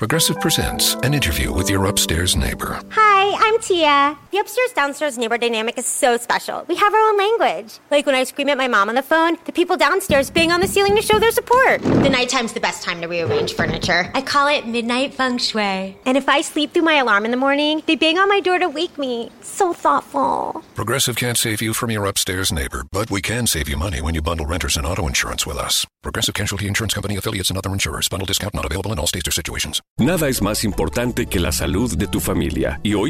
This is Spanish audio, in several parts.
Progressive presents an interview with your upstairs neighbor. Hi, I'm Tia. The upstairs downstairs neighbor dynamic is so special. We have our own language. Like when I scream at my mom on the phone, the people downstairs bang on the ceiling to show their support. The nighttime's the best time to rearrange furniture. I call it midnight feng shui. And if I sleep through my alarm in the morning, they bang on my door to wake me. So thoughtful. Progressive can't save you from your upstairs neighbor, but we can save you money when you bundle renters and auto insurance with us. Progressive Casualty Insurance Company affiliates and other insurers. Bundle discount not available in all states or situations. Nada es más importante que la salud de tu familia, y hoy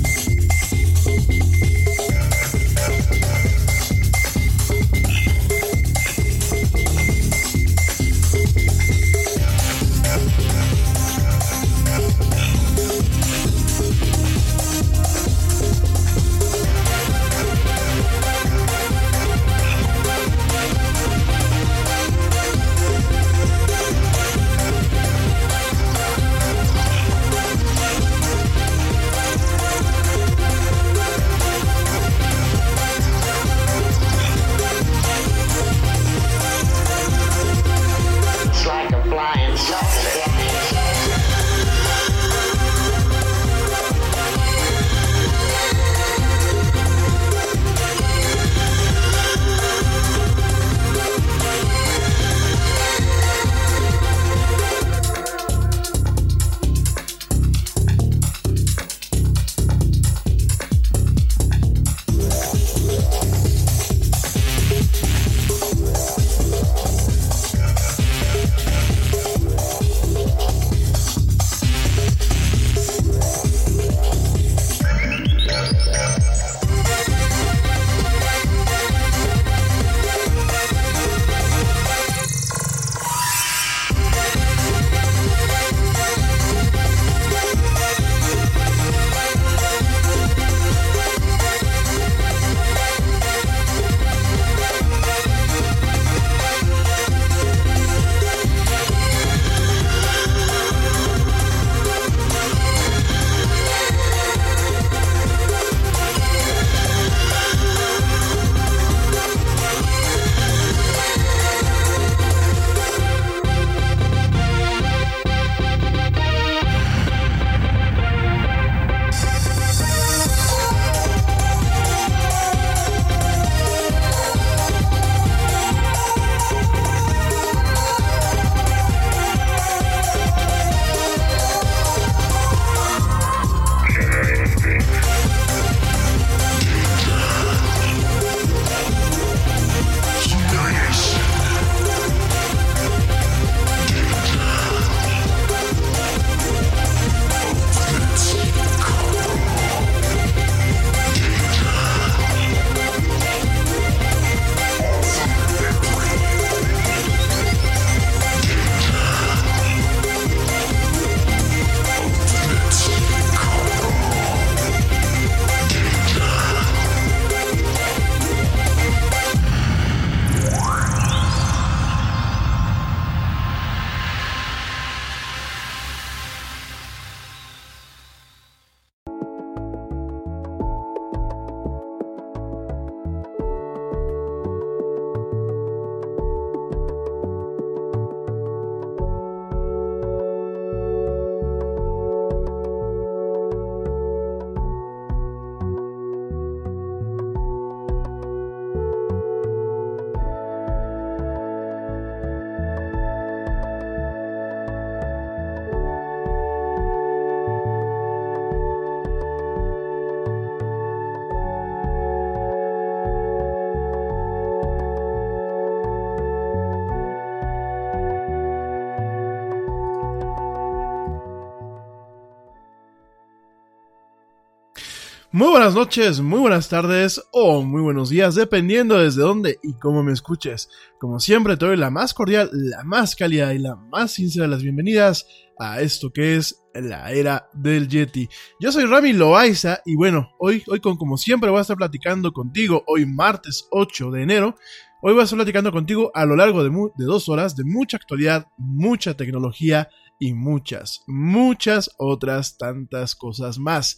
Muy buenas noches, muy buenas tardes o muy buenos días, dependiendo desde dónde y cómo me escuches. Como siempre, te doy la más cordial, la más cálida y la más sincera de las bienvenidas a esto que es la era del Yeti. Yo soy Rami Loaiza y bueno, hoy, hoy con, como siempre voy a estar platicando contigo, hoy martes 8 de enero, hoy voy a estar platicando contigo a lo largo de, de dos horas de mucha actualidad, mucha tecnología y muchas, muchas otras tantas cosas más.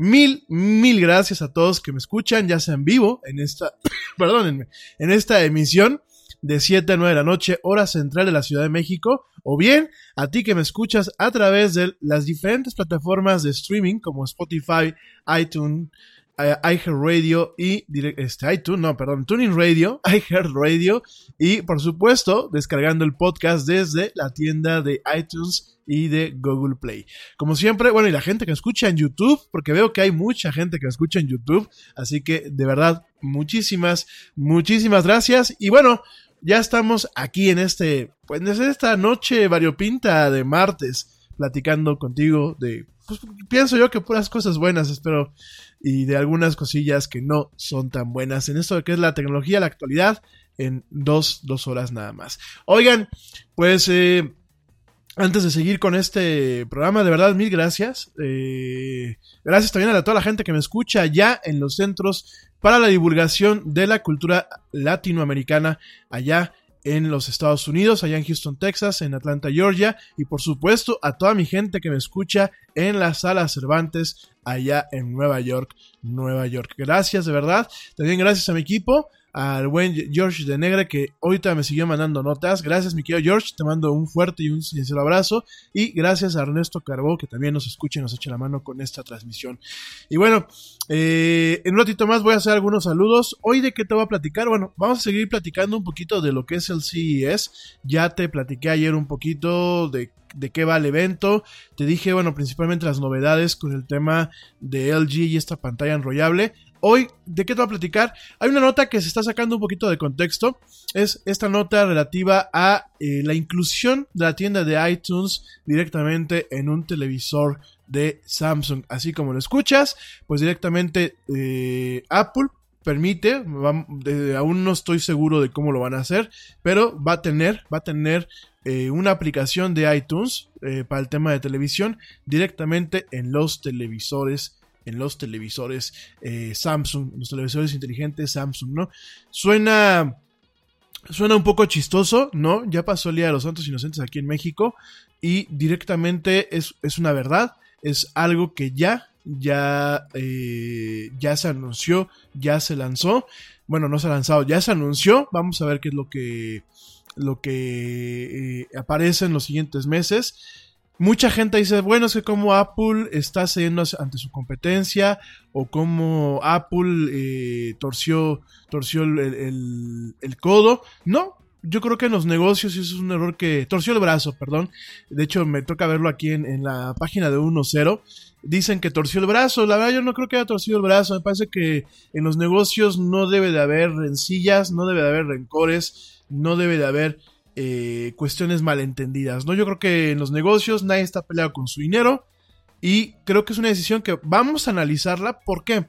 Mil, mil gracias a todos que me escuchan, ya sea en vivo, en esta, perdónenme, en esta emisión de 7 a 9 de la noche, hora central de la Ciudad de México, o bien a ti que me escuchas a través de las diferentes plataformas de streaming como Spotify, iTunes, eh, iHeartRadio y este, iTunes, no, perdón, Tuning Radio, iHeartRadio y por supuesto descargando el podcast desde la tienda de iTunes y de Google Play. Como siempre, bueno, y la gente que escucha en YouTube, porque veo que hay mucha gente que escucha en YouTube, así que de verdad, muchísimas, muchísimas gracias. Y bueno, ya estamos aquí en este, pues desde esta noche variopinta de martes, platicando contigo de, pues pienso yo que puras cosas buenas, espero, y de algunas cosillas que no son tan buenas en esto que es la tecnología, la actualidad, en dos, dos horas nada más. Oigan, pues eh, antes de seguir con este programa, de verdad, mil gracias. Eh, gracias también a toda la gente que me escucha allá en los centros para la divulgación de la cultura latinoamericana allá en los Estados Unidos, allá en Houston, Texas, en Atlanta, Georgia, y por supuesto a toda mi gente que me escucha en la sala Cervantes, allá en Nueva York, Nueva York. Gracias, de verdad. También gracias a mi equipo al buen George de Negre que ahorita me siguió mandando notas. Gracias, mi querido George, te mando un fuerte y un sincero abrazo. Y gracias a Ernesto Carbó que también nos escucha y nos echa la mano con esta transmisión. Y bueno, eh, en un ratito más voy a hacer algunos saludos. Hoy de qué te voy a platicar. Bueno, vamos a seguir platicando un poquito de lo que es el CES. Ya te platiqué ayer un poquito de de qué va el evento. Te dije, bueno, principalmente las novedades con el tema de LG y esta pantalla enrollable. Hoy, ¿de qué te voy a platicar? Hay una nota que se está sacando un poquito de contexto. Es esta nota relativa a eh, la inclusión de la tienda de iTunes directamente en un televisor de Samsung. Así como lo escuchas, pues directamente eh, Apple permite, aún no estoy seguro de cómo lo van a hacer, pero va a tener, va a tener eh, una aplicación de iTunes para el tema de televisión directamente en los televisores en los televisores eh, Samsung, los televisores inteligentes Samsung, ¿no? Suena, suena un poco chistoso, ¿no? Ya pasó el Día de los Santos Inocentes aquí en México y directamente es, una verdad, es algo que ya, ya, eh, ya se anunció, ya se lanzó, bueno, no se ha lanzado, ya se anunció, vamos a ver qué es lo que, lo que eh, aparece en los siguientes meses. Mucha gente dice, bueno, es que como Apple está cediendo ante su competencia o como Apple eh, torció, torció el, codo. No, yo creo que en los negocios eso es un error que torció el brazo, perdón. De hecho, me toca verlo aquí en, en la página de 1.0. Dicen que torció el brazo. La verdad, yo no creo que haya torcido el brazo. Me parece que en los negocios no debe de haber rencillas, no debe de haber rencores, no debe de haber eh, cuestiones malentendidas, ¿no? Yo creo que en los negocios nadie está peleado con su dinero y creo que es una decisión que vamos a analizarla. ¿Por qué?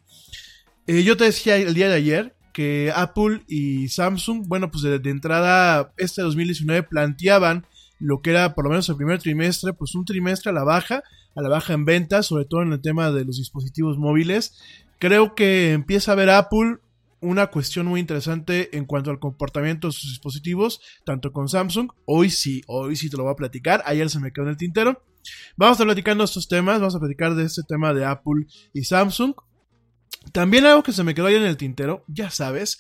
Eh, yo te decía el día de ayer que Apple y Samsung, bueno, pues de, de, entrada este 2019 planteaban lo que era por lo menos el primer trimestre, pues un trimestre a la baja, a la baja en ventas, sobre todo en el tema de los dispositivos móviles. Creo que empieza a ver Apple una cuestión muy interesante en cuanto al comportamiento de sus dispositivos, tanto con Samsung. Hoy sí, hoy sí te lo voy a platicar. Ayer se me quedó en el tintero. Vamos a estar platicando estos temas, vamos a platicar de este tema de Apple y Samsung. También algo que se me quedó ahí en el tintero, ya sabes.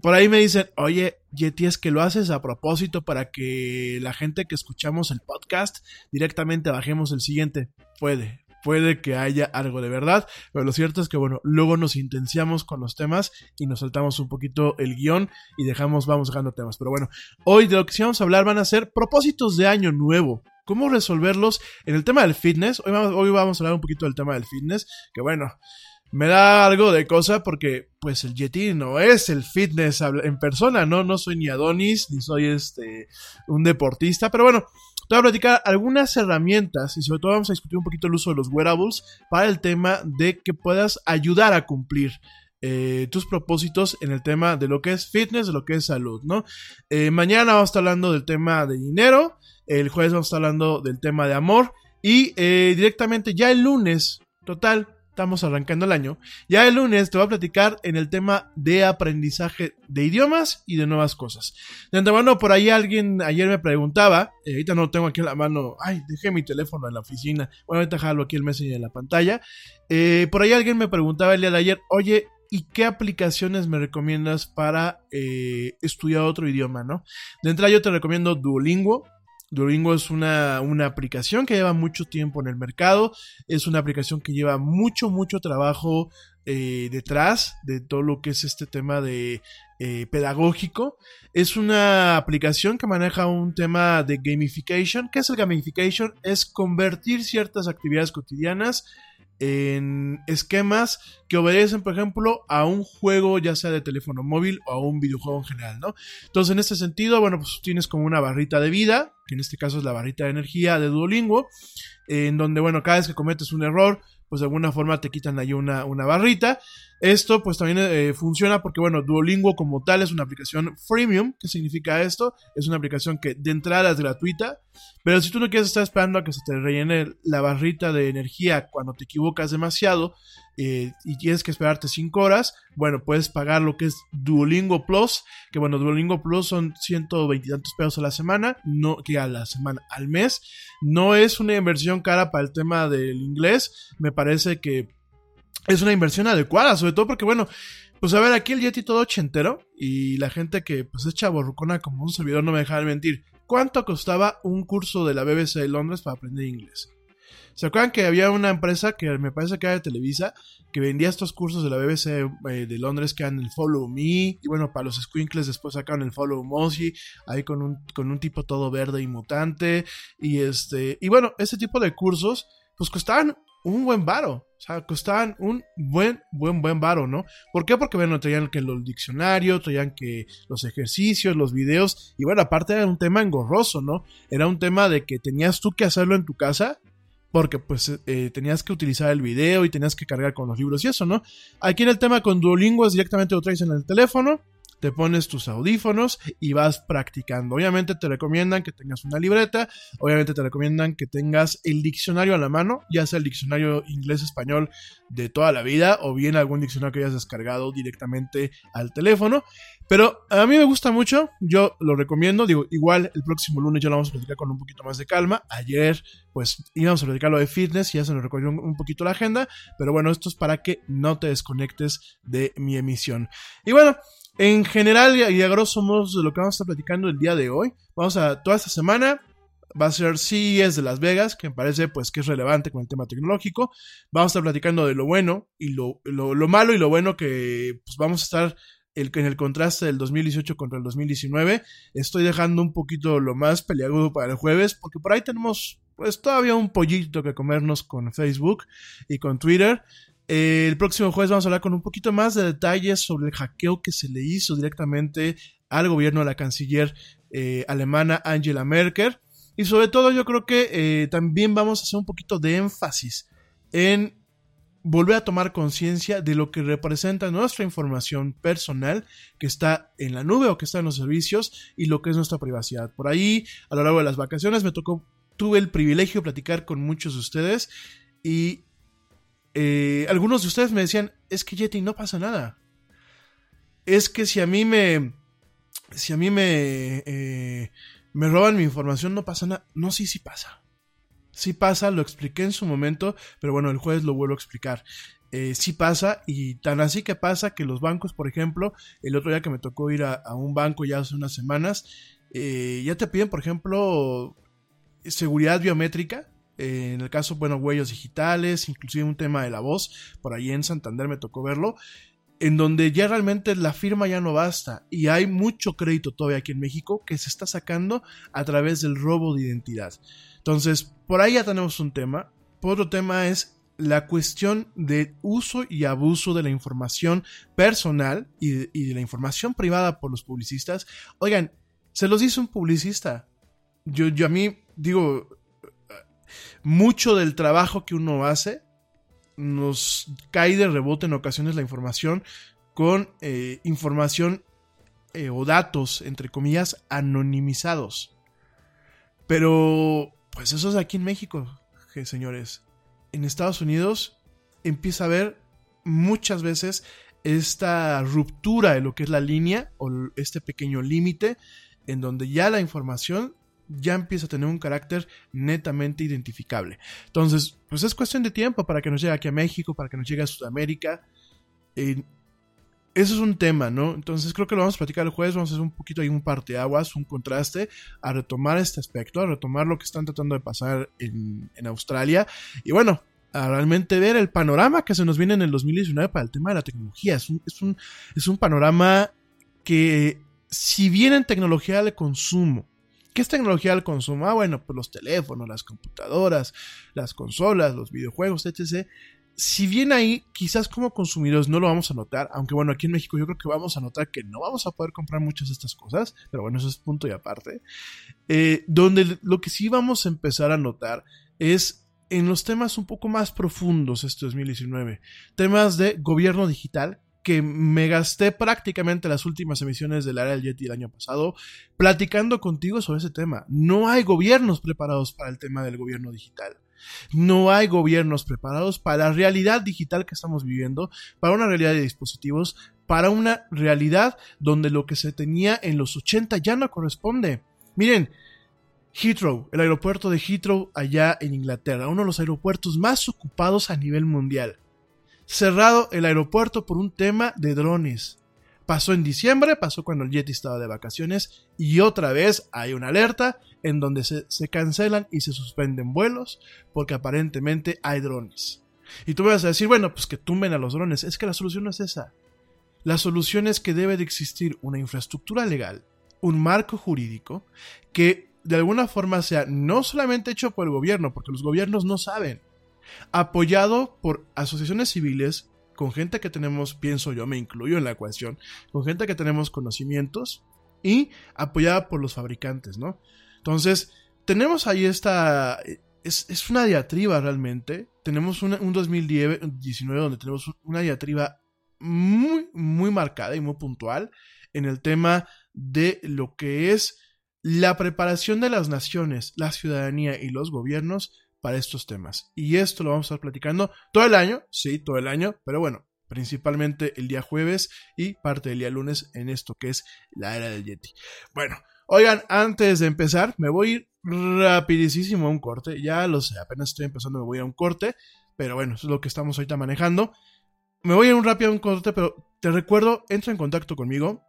Por ahí me dicen, oye, Yeti, es que lo haces a propósito para que la gente que escuchamos el podcast directamente bajemos el siguiente. Puede, puede que haya algo de verdad, pero lo cierto es que, bueno, luego nos intenciamos con los temas y nos saltamos un poquito el guion y dejamos, vamos dejando temas. Pero bueno, hoy de lo que sí vamos a hablar van a ser propósitos de año nuevo. ¿Cómo resolverlos en el tema del fitness? Hoy vamos, hoy vamos a hablar un poquito del tema del fitness, que bueno, me da algo de cosa porque pues el Yeti no es el fitness en persona, ¿no? No soy ni Adonis, ni soy este un deportista, pero bueno, te voy a platicar algunas herramientas y sobre todo vamos a discutir un poquito el uso de los wearables para el tema de que puedas ayudar a cumplir eh, tus propósitos en el tema de lo que es fitness, de lo que es salud, ¿no? Eh, mañana vamos a estar hablando del tema de dinero, el jueves vamos a estar hablando del tema de amor y eh, directamente ya el lunes, total, estamos arrancando el año, ya el lunes te voy a platicar en el tema de aprendizaje de idiomas y de nuevas cosas. De antemano, por ahí alguien ayer me preguntaba, ahorita no lo tengo aquí en la mano, ay, dejé mi teléfono en la oficina, bueno, ahorita jalo aquí el Messenger en la pantalla, por ahí alguien me preguntaba el día de ayer, oye, y qué aplicaciones me recomiendas para eh, estudiar otro idioma, ¿no? De entrada yo te recomiendo Duolingo. Duolingo es una, una, aplicación que lleva mucho tiempo en el mercado, es una aplicación que lleva mucho, mucho trabajo eh, detrás de todo lo que es este tema de eh, pedagógico. Es una aplicación que maneja un tema de gamification. ¿Qué es el gamification? Es convertir ciertas actividades cotidianas en esquemas que obedecen, por ejemplo, a un juego ya sea de teléfono móvil o a un videojuego en general, ¿no? Entonces, en este sentido, bueno, pues tienes como una barrita de vida, que en este caso es la barrita de energía de Duolingo, en donde, bueno, cada vez que cometes un error, pues de alguna forma te quitan ahí una, una barrita. Esto pues también eh, funciona porque bueno, Duolingo como tal es una aplicación freemium. ¿Qué significa esto? Es una aplicación que de entrada es gratuita, pero si tú no quieres estar esperando a que se te rellene la barrita de energía cuando te equivocas demasiado eh, y tienes que esperarte 5 horas, bueno, puedes pagar lo que es Duolingo Plus, que bueno, Duolingo Plus son 120 y tantos pesos a la semana, no que a la semana, al mes. No es una inversión cara para el tema del inglés, me parece que es una inversión adecuada, sobre todo porque, bueno, pues a ver, aquí el Yeti todo ochentero y la gente que pues es chaborrucona como un servidor no me deja de mentir. ¿Cuánto costaba un curso de la BBC de Londres para aprender inglés? ¿Se acuerdan que había una empresa que me parece que era de Televisa que vendía estos cursos de la BBC eh, de Londres que eran el Follow Me y bueno, para los squinkles después sacaron el Follow Mozi ahí con un, con un tipo todo verde y mutante y este y bueno, ese tipo de cursos pues costaban un buen varo. O sea, costaban un buen, buen, buen varo, ¿no? ¿Por qué? Porque, bueno, traían que los diccionarios, traían que los ejercicios, los videos, y bueno, aparte era un tema engorroso, ¿no? Era un tema de que tenías tú que hacerlo en tu casa, porque pues eh, tenías que utilizar el video y tenías que cargar con los libros y eso, ¿no? Aquí en el tema con Duolingo es directamente lo traes en el teléfono, te pones tus audífonos y vas practicando. Obviamente te recomiendan que tengas una libreta, obviamente te recomiendan que tengas el diccionario a la mano, ya sea el diccionario inglés-español de toda la vida o bien algún diccionario que hayas descargado directamente al teléfono. Pero a mí me gusta mucho, yo lo recomiendo, digo, igual el próximo lunes ya lo vamos a platicar con un poquito más de calma. Ayer pues íbamos a platicar lo de fitness, ya se nos recorrió un, poquito la agenda, pero bueno, esto es para que no te desconectes de mi emisión. Y bueno, en general y a grosso modo de lo que vamos a estar platicando el día de hoy, vamos a toda esta semana va a ser CES de Las Vegas, que me parece pues que es relevante con el tema tecnológico. Vamos a estar platicando de lo bueno y lo, lo, malo y lo bueno que pues vamos a estar el, en el contraste del 2018 contra el 2019. Estoy dejando un poquito lo más peleagudo para el jueves, porque por ahí tenemos pues todavía un pollito que comernos con Facebook y con Twitter. Eh, el próximo jueves vamos a hablar con un poquito más de detalles sobre el hackeo que se le hizo directamente al gobierno de la canciller eh, alemana Angela Merkel. Y sobre todo yo creo que eh, también vamos a hacer un poquito de énfasis en volver a tomar conciencia de lo que representa nuestra información personal que está en la nube o que está en los servicios y lo que es nuestra privacidad. Por ahí, a lo largo de las vacaciones, me tocó, tuve el privilegio de platicar con muchos de ustedes y eh, algunos de ustedes me decían, es que Yeti no pasa nada. Es que si a mí me, si a mí me, eh, me roban mi información no pasa nada. No, sí, sí pasa. Sí pasa, lo expliqué en su momento, pero bueno, el jueves lo vuelvo a explicar. Eh, sí pasa y tan así que pasa que los bancos, por ejemplo, el otro día que me tocó ir a, un banco ya hace unas semanas, ya te piden, por ejemplo, seguridad biométrica. Eh, en el caso, bueno, huellos digitales, inclusive un tema de la voz, por ahí en Santander me tocó verlo en donde ya realmente la firma ya no basta y hay mucho crédito todavía aquí en México que se está sacando a través del robo de identidad. Entonces, por ahí ya tenemos un tema. Por otro tema es la cuestión de uso y abuso de la información personal y de, y de la información privada por los publicistas. Oigan, se los dice un publicista. Yo, yo a mí digo, mucho del trabajo que uno hace nos cae de rebote en ocasiones la información con eh, información eh, o datos, entre comillas, anonimizados. Pero, pues eso es aquí en México, señores. En Estados Unidos empieza a haber muchas veces esta ruptura de lo que es la línea o este pequeño límite en donde ya la información ya empieza a tener un carácter netamente identificable. Entonces, pues es cuestión de tiempo para que nos llegue aquí a México, para que nos llegue a Sudamérica. Eh, eso es un tema, ¿no? Entonces creo que lo vamos a platicar el jueves, vamos a hacer un poquito ahí un parteaguas, un contraste, a retomar este aspecto, a retomar lo que están tratando de pasar en, Australia. Y bueno, a realmente ver el panorama que se nos viene en el 2019 para el tema de la tecnología. Es un, es un, es un panorama que, si bien en tecnología de consumo, ¿Qué es tecnología al consumo? Ah, bueno, pues los teléfonos, las computadoras, las consolas, los videojuegos, etc. Si bien ahí quizás como consumidores no lo vamos a notar, aunque bueno, aquí en México yo creo que vamos a notar que no vamos a poder comprar muchas de estas cosas, pero bueno, eso es punto y aparte. Eh, donde lo que sí vamos a empezar a notar es en los temas un poco más profundos este 2019, temas de gobierno digital, que me gasté prácticamente las últimas emisiones del área del Yeti el año pasado platicando contigo sobre ese tema. No hay gobiernos preparados para el tema del gobierno digital. No hay gobiernos preparados para la realidad digital que estamos viviendo, para una realidad de dispositivos, para una realidad donde lo que se tenía en los 80 ya no corresponde. Miren, Heathrow, el aeropuerto de Heathrow allá en Inglaterra, uno de los aeropuertos más ocupados a nivel mundial cerrado el aeropuerto por un tema de drones. Pasó en diciembre, pasó cuando el Yeti estaba de vacaciones y otra vez hay una alerta en donde se, cancelan y se suspenden vuelos porque aparentemente hay drones. Y tú me vas a decir, bueno, pues que tumben a los drones. Es que la solución no es esa. La solución es que debe de existir una infraestructura legal, un marco jurídico que de alguna forma sea no solamente hecho por el gobierno, porque los gobiernos no saben, apoyado por asociaciones civiles, con gente que tenemos, pienso yo, me incluyo en la ecuación, con gente que tenemos conocimientos y apoyada por los fabricantes, ¿no? Entonces, tenemos ahí esta... Es, una diatriba realmente. Tenemos un 2019 donde tenemos una diatriba muy, muy marcada y muy puntual en el tema de lo que es la preparación de las naciones, la ciudadanía y los gobiernos para estos temas. Y esto lo vamos a estar platicando todo el año, sí, todo el año, pero bueno, principalmente el día jueves y parte del día lunes en esto que es la era del Yeti. Bueno, oigan, antes de empezar, me voy a ir rapidísimo a un corte, ya lo sé, apenas estoy empezando, me voy a un corte, pero bueno, eso es lo que estamos ahorita manejando. Me voy a ir un rápido a un corte, pero te recuerdo, entra en contacto conmigo.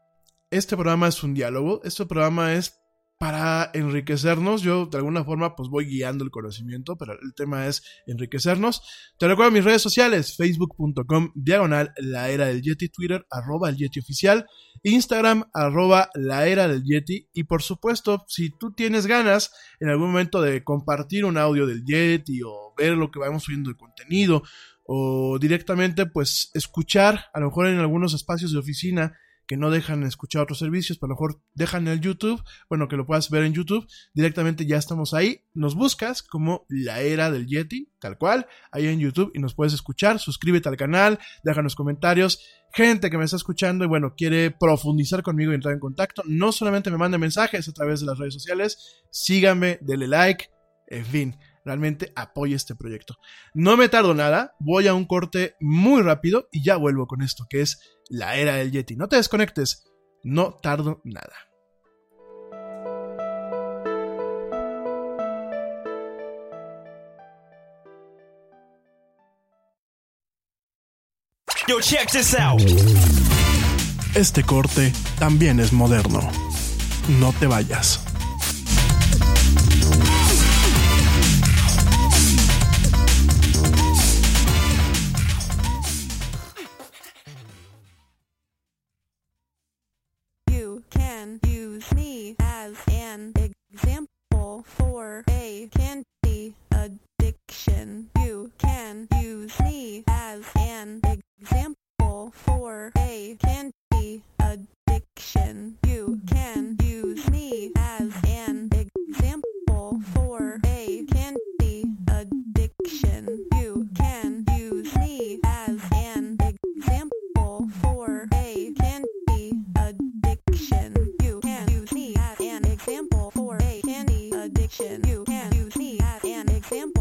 Este programa es un diálogo, este programa es para enriquecernos. Yo de alguna forma pues voy guiando el conocimiento, pero el tema es enriquecernos. Te recuerdo mis redes sociales, facebook.com diagonal la era del Yeti, Twitter arroba el Yeti oficial, Instagram arroba la era del Yeti y por supuesto si tú tienes ganas en algún momento de compartir un audio del Yeti o ver lo que vamos subiendo de contenido o directamente pues escuchar a lo mejor en algunos espacios de oficina que no dejan escuchar otros servicios, pero a lo mejor dejan el YouTube, bueno, que lo puedas ver en YouTube, directamente ya estamos ahí, nos buscas como la era del Yeti, tal cual, ahí en YouTube y nos puedes escuchar, suscríbete al canal, déjanos comentarios, gente que me está escuchando y bueno, quiere profundizar conmigo y entrar en contacto, no solamente me mande mensajes a través de las redes sociales, síganme, denle like, en fin, realmente apoye este proyecto. No me tardo nada, voy a un corte muy rápido y ya vuelvo con esto que es la era del Yeti. No te desconectes, no tardo nada. Yo, check this out. Este corte también es moderno. No te vayas. example.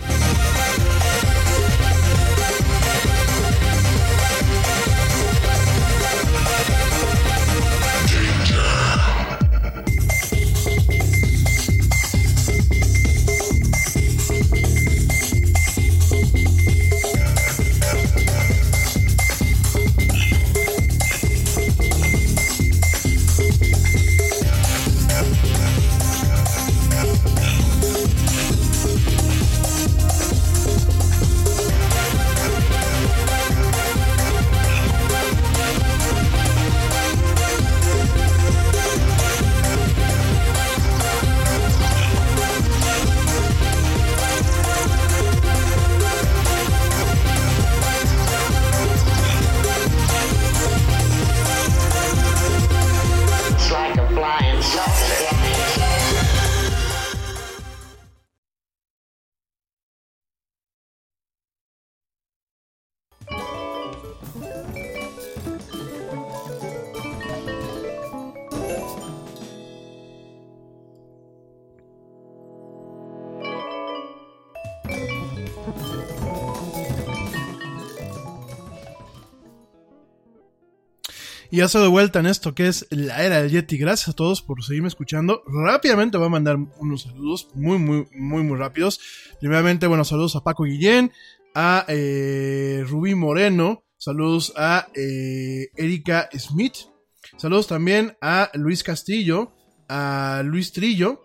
Ya se de vuelta en esto que es la era del Yeti. Gracias a todos por seguirme escuchando. Rápidamente voy a mandar unos saludos muy, muy, muy, muy rápidos. Primeramente, bueno, saludos a Paco Guillén, a eh, Rubí Moreno, saludos a eh, Erika Smith, saludos también a Luis Castillo, a Luis Trillo,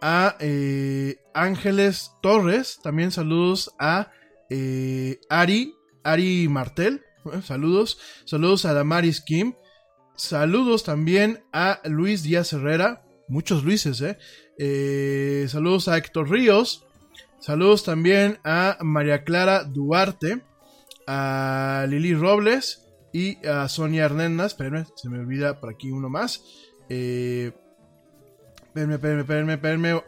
a eh, Ángeles Torres, también saludos a Ari, Ari Martel, saludos, saludos a Damaris Kim, Saludos también a Luis Díaz Herrera, muchos Luises, ¿eh? ¿eh? Saludos a Héctor Ríos, saludos también a María Clara Duarte, a Lili Robles y a Sonia Hernández, espérenme, se me olvida por aquí uno más. Eh, Espérenme, espérenme, espérenme,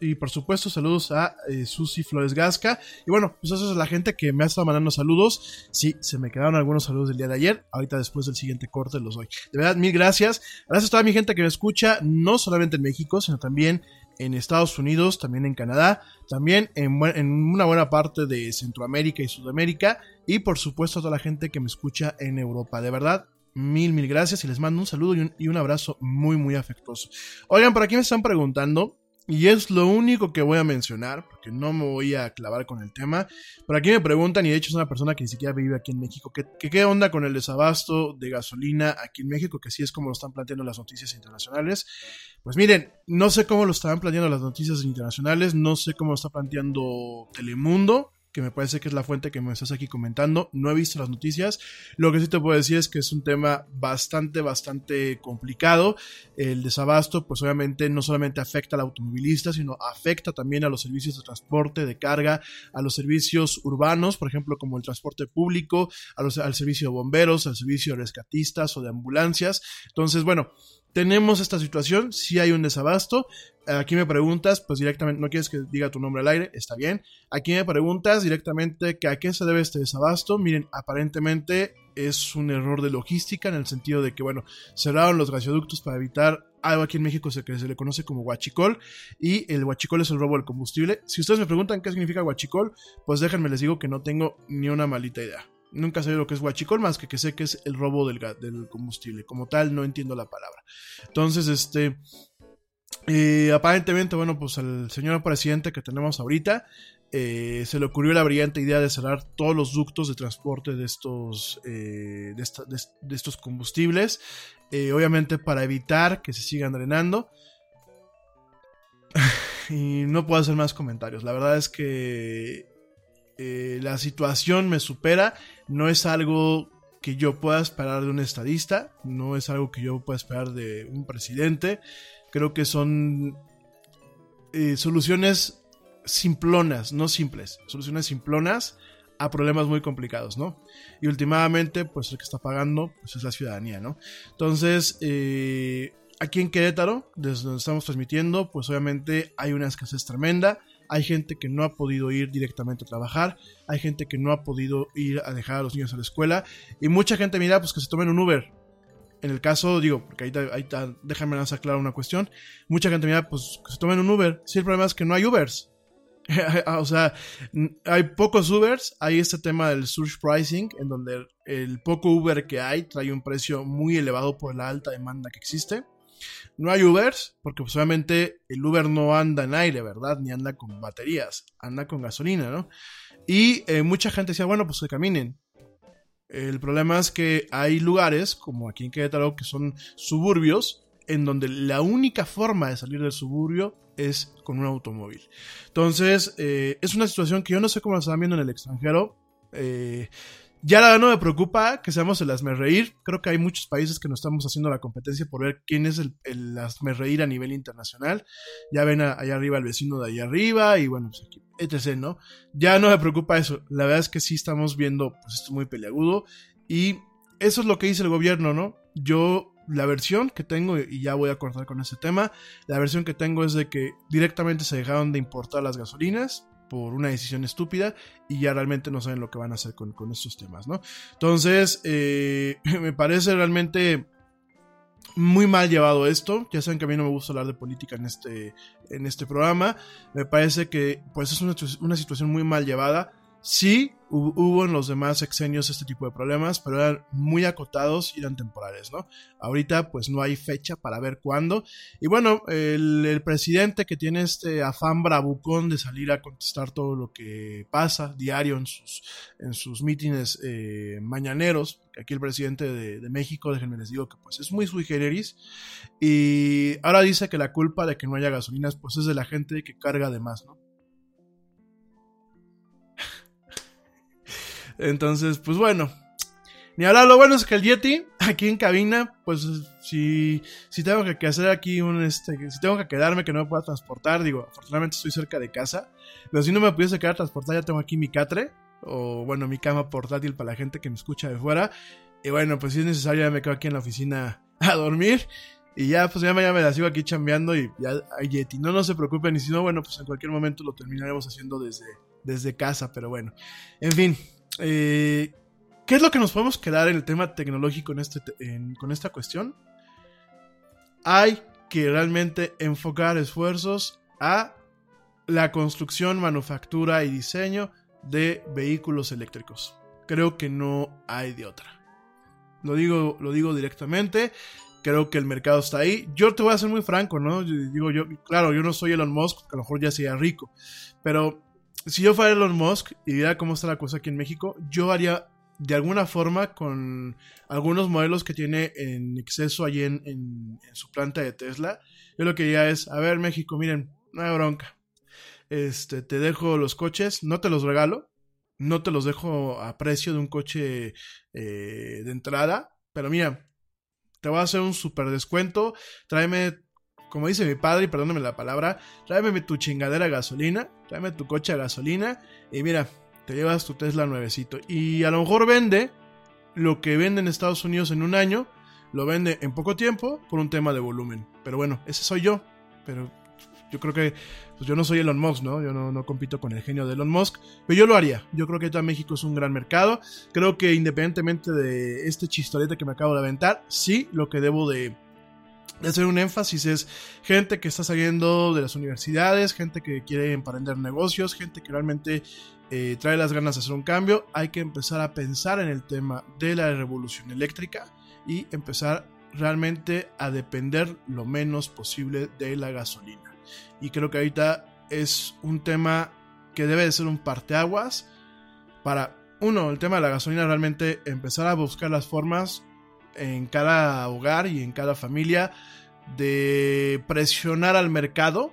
Y, por supuesto, saludos a eh, Susi Flores Gasca. Y bueno, pues eso es la gente que me ha estado mandando saludos. Sí, se me quedaron algunos saludos del día de ayer. Ahorita después del siguiente corte los doy. De verdad, mil gracias. Gracias a toda mi gente que me escucha, no solamente en México, sino también en Estados Unidos, también en Canadá, también en, en, una buena parte de Centroamérica y Sudamérica y por supuesto a toda la gente que me escucha en Europa. De verdad, mil, mil gracias y les mando un saludo y un, abrazo muy, muy afectuoso. Oigan, por aquí me están preguntando, y es lo único que voy a mencionar, porque no me voy a clavar con el tema. Por aquí me preguntan, y de hecho es una persona que ni siquiera vive aquí en México, que, qué onda con el desabasto de gasolina aquí en México, que así es como lo están planteando las noticias internacionales. Pues miren, no sé cómo lo están planteando las noticias internacionales, no sé cómo lo está planteando Telemundo, que me parece que es la fuente que me estás aquí comentando. No he visto las noticias. Lo que sí te puedo decir es que es un tema bastante, bastante complicado. El desabasto, pues obviamente no solamente afecta al automovilista, sino afecta también a los servicios de transporte, de carga, a los servicios urbanos, por ejemplo, como el transporte público, al servicio de bomberos, al servicio de rescatistas o de ambulancias. Entonces, bueno, tenemos esta situación, si hay un desabasto. Aquí me preguntas, pues directamente, no quieres que diga tu nombre al aire, está bien. Aquí me preguntas directamente que a qué se debe este desabasto. Miren, aparentemente es un error de logística en el sentido de que, bueno, cerraron los gasoductos para evitar algo aquí en México que se le conoce como huachicol y el huachicol es el robo del combustible. Si ustedes me preguntan qué significa huachicol, pues déjenme les digo que no tengo ni una malita idea. Nunca sé lo que es huachicol, más que que sé que es el robo del, del combustible. Como tal, no entiendo la palabra. Entonces, este... Eh, aparentemente, bueno, pues al señor presidente que tenemos ahorita eh, se le ocurrió la brillante idea de cerrar todos los ductos de transporte de estos, eh, de, de, estos combustibles, obviamente para evitar que se sigan drenando. y no puedo hacer más comentarios. La verdad es que la situación me supera. No es algo que yo pueda esperar de un estadista, no es algo que yo pueda esperar de un presidente. Creo que son eh, soluciones simplonas, no simples, soluciones simplonas a problemas muy complicados, ¿no? Y últimamente, pues el que está pagando pues, es la ciudadanía, ¿no? Entonces, eh, aquí en Querétaro, desde donde estamos transmitiendo, pues obviamente hay una escasez tremenda. Hay gente que no ha podido ir directamente a trabajar, hay gente que no ha podido ir a dejar a los niños a la escuela y mucha gente mira pues que se tomen un Uber en el caso, digo, porque ahí, ahí déjame aclarar una cuestión. Mucha gente mira, pues que se tomen un Uber. Sí, el problema es que no hay Ubers. o sea, hay pocos Ubers, hay este tema del surge pricing, en donde el poco Uber que hay trae un precio muy elevado por la alta demanda que existe. No hay Ubers, porque pues, obviamente el Uber no anda en aire, ¿verdad? Ni anda con baterías, anda con gasolina, ¿no? Y eh, mucha gente decía, bueno, pues que caminen. El problema es que hay lugares, como aquí en Querétaro, que son suburbios, en donde la única forma de salir del suburbio es con un automóvil. Entonces, eh, es una situación que yo no sé cómo la están viendo en el extranjero. Eh, ya la no me preocupa que seamos el reír. Creo que hay muchos países que nos estamos haciendo la competencia por ver quién es el, el reír a nivel internacional. Ya ven allá arriba el vecino de allá arriba y bueno, pues aquí, etc., ¿no? Ya no me preocupa eso. La verdad es que sí estamos viendo pues esto muy peleagudo y eso es lo que dice el gobierno, ¿no? Yo la versión que tengo, y ya voy a cortar con ese tema, la versión que tengo es de que directamente se dejaron de importar las gasolinas, por una decisión estúpida y ya realmente no saben lo que van a hacer con, estos temas, ¿no? Entonces, eh, me parece realmente muy mal llevado esto. Ya saben que a mí no me gusta hablar de política en este, en este programa. Me parece que pues es una, una situación muy mal llevada. Sí, hubo en los demás exenios este tipo de problemas, pero eran muy acotados y eran temporales, ¿no? Ahorita pues no hay fecha para ver cuándo. Y bueno, el, presidente que tiene este afán bravucón de salir a contestar todo lo que pasa diario en sus, en sus mítines eh, mañaneros, aquí el presidente de, de, México, déjenme les digo que pues es muy sui generis, y ahora dice que la culpa de que no haya gasolinas pues es de la gente que carga de más, ¿no? Entonces, pues bueno. Ni hablar, lo bueno es que el Yeti, aquí en cabina, pues si, si tengo que hacer aquí un, este, si tengo que quedarme que no me pueda transportar, digo, afortunadamente estoy cerca de casa, pero si no me pudiese quedar a transportar, ya tengo aquí mi catre, o bueno, mi cama portátil para la gente que me escucha de fuera, y bueno, pues si es necesario ya me quedo aquí en la oficina a dormir, y ya, pues ya, me la sigo aquí chambeando y ya hay Yeti. No, no se preocupen, y si no, bueno, pues en cualquier momento lo terminaremos haciendo desde, desde casa, pero bueno. En fin, eh, ¿Qué es lo que nos podemos quedar en el tema tecnológico en este, con esta cuestión? Hay que realmente enfocar esfuerzos a la construcción, manufactura y diseño de vehículos eléctricos. Creo que no hay de otra. Lo digo, lo digo directamente. Creo que el mercado está ahí. Yo te voy a ser muy franco, ¿no? digo, yo, claro, yo no soy Elon Musk, que a lo mejor ya sería rico. Pero si yo fuera Elon Musk y viera cómo está la cosa aquí en México, yo haría de alguna forma con algunos modelos que tiene en exceso allí en, su planta de Tesla. Yo lo que diría es, a ver México, miren, no hay bronca. Este, te dejo los coches, no te los regalo, no te los dejo a precio de un coche eh, de entrada, pero mira, te voy a hacer un super descuento, tráeme como dice mi padre, y perdóname la palabra, tráeme tu chingadera gasolina, tráeme tu coche a gasolina y mira, te llevas tu Tesla nuevecito. Y a lo mejor vende lo que vende en Estados Unidos en un año, lo vende en poco tiempo por un tema de volumen. Pero bueno, ese soy yo. Pero yo creo que pues yo no soy Elon Musk, ¿no? Yo no, no, compito con el genio de Elon Musk, pero yo lo haría. Yo creo que ya México es un gran mercado. Creo que independientemente de este chistorete que me acabo de aventar, sí, lo que debo de de hacer un énfasis es gente que está saliendo de las universidades, gente que quiere emprender negocios, gente que realmente eh, trae las ganas de hacer un cambio. Hay que empezar a pensar en el tema de la revolución eléctrica y empezar realmente a depender lo menos posible de la gasolina. Y creo que ahorita es un tema que debe de ser un parteaguas para, uno, el tema de la gasolina, realmente empezar a buscar las formas en cada hogar y en cada familia de presionar al mercado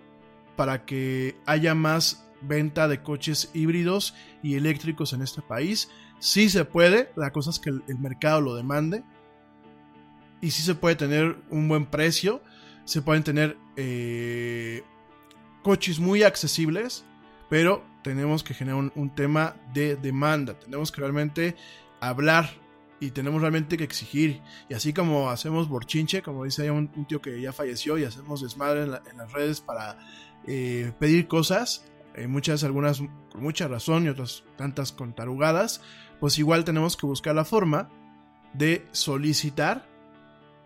para que haya más venta de coches híbridos y eléctricos en este país. Sí se puede, la cosa es que el, mercado lo demande. Y sí se puede tener un buen precio. Se pueden tener eh, coches muy accesibles. Pero tenemos que generar un, un tema de demanda. Tenemos que realmente hablar y tenemos realmente que exigir. Y así como hacemos borchinche, como dice un, un tío que ya falleció, y hacemos desmadre en, las redes para eh, pedir cosas, eh, muchas, algunas con mucha razón y otras tantas con tarugadas, pues igual tenemos que buscar la forma de solicitar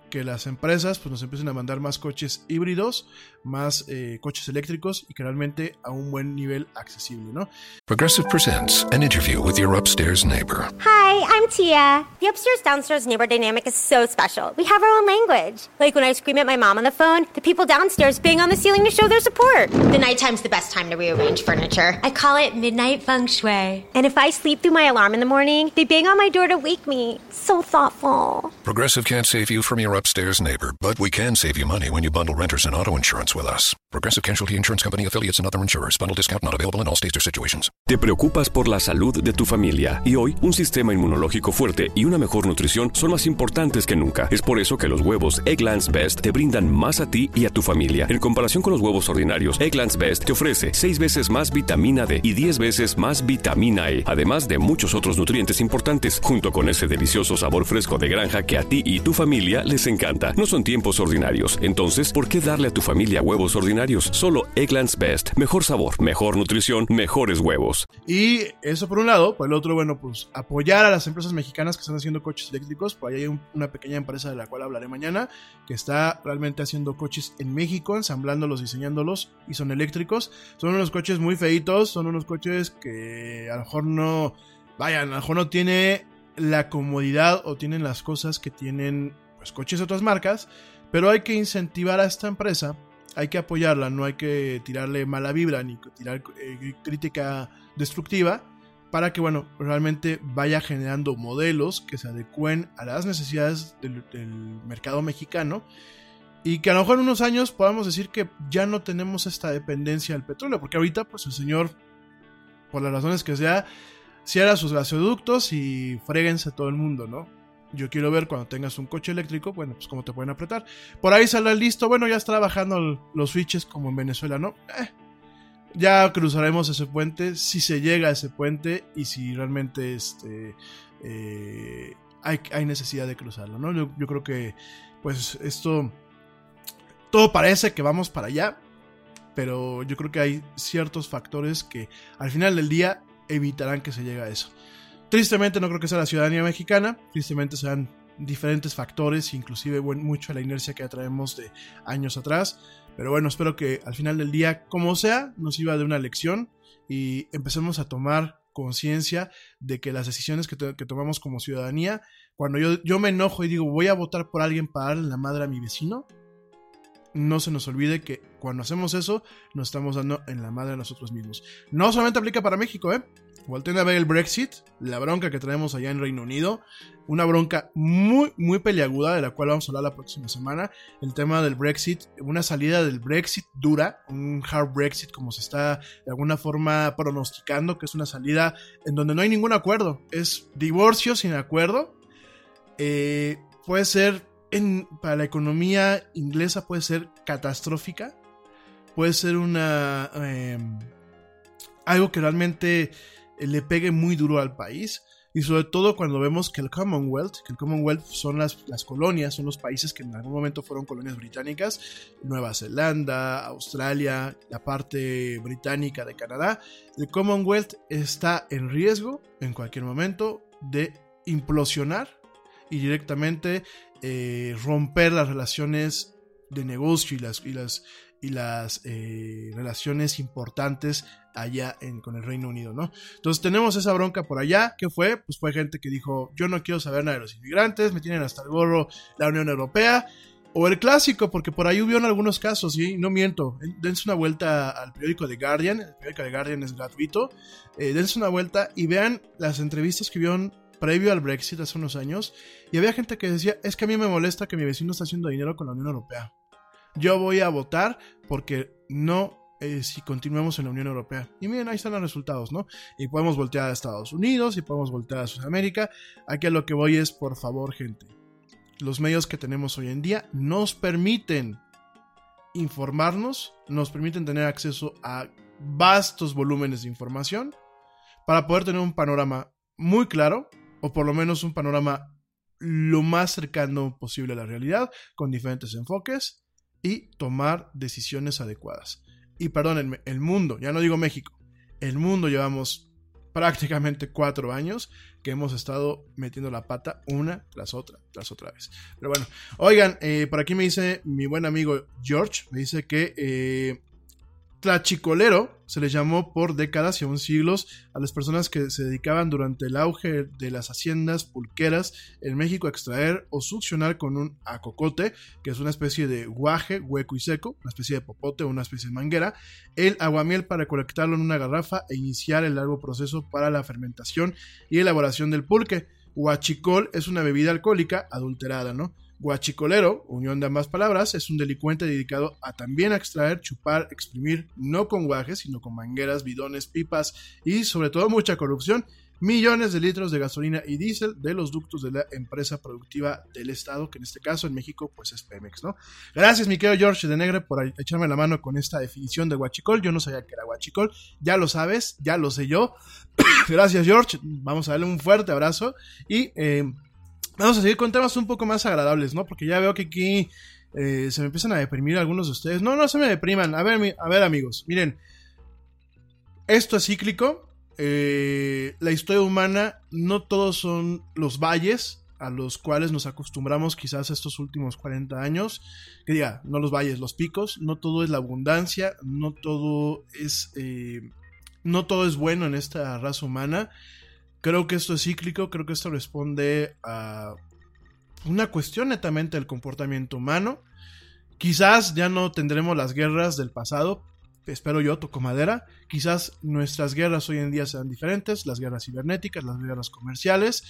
que las empresas pues, nos empiecen a mandar más coches híbridos, más eh, coches eléctricos y que realmente a un buen nivel accesible, ¿no? Progressive presents an interview with your upstairs neighbor. Hi, I'm Tia. The upstairs downstairs neighbor dynamic is so special. We have our own language. Like when I scream at my mom on the phone, the people downstairs bang on the ceiling to show their support. The nighttime's the best time to rearrange furniture. I call it midnight feng shui. And if I sleep through my alarm in the morning, they bang on my door to wake me. So thoughtful. Progressive can't save you from your upstairs neighbor, but we can save you money when you bundle renters and auto insurance with us. Progressive Casualty Insurance Company affiliates and other insurers. Bundle discount not available in all states or situations. Te preocupas por la salud de tu familia y hoy un sistema inmunológico fuerte y una mejor nutrición son más importantes que nunca. Es por eso que los huevos Egglands Best te brindan más a ti y a tu familia. En comparación con los huevos ordinarios, Egglands Best te ofrece 6 veces más vitamina D y 10 veces más vitamina E, además de muchos otros nutrientes importantes, junto con ese delicioso sabor fresco de granja que a ti y tu familia les encanta. No son tiempos ordinarios, entonces, ¿por qué darle a tu familia huevos ordinarios? Solo Egglands Best. Mejor sabor, mejor nutrición, mejores huevos. Y eso por un lado, por el otro, bueno, pues apoyar a las empresas mexicanas que están haciendo coches eléctricos. Por ahí hay una pequeña empresa de la cual hablaré mañana, que está realmente haciendo coches en México, ensamblándolos, diseñándolos y son eléctricos. Son unos coches muy feitos, son unos coches que a lo mejor no, vayan, a lo mejor no tiene la comodidad o tienen las cosas que tienen pues, coches de otras marcas, pero hay que incentivar a esta empresa, hay que apoyarla, no hay que tirarle mala vibra ni tirar eh, crítica destructiva para que, bueno, realmente vaya generando modelos que se adecuen a las necesidades del, mercado mexicano y que a lo mejor en unos años podamos decir que ya no tenemos esta dependencia del petróleo, porque ahorita, pues el señor, por las razones que sea, cierra sus gasoductos y fréguense a todo el mundo, ¿no? Yo quiero ver cuando tengas un coche eléctrico, bueno, pues cómo te pueden apretar. Por ahí sale listo, bueno, ya está bajando los switches como en Venezuela, ¿no? Eh, ya cruzaremos ese puente, si se llega a ese puente y si realmente este, eh, hay, necesidad de cruzarlo, ¿no? Yo, yo creo que, pues, esto, todo parece que vamos para allá, pero yo creo que hay ciertos factores que al final del día evitarán que se llegue a eso. Tristemente no creo que sea la ciudadanía mexicana, tristemente sean diferentes factores, inclusive mucho la inercia que traemos de años atrás. Pero bueno, espero que al final del día, como sea, nos iba de una lección y empecemos a tomar conciencia de que las decisiones que, tomamos como ciudadanía, cuando yo, yo me enojo y digo voy a votar por alguien para darle la madre a mi vecino, no se nos olvide que cuando hacemos eso, nos estamos dando en la madre a nosotros mismos. No solamente aplica para México, ¿eh? Volten a ver el Brexit, la bronca que traemos allá en Reino Unido, una bronca muy, muy peleaguda de la cual vamos a hablar la próxima semana. El tema del Brexit, una salida del Brexit dura, un hard Brexit como se está de alguna forma pronosticando, que es una salida en donde no hay ningún acuerdo, es divorcio sin acuerdo. Eh, puede ser, para la economía inglesa puede ser catastrófica, puede ser una... Em, algo que realmente eh, le pegue muy duro al país. Y sobre todo cuando vemos que el Commonwealth, que el Commonwealth son las, las colonias, son los países que en algún momento fueron colonias británicas, Nueva Zelanda, Australia, la parte británica de Canadá, el Commonwealth está en riesgo en cualquier momento de implosionar y directamente eh, romper las relaciones de negocio y las, y las, y las eh, relaciones importantes allá en, con el Reino Unido, ¿no? Entonces tenemos esa bronca por allá, ¿qué fue? Pues fue gente que dijo, yo no quiero saber nada de los inmigrantes, me tienen hasta el gorro la Unión Europea, o el clásico, porque por ahí hubo en algunos casos, y no miento. Dense una vuelta al periódico The Guardian. El periódico The Guardian es gratuito. Eh, dense una vuelta y vean las entrevistas que vieron previo al Brexit hace unos años. Y había gente que decía: Es que a mí me molesta que mi vecino está haciendo dinero con la Unión Europea. Yo voy a votar porque no eh, si continuamos en la Unión Europea. Y miren, ahí están los resultados, ¿no? Y podemos voltear a Estados Unidos y podemos voltear a Sudamérica. Aquí a lo que voy es, por favor, gente los medios que tenemos hoy en día nos permiten informarnos, nos permiten tener acceso a vastos volúmenes de información para poder tener un panorama muy claro, o por lo menos un panorama lo más cercano posible a la realidad, con diferentes enfoques y tomar decisiones adecuadas. Y perdónenme, el mundo, ya no digo México, el mundo llevamos prácticamente cuatro años que hemos estado metiendo la pata una tras otra, tras otra vez. Pero bueno, oigan, eh, por aquí me dice mi buen amigo George, me dice que eh, Tlachicolero se le llamó por décadas y aún siglos a las personas que se dedicaban durante el auge de las haciendas pulqueras en México a extraer o succionar con un acocote, que es una especie de guaje hueco y seco, una especie de popote o una especie de manguera, el aguamiel para recolectarlo en una garrafa e iniciar el largo proceso para la fermentación y elaboración del pulque. Huachicol es una bebida alcohólica adulterada, ¿no? Guachicolero, unión de ambas palabras, es un delincuente dedicado a también extraer, chupar, exprimir, no con guajes, sino con mangueras, bidones, pipas y sobre todo mucha corrupción, millones de litros de gasolina y diésel de los ductos de la empresa productiva del Estado, que en este caso en México pues es Pemex, ¿no? Gracias mi querido George de Negre por echarme la mano con esta definición de guachicol, yo no sabía que era guachicol, ya lo sabes, ya lo sé yo, gracias George, vamos a darle un fuerte abrazo y... Eh, Vamos a seguir con temas un poco más agradables, ¿no? Porque ya veo que aquí eh, se me empiezan a deprimir algunos de ustedes. No, no se me depriman. A ver, a ver amigos, miren. Esto es cíclico. Eh, la historia humana, no todos son los valles a los cuales nos acostumbramos quizás estos últimos 40 años. Que diga, no los valles, los picos. No todo es la abundancia. No todo es... Eh, no todo es bueno en esta raza humana. Creo que esto es cíclico, creo que esto responde a una cuestión netamente del comportamiento humano. Quizás ya no tendremos las guerras del pasado, espero yo, toco madera. Quizás nuestras guerras hoy en día sean diferentes, las guerras cibernéticas, las guerras comerciales.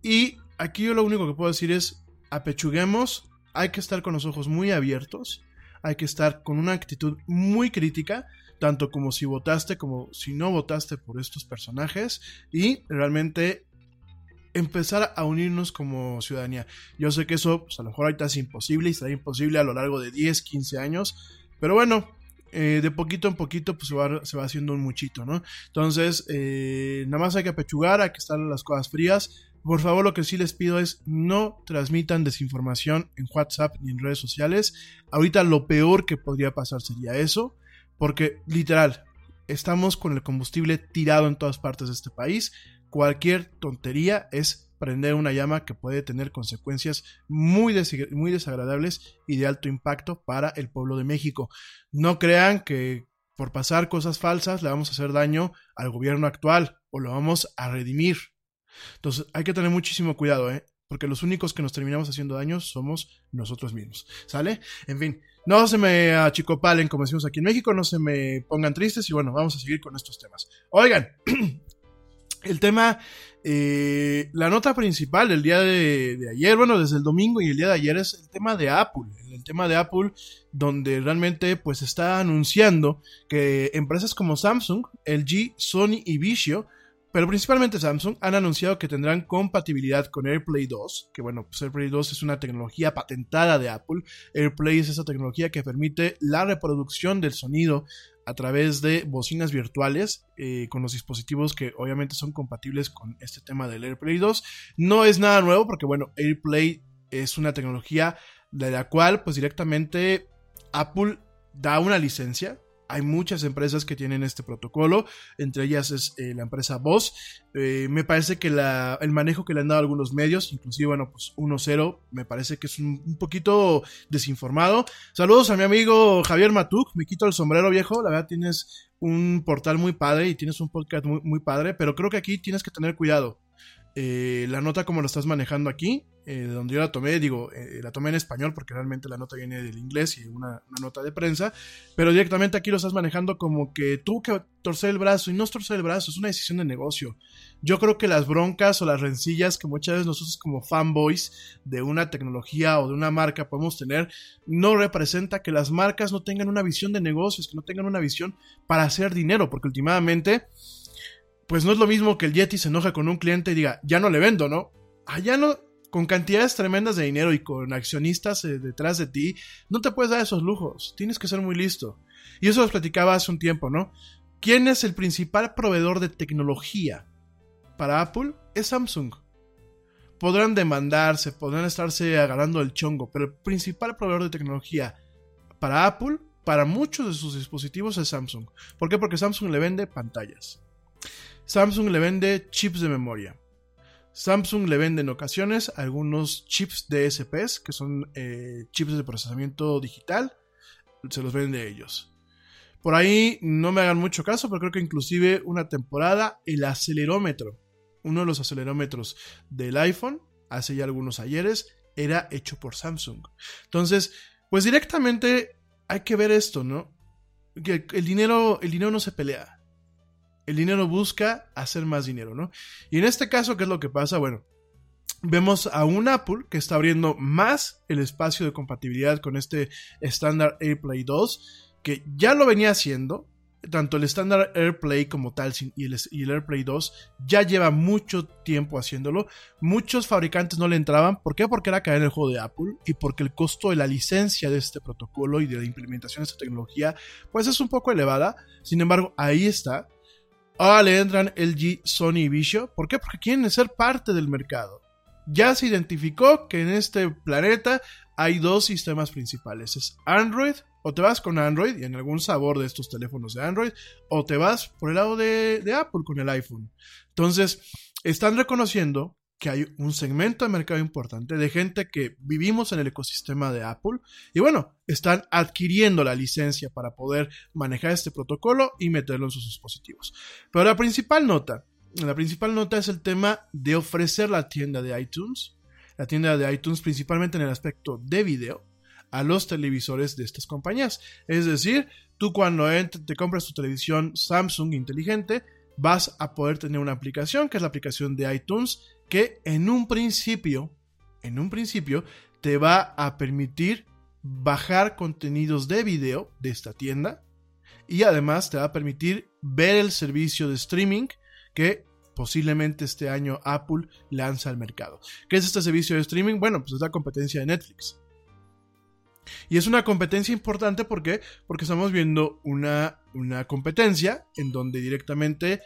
Y aquí yo lo único que puedo decir es, apechuguemos, hay que estar con los ojos muy abiertos, hay que estar con una actitud muy crítica tanto como si votaste como si no votaste por estos personajes y realmente empezar a unirnos como ciudadanía. Yo sé que eso pues, a lo mejor ahorita es imposible y será imposible a lo largo de 10, 15 años, pero bueno, eh, de poquito en poquito pues se va, se va haciendo un muchito, ¿no? Entonces, eh, nada más hay que apechugar, hay que estar las cosas frías. Por favor, lo que sí les pido es no transmitan desinformación en WhatsApp ni en redes sociales. Ahorita lo peor que podría pasar sería eso. Porque literal, estamos con el combustible tirado en todas partes de este país. Cualquier tontería es prender una llama que puede tener consecuencias muy, desagradables y de alto impacto para el pueblo de México. No crean que por pasar cosas falsas le vamos a hacer daño al gobierno actual o lo vamos a redimir. Entonces hay que tener muchísimo cuidado, ¿eh? Porque los únicos que nos terminamos haciendo daño somos nosotros mismos. ¿Sale? En fin, no se me achicopalen, como decimos aquí en México, no se me pongan tristes y bueno, vamos a seguir con estos temas. Oigan, el tema, eh, la nota principal del día de, ayer, bueno, desde el domingo y el día de ayer es el tema de Apple. El tema de Apple, donde realmente pues está anunciando que empresas como Samsung, LG, Sony y Vizio pero principalmente Samsung han anunciado que tendrán compatibilidad con AirPlay 2, que bueno, pues AirPlay 2 es una tecnología patentada de Apple. AirPlay es esa tecnología que permite la reproducción del sonido a través de bocinas virtuales eh, con los dispositivos que obviamente son compatibles con este tema del AirPlay 2. No es nada nuevo porque bueno, AirPlay es una tecnología de la cual pues directamente Apple da una licencia Hay muchas empresas que tienen este protocolo, entre ellas es eh, la empresa Voz. Eh, me parece que el manejo que le han dado algunos medios, inclusive, bueno, pues 1-0, me parece que es un, un, poquito desinformado. Saludos a mi amigo Javier Matuk, me quito el sombrero viejo, la verdad tienes un portal muy padre y tienes un podcast muy, muy padre, pero creo que aquí tienes que tener cuidado. Eh, la nota como lo estás manejando aquí, eh, donde yo la tomé, digo, eh, la tomé en español porque realmente la nota viene del inglés y una, una, nota de prensa, pero directamente aquí lo estás manejando como que tú que torcer el brazo y no es torcer el brazo, es una decisión de negocio. Yo creo que las broncas o las rencillas que muchas veces nosotros como fanboys de una tecnología o de una marca podemos tener, no representa que las marcas no tengan una visión de negocios, que no tengan una visión para hacer dinero, porque últimamente pues no es lo mismo que el Yeti se enoje con un cliente y diga, ya no le vendo, ¿no? Allá no, con cantidades tremendas de dinero y con accionistas eh, detrás de ti, no te puedes dar esos lujos, tienes que ser muy listo. Y eso lo platicaba hace un tiempo, ¿no? ¿Quién es el principal proveedor de tecnología para Apple? Es Samsung. Podrán demandarse, podrán estarse agarrando el chongo, pero el principal proveedor de tecnología para Apple, para muchos de sus dispositivos es Samsung. ¿Por qué? Porque Samsung le vende pantallas. Samsung le vende chips de memoria. Samsung le vende en ocasiones algunos chips DSPs, que son eh, chips de procesamiento digital. Se los vende ellos. Por ahí no me hagan mucho caso, pero creo que inclusive una temporada el acelerómetro, uno de los acelerómetros del iPhone, hace ya algunos ayeres, era hecho por Samsung. Entonces, pues directamente hay que ver esto, ¿no? Que el dinero, el dinero no se pelea el dinero busca hacer más dinero, ¿no? Y en este caso, ¿qué es lo que pasa? Bueno, vemos a un Apple que está abriendo más el espacio de compatibilidad con este estándar AirPlay 2, que ya lo venía haciendo. Tanto el estándar AirPlay como tal y el, y el, AirPlay 2 ya lleva mucho tiempo haciéndolo. Muchos fabricantes no le entraban. ¿Por qué? Porque era caer en el juego de Apple y porque el costo de la licencia de este protocolo y de la implementación de esta tecnología pues es un poco elevada. Sin embargo, ahí está. Ahora le entran LG, Sony y Vizio. ¿Por qué? Porque quieren ser parte del mercado. Ya se identificó que en este planeta hay dos sistemas principales. Es Android, o te vas con Android y en algún sabor de estos teléfonos de Android, o te vas por el lado de Apple con el iPhone. Entonces, están reconociendo que hay un segmento de mercado importante de gente que vivimos en el ecosistema de Apple y bueno, están adquiriendo la licencia para poder manejar este protocolo y meterlo en sus dispositivos. Pero la principal nota, la principal nota es el tema de ofrecer la tienda de iTunes, la tienda de iTunes principalmente en el aspecto de video a los televisores de estas compañías. Es decir, tú cuando te compras tu televisión Samsung inteligente, vas a poder tener una aplicación que es la aplicación de iTunes que en un principio, en un principio, te va a permitir bajar contenidos de video de esta tienda y además te va a permitir ver el servicio de streaming que posiblemente este año Apple lanza al mercado. ¿Qué es este servicio de streaming? Bueno, pues es la competencia de Netflix. Y es una competencia importante porque, estamos viendo una, una competencia en donde directamente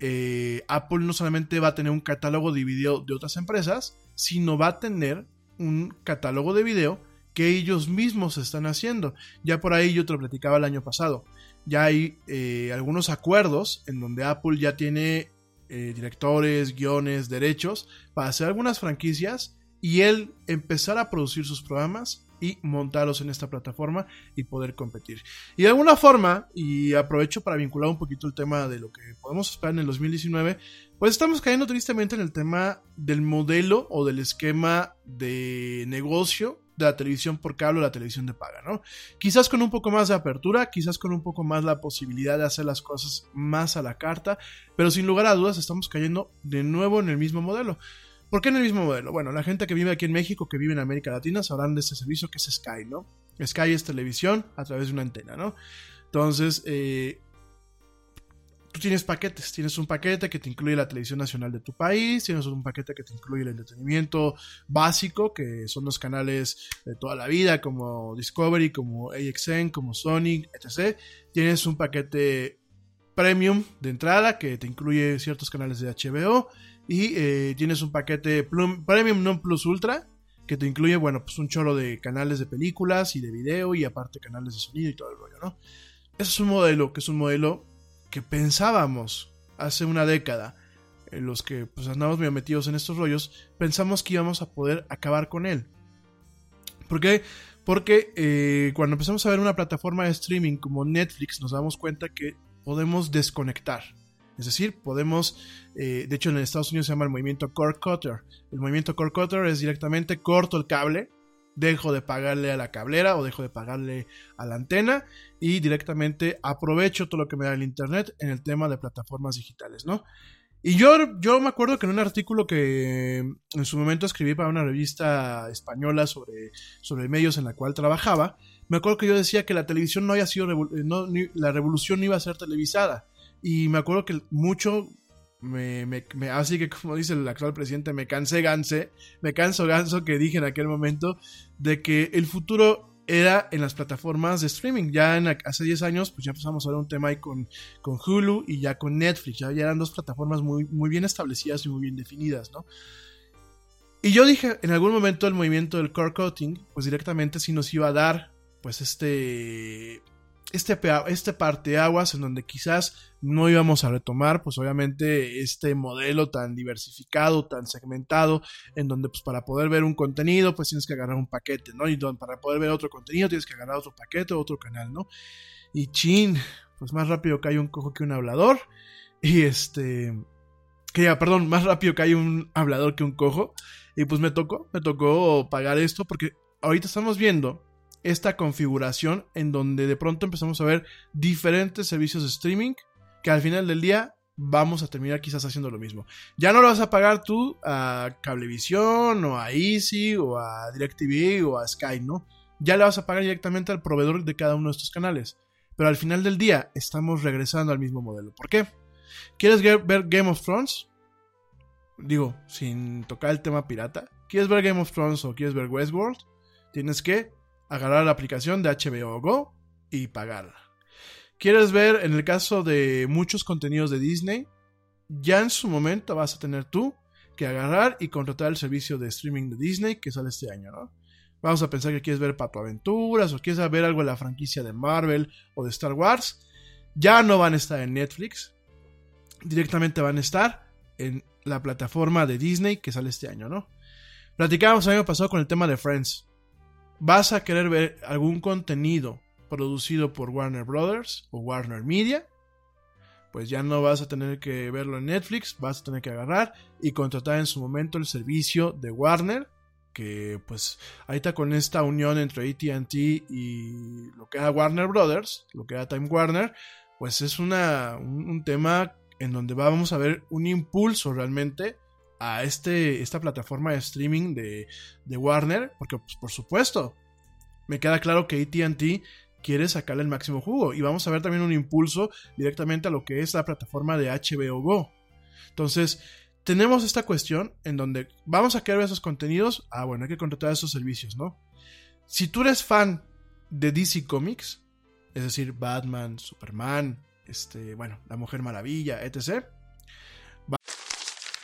eh, Apple no solamente va a tener un catálogo de video de otras empresas, sino va a tener un catálogo de video que ellos mismos están haciendo. Ya por ahí yo te lo platicaba el año pasado. Ya hay eh, algunos acuerdos en donde Apple ya tiene eh, directores, guiones, derechos para hacer algunas franquicias y él empezar a producir sus programas y montarlos en esta plataforma y poder competir. Y de alguna forma, y aprovecho para vincular un poquito el tema de lo que podemos esperar en el 2019, pues estamos cayendo tristemente en el tema del modelo o del esquema de negocio de la televisión por cable o la televisión de paga, ¿no? Quizás con un poco más de apertura, quizás con un poco más la posibilidad de hacer las cosas más a la carta, pero sin lugar a dudas estamos cayendo de nuevo en el mismo modelo. ¿Por qué en el mismo modelo? Bueno, la gente que vive aquí en México, que vive en América Latina, sabrán de este servicio que es Sky, ¿no? Sky es televisión a través de una antena, ¿no? Entonces, eh, tú tienes paquetes, tienes un paquete que te incluye la televisión nacional de tu país, tienes un paquete que te incluye el entretenimiento básico, que son los canales de toda la vida, como Discovery, como AXN, como Sonic, etc. Tienes un paquete premium de entrada que te incluye ciertos canales de HBO y eh, tienes un paquete Premium Non Plus Ultra que te incluye, bueno, pues un chorro de canales de películas y de video y aparte canales de sonido y todo el rollo, ¿no? ese es un modelo que es un modelo que pensábamos hace una década, en los que pues andamos medio metidos en estos rollos, pensamos que íbamos a poder acabar con él. ¿Por qué? Porque eh, cuando empezamos a ver una plataforma de streaming como Netflix, nos damos cuenta que podemos desconectar. Es decir, podemos, eh, de hecho en Estados Unidos se llama el movimiento cord cutter. El movimiento cord cutter es directamente corto el cable, dejo de pagarle a la cablera o dejo de pagarle a la antena y directamente aprovecho todo lo que me da el internet en el tema de plataformas digitales, ¿no? Y yo, yo me acuerdo que en un artículo que en su momento escribí para una revista española sobre, sobre medios en la cual trabajaba, me acuerdo que yo decía que la televisión no había sido, no, la revolución no iba a ser televisada. Y me acuerdo que mucho me, me, así que como dice el actual presidente, me cansé ganse, me canso ganso que dije en aquel momento de que el futuro era en las plataformas de streaming. Ya hace 10 años, pues ya empezamos a ver un tema ahí con, con Hulu y ya con Netflix. Ya, eran dos plataformas muy, muy bien establecidas y muy bien definidas, ¿no? Y yo dije, en algún momento el movimiento del core cutting, pues directamente sí nos iba a dar, pues este este, este parteaguas en donde quizás no íbamos a retomar, pues obviamente este modelo tan diversificado, tan segmentado, en donde pues para poder ver un contenido, pues tienes que agarrar un paquete, ¿no? Y para poder ver otro contenido tienes que agarrar otro paquete, otro canal, ¿no? Y chin, pues más rápido que hay un cojo que un hablador. Y este... Que ya, perdón, más rápido que hay un hablador que un cojo. Y pues me tocó, me tocó pagar esto porque ahorita estamos viendo esta configuración en donde de pronto empezamos a ver diferentes servicios de streaming que al final del día vamos a terminar quizás haciendo lo mismo. Ya no lo vas a pagar tú a Cablevisión o a Easy o a DirecTV o a Sky, ¿no? Ya le vas a pagar directamente al proveedor de cada uno de estos canales. Pero al final del día estamos regresando al mismo modelo. ¿Por qué? ¿Quieres ver Game of Thrones? Digo, sin tocar el tema pirata. ¿Quieres ver Game of Thrones o quieres ver Westworld? Tienes que agarrar la aplicación de HBO Go y pagarla. ¿Quieres ver en el caso de muchos contenidos de Disney? Ya en su momento vas a tener tú que agarrar y contratar el servicio de streaming de Disney que sale este año, ¿no? Vamos a pensar que quieres ver Pato Aventuras o quieres ver algo de la franquicia de Marvel o de Star Wars. Ya no van a estar en Netflix. Directamente van a estar en la plataforma de Disney que sale este año, ¿no? Platicábamos el año pasado con el tema de Friends vas a querer ver algún contenido producido por Warner Brothers o Warner Media, pues ya no vas a tener que verlo en Netflix, vas a tener que agarrar y contratar en su momento el servicio de Warner, que pues ahorita con esta unión entre ATT y lo que era Warner Brothers, lo que era Time Warner, pues es una, un tema en donde vamos a ver un impulso realmente a este, esta plataforma de streaming de, Warner, porque pues, por supuesto, me queda claro que ATT quiere sacarle el máximo jugo y vamos a ver también un impulso directamente a lo que es la plataforma de HBO Go. Entonces, tenemos esta cuestión en donde vamos a querer ver esos contenidos, ah bueno, hay que contratar esos servicios, ¿no? Si tú eres fan de DC Comics, es decir, Batman, Superman, este, bueno, La Mujer Maravilla, etc.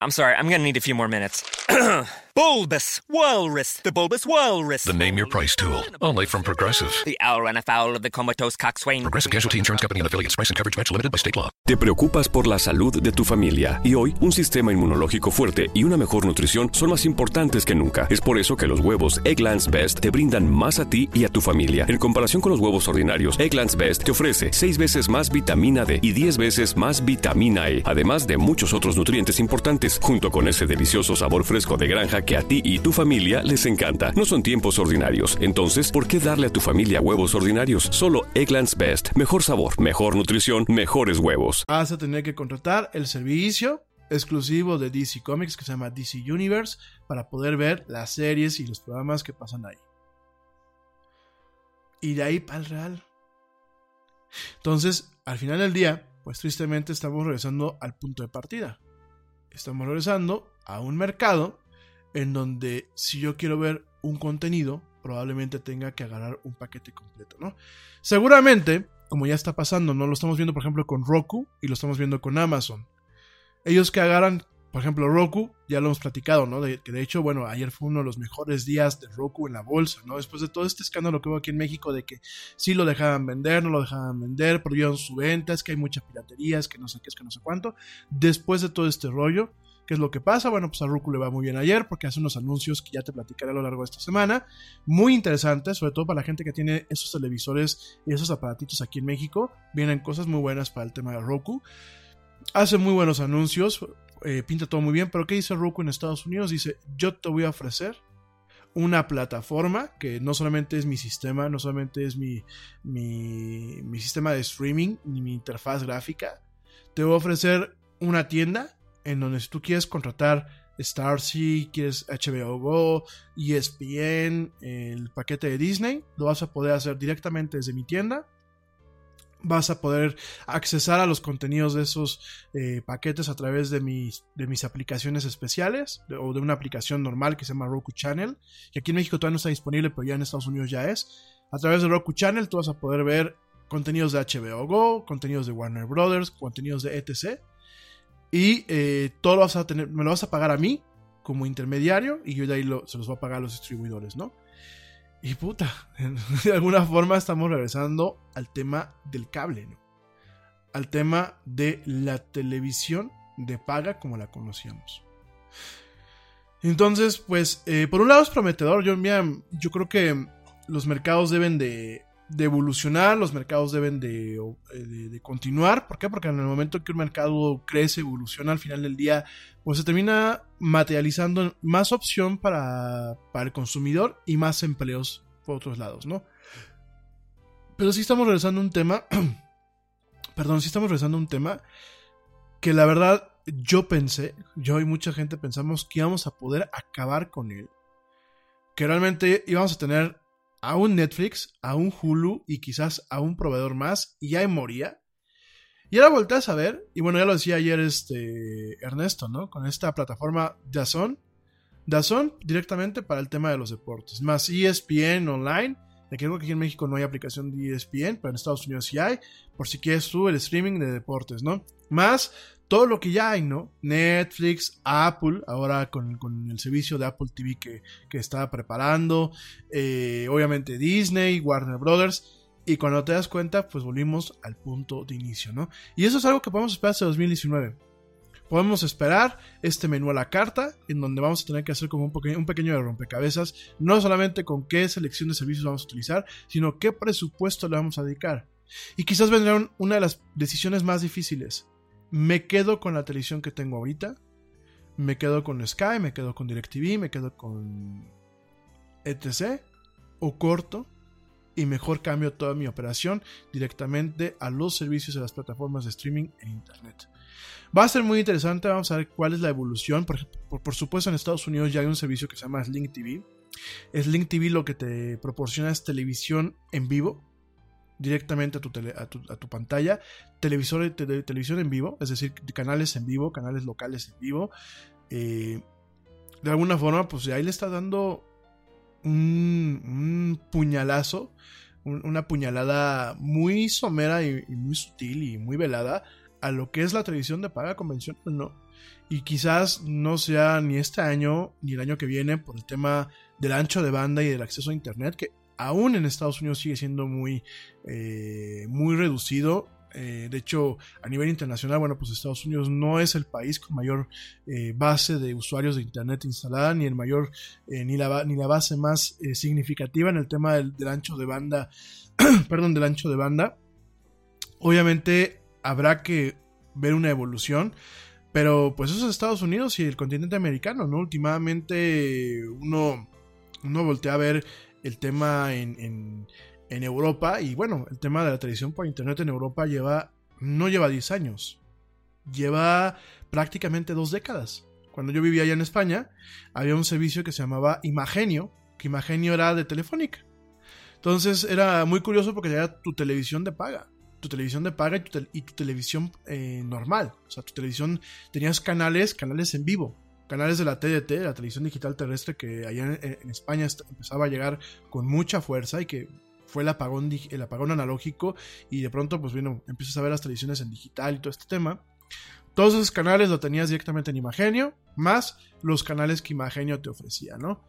I'm sorry, I'm gonna need a few more minutes. bulbous Walrus, the Bulbous Walrus. The name your price tool, only from Progressive. The owl ran afoul of the comatose coxswain. Progressive Casualty Insurance Company and affiliates. Price and coverage match limited by state law. Te preocupas por la salud de tu familia y hoy un sistema inmunológico fuerte y una mejor nutrición son más importantes que nunca. Es por eso que los huevos Egglands Best te brindan más a ti y a tu familia. En comparación con los huevos ordinarios, Egglands Best te ofrece 6 veces más vitamina D y 10 veces más vitamina E, además de muchos otros nutrientes importantes junto con ese delicioso sabor fresco de granja que a ti y tu familia les encanta. No son tiempos ordinarios, entonces, ¿por qué darle a tu familia huevos ordinarios? Solo Eggland's Best. Mejor sabor, mejor nutrición, mejores huevos. Vas a tener que contratar el servicio exclusivo de DC Comics que se llama DC Universe para poder ver las series y los programas que pasan ahí. Y de ahí para el real. Entonces, al final del día, pues tristemente estamos regresando al punto de partida estamos regresando a un mercado en donde si yo quiero ver un contenido, probablemente tenga que agarrar un paquete completo, ¿no? Seguramente, como ya está pasando, ¿no? Lo estamos viendo, por ejemplo, con Roku y lo estamos viendo con Amazon. Ellos que agarran, por ejemplo, Roku, ya lo hemos platicado, ¿no? Que de hecho, bueno, ayer fue uno de los mejores días de Roku en la bolsa, ¿no? Después de todo este escándalo que hubo aquí en México de que sí lo dejaban vender, no lo dejaban vender, prohibieron su venta, es que hay mucha piratería, es que no sé qué, es que no sé cuánto. Después de todo este rollo, ¿Qué es lo que pasa? Bueno, pues a Roku le va muy bien ayer porque hace unos anuncios que ya te platicaré a lo largo de esta semana. Muy interesantes, sobre todo para la gente que tiene esos televisores y esos aparatitos aquí en México. Vienen cosas muy buenas para el tema de Roku. Hace muy buenos anuncios, eh, pinta todo muy bien, pero ¿qué dice Roku en Estados Unidos? Dice, yo te voy a ofrecer una plataforma que no solamente es mi sistema, no solamente es mi, mi, sistema de streaming ni mi interfaz gráfica, te voy a ofrecer una tienda en donde si tú quieres contratar Starcy, quieres HBO Go, ESPN, el paquete de Disney, lo vas a poder hacer directamente desde mi tienda. Vas a poder accesar a los contenidos de esos eh, paquetes a través de mis, de mis aplicaciones especiales o de una aplicación normal que se llama Roku Channel. Y aquí en México todavía no está disponible, pero ya en Estados Unidos ya es. A través de Roku Channel tú vas a poder ver contenidos de HBO Go, contenidos de Warner Brothers, contenidos de etc. Y eh, todo lo vas a tener, me lo vas a pagar a mí como intermediario y yo de ahí se los voy a pagar a los distribuidores, ¿no? Y puta, de alguna forma estamos regresando al tema del cable, ¿no? Al tema de la televisión de paga como la conocíamos. Entonces, pues, eh, por un lado es prometedor. Yo, yo creo que los mercados deben de de evolucionar, los mercados deben de, de, continuar. ¿Por qué? Porque en el momento que un mercado crece, evoluciona, al final del día, pues se termina materializando más opción para, para el consumidor y más empleos por otros lados, ¿no? Pero sí estamos regresando a un tema, perdón, sí estamos regresando a un tema que la verdad yo pensé, yo y mucha gente pensamos que íbamos a poder acabar con él. Que realmente íbamos a tener a un Netflix, a un Hulu y quizás a un proveedor más y ya moría. Y ahora volteas a ver, y bueno, ya lo decía ayer este Ernesto, ¿no? Con esta plataforma Dazón. Dazón directamente para el tema de los deportes. Más ESPN online. De creo que aquí en México no hay aplicación de ESPN, pero en Estados Unidos sí hay. Por si quieres tú el streaming de deportes, ¿no? Más todo lo que ya hay, ¿no? Netflix, Apple, ahora con, el servicio de Apple TV que, que está preparando, eh, obviamente Disney, Warner Brothers. Y cuando te das cuenta, pues volvimos al punto de inicio, ¿no? Y eso es algo que podemos esperar hasta 2019. Podemos esperar este menú a la carta, en donde vamos a tener que hacer como un, pequeño, un pequeño rompecabezas, no solamente con qué selección de servicios vamos a utilizar, sino qué presupuesto le vamos a dedicar. Y quizás vendrá una de las decisiones más difíciles me quedo con la televisión que tengo ahorita. Me quedo con Sky, me quedo con DirecTV, me quedo con etc. O corto y mejor cambio toda mi operación directamente a los servicios de las plataformas de streaming e internet. Va a ser muy interesante, vamos a ver cuál es la evolución. Por, por, supuesto, en Estados Unidos ya hay un servicio que se llama Sling TV. Sling TV lo que te proporciona es televisión en vivo, directamente a tu, a tu, pantalla, televisor, televisión en vivo, es decir, canales en vivo, canales locales en vivo. Eh, de alguna forma, pues ahí le está dando un, puñalazo, una puñalada muy somera y, muy sutil y muy velada a lo que es la televisión de paga convencional, ¿no? Y quizás no sea ni este año ni el año que viene por el tema del ancho de banda y del acceso a Internet, que aún en Estados Unidos sigue siendo muy, eh, muy reducido. Eh, de hecho, a nivel internacional, bueno, pues Estados Unidos no es el país con mayor eh, base de usuarios de Internet instalada, ni el mayor, ni, la, ni la base más significativa en el tema del, ancho de banda, perdón, del ancho de banda. Obviamente habrá que ver una evolución, pero pues eso es Estados Unidos y el continente americano, ¿no? Últimamente uno, uno voltea a ver el tema en, en, Europa. Y bueno, el tema de la televisión por internet en Europa lleva. no lleva 10 años. Lleva prácticamente dos décadas. Cuando yo vivía allá en España, había un servicio que se llamaba Imagenio, que Imagenio era de Telefónica. Entonces era muy curioso porque era tu televisión de paga. Tu televisión de paga y tu, televisión eh, normal. O sea, tu televisión tenías canales, canales en vivo canales de la TDT, la televisión digital terrestre, que allá en, España empezaba a llegar con mucha fuerza y que fue el apagón, el apagón analógico y de pronto pues bueno, empiezas a ver las televisiones en digital y todo este tema. Todos esos canales lo tenías directamente en Imagenio, más los canales que Imagenio te ofrecía, ¿no?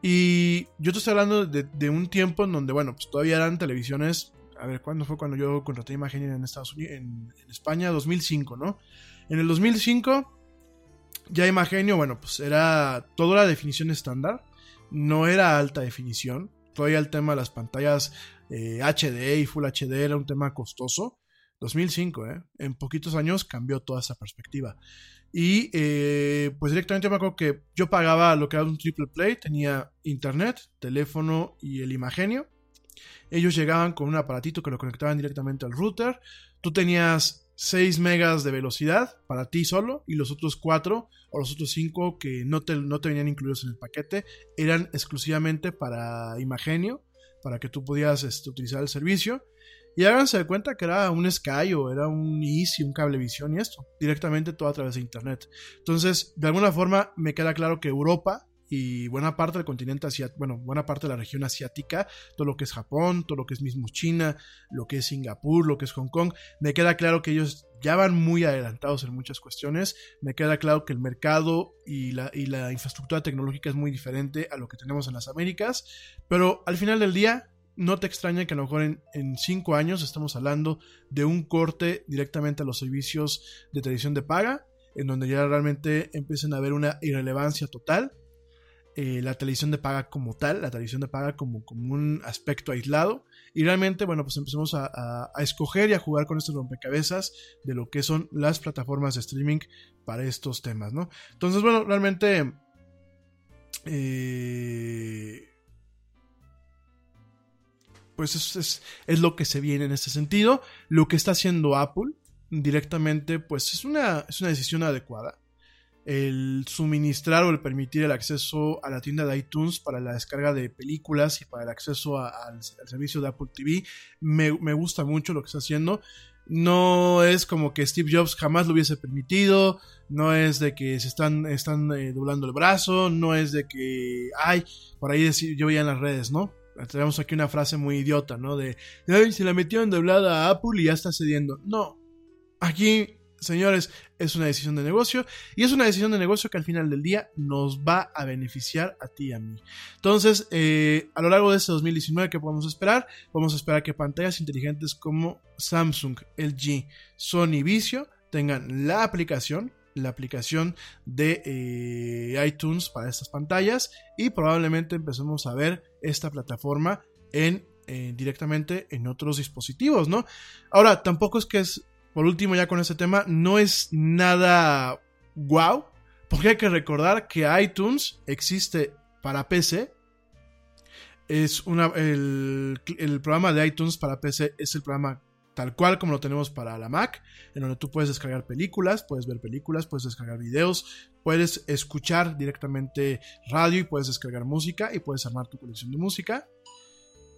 Y yo te estoy hablando de, un tiempo en donde, bueno, pues todavía eran televisiones. A ver, ¿cuándo fue cuando yo contraté Imagenio en Estados Unidos, en, en España? 2005, ¿no? En el 2005, ya Imagenio, bueno, pues era toda la definición estándar, no era alta definición todavía el tema de las pantallas HD eh, y Full HD era un tema costoso. 2005, ¿eh? En poquitos años cambió toda esa perspectiva. Y eh, pues directamente me acuerdo que yo pagaba lo que era un triple play, tenía internet, teléfono y el imagenio. Ellos llegaban con un aparatito que lo conectaban directamente al router. Tú tenías 6 megas de velocidad para ti solo y los otros 4 o los otros 5 que no te, no te venían incluidos en el paquete eran exclusivamente para Imagenio, para que tú pudieras este, utilizar el servicio. Y háganse de cuenta que era un Sky o era un Easy, un cablevisión y esto, directamente todo a través de Internet. Entonces, de alguna forma me queda claro que Europa y buena parte del continente asiático, bueno, buena parte de la región asiática, todo lo que es Japón, todo lo que es mismo China, lo que es Singapur, lo que es Hong Kong, me queda claro que ellos ya van muy adelantados en muchas cuestiones, me queda claro que el mercado y la, y la infraestructura tecnológica es muy diferente a lo que tenemos en las Américas, pero al final del día no te extraña que a lo mejor en, en, cinco años estamos hablando de un corte directamente a los servicios de televisión de paga, en donde ya realmente empiecen a haber una irrelevancia total eh, la televisión de paga como tal, la televisión de paga como, como un aspecto aislado. Y realmente, bueno, pues empecemos a, escoger y a jugar con estos rompecabezas de lo que son las plataformas de streaming para estos temas, ¿no? Entonces, bueno, realmente... Eh, pues es, es, lo que se viene en este sentido. Lo que está haciendo Apple directamente, pues es una, es una decisión adecuada el suministrar o el permitir el acceso a la tienda de iTunes para la descarga de películas y para el acceso al, servicio de Apple TV. Me, gusta mucho lo que está haciendo. No es como que Steve Jobs jamás lo hubiese permitido, no es de que se están, están eh, doblando el brazo, no es de que, ay, por ahí yo veía en las redes, ¿no? Tenemos aquí una frase muy idiota, ¿no? De, ay, se la metieron doblada a Apple y ya está cediendo. No, aquí señores, es una decisión de negocio y es una decisión de negocio que al final del día nos va a beneficiar a ti y a mí. Entonces, eh, a lo largo de este 2019, ¿qué podemos esperar? Podemos esperar que pantallas inteligentes como Samsung, LG, Sony, Vicio tengan la aplicación la aplicación de eh, iTunes para estas pantallas y probablemente empecemos a ver esta plataforma en eh, directamente en otros dispositivos, ¿no? Ahora, tampoco es que es por último, ya con este tema, no es nada wow, porque hay que recordar que iTunes existe para PC. Es una, el, programa de iTunes para PC es el programa tal cual como lo tenemos para la Mac, en donde tú puedes descargar películas, puedes ver películas, puedes descargar videos, puedes escuchar directamente radio y puedes descargar música y puedes armar tu colección de música.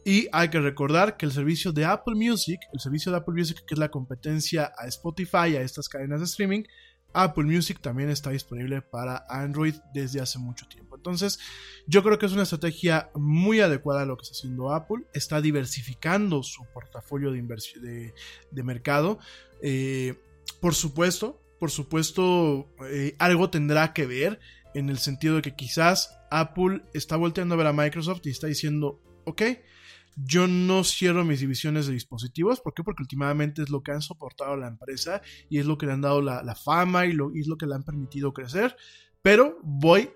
Y hay que recordar que el servicio de Apple Music, el servicio de Apple Music que es la competencia a Spotify, a estas cadenas de streaming, Apple Music también está disponible para Android desde hace mucho tiempo. Entonces, yo creo que es una estrategia muy adecuada a lo que está haciendo Apple. Está diversificando su portafolio de, inversión de, mercado. Eh, por supuesto, por supuesto, eh, algo tendrá que ver en el sentido de que quizás Apple está volteando a ver a Microsoft y está diciendo, ok, yo no cierro mis divisiones de dispositivos. ¿Por qué? Porque últimamente es lo que han soportado la empresa y es lo que le han dado la, fama y, lo, es lo que le han permitido crecer. Pero voy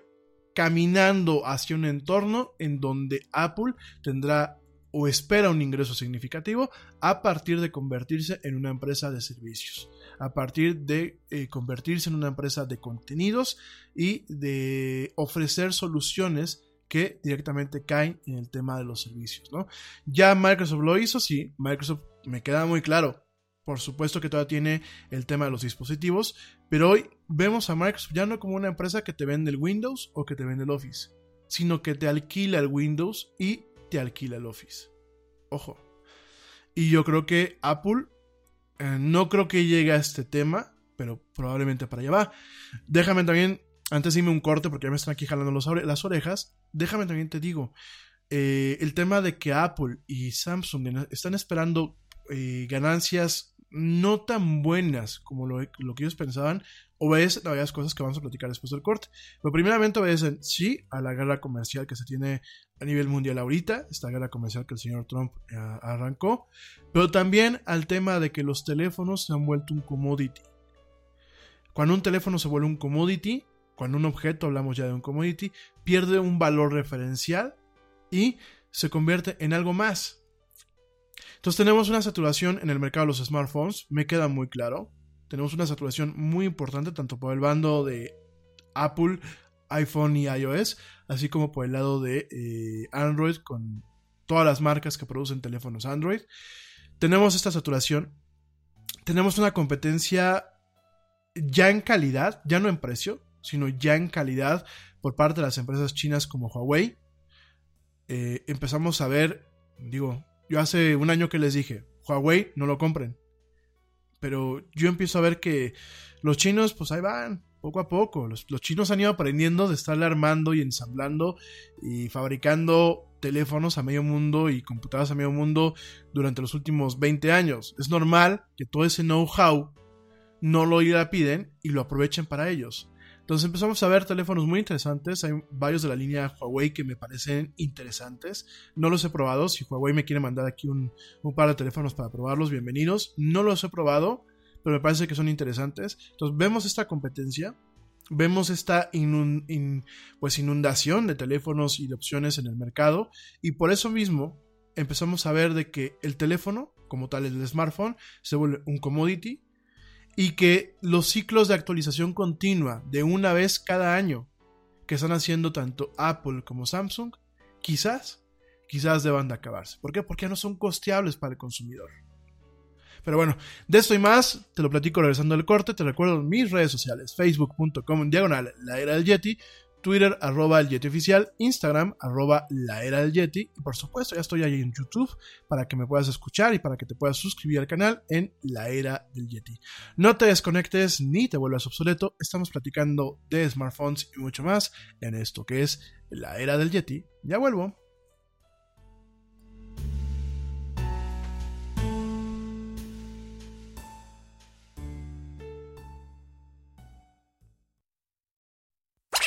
caminando hacia un entorno en donde Apple tendrá o espera un ingreso significativo a partir de convertirse en una empresa de servicios, a partir de eh, convertirse en una empresa de contenidos y de ofrecer soluciones que directamente caen en el tema de los servicios, ¿no? Ya Microsoft lo hizo, sí, Microsoft me queda muy claro. Por supuesto que todavía tiene el tema de los dispositivos, pero hoy vemos a Microsoft ya no como una empresa que te vende el Windows o que te vende el Office, sino que te alquila el Windows y te alquila el Office. Ojo. Y yo creo que Apple eh, no creo que llegue a este tema, pero probablemente para allá va. Déjame también antes dime un corte porque ya me están aquí jalando los las orejas, déjame también te digo, eh, el tema de que Apple y Samsung están esperando eh, ganancias no tan buenas como lo, lo que ellos pensaban, obedecen a varias cosas que vamos a platicar después del corte. Pero primeramente obedecen, sí, a la guerra comercial que se tiene a nivel mundial ahorita, esta guerra comercial que el señor Trump eh, arrancó, pero también al tema de que los teléfonos se han vuelto un commodity. Cuando un teléfono se vuelve un commodity, cuando un objeto, hablamos ya de un commodity, pierde un valor referencial y se convierte en algo más. Entonces tenemos una saturación en el mercado de los smartphones, me queda muy claro. Tenemos una saturación muy importante tanto por el bando de Apple, iPhone y iOS, así como por el lado de eh, Android con todas las marcas que producen teléfonos Android. Tenemos esta saturación. Tenemos una competencia ya en calidad, ya no en precio, sino ya en calidad por parte de las empresas chinas como Huawei. Eh, empezamos a ver, digo, yo hace un año que les dije, Huawei no lo compren. Pero yo empiezo a ver que los chinos, pues ahí van, poco a poco. Los, los chinos han ido aprendiendo de estarle armando y ensamblando y fabricando teléfonos a medio mundo y computadoras a medio mundo durante los últimos 20 años. Es normal que todo ese know-how no lo piden y lo aprovechen para ellos. Entonces empezamos a ver teléfonos muy interesantes. Hay varios de la línea Huawei que me parecen interesantes. No los he probado. Si Huawei me quiere mandar aquí un, par de teléfonos para probarlos, bienvenidos. No los he probado, pero me parece que son interesantes. Entonces vemos esta competencia. Vemos esta pues inundación de teléfonos y de opciones en el mercado. Y por eso mismo empezamos a ver de que el teléfono, como tal el smartphone, se vuelve un commodity y que los ciclos de actualización continua de una vez cada año que están haciendo tanto Apple como Samsung, quizás, quizás deban de acabarse. ¿Por qué? Porque no son costeables para el consumidor. Pero bueno, de esto y más, te lo platico regresando al corte, te recuerdo mis redes sociales, facebook.com diagonal la era del Yeti, Twitter, arroba el Yeti oficial, Instagram, arroba la era del Yeti, y por supuesto ya estoy ahí en YouTube para que me puedas escuchar y para que te puedas suscribir al canal en la era del Yeti. No te desconectes ni te vuelvas obsoleto, estamos platicando de smartphones y mucho más en esto que es la era del Yeti. Ya vuelvo.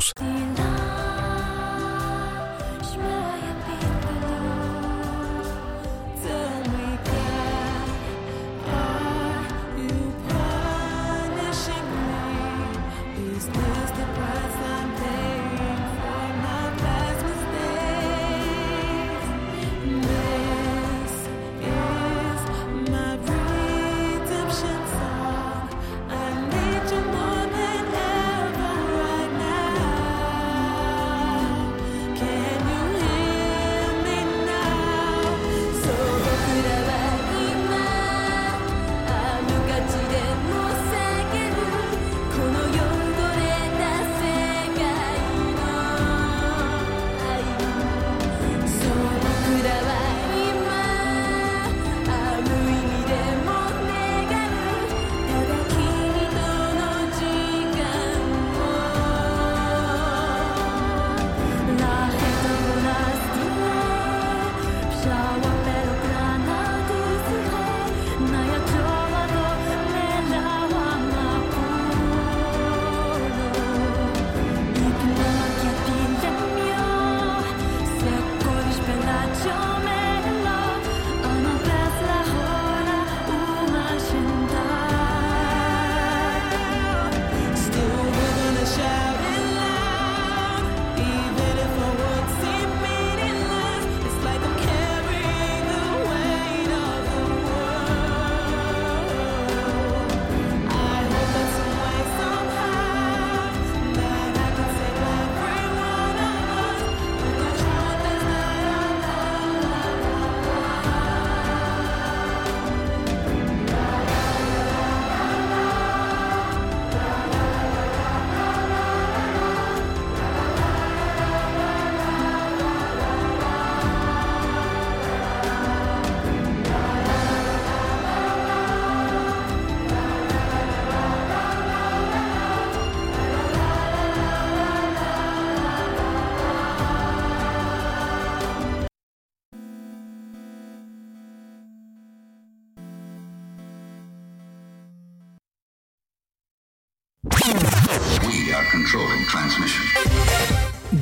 We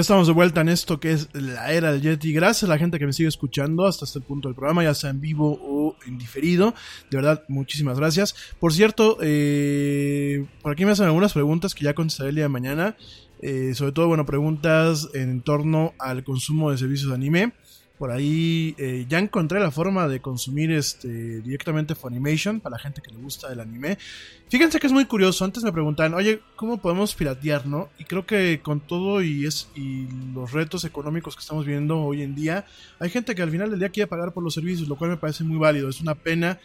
Ya estamos de vuelta en esto que es la era del Yeti. Gracias a la gente que me sigue escuchando hasta este punto del programa, ya sea en vivo o en diferido. De verdad, muchísimas gracias. Por cierto, eh, por aquí me hacen algunas preguntas que ya contestaré el día de mañana. Eh, sobre todo, bueno, preguntas en torno al consumo de servicios de anime. Por ahí eh, ya encontré la forma de consumir este directamente Funimation para la gente que le gusta el anime. Fíjense que es muy curioso. Antes me preguntaban, oye, ¿cómo podemos piratear, no? Y creo que con todo y es y los retos económicos que estamos viendo hoy en día, hay gente que al final del día quiere pagar por los servicios, lo cual me parece muy válido. Es una pena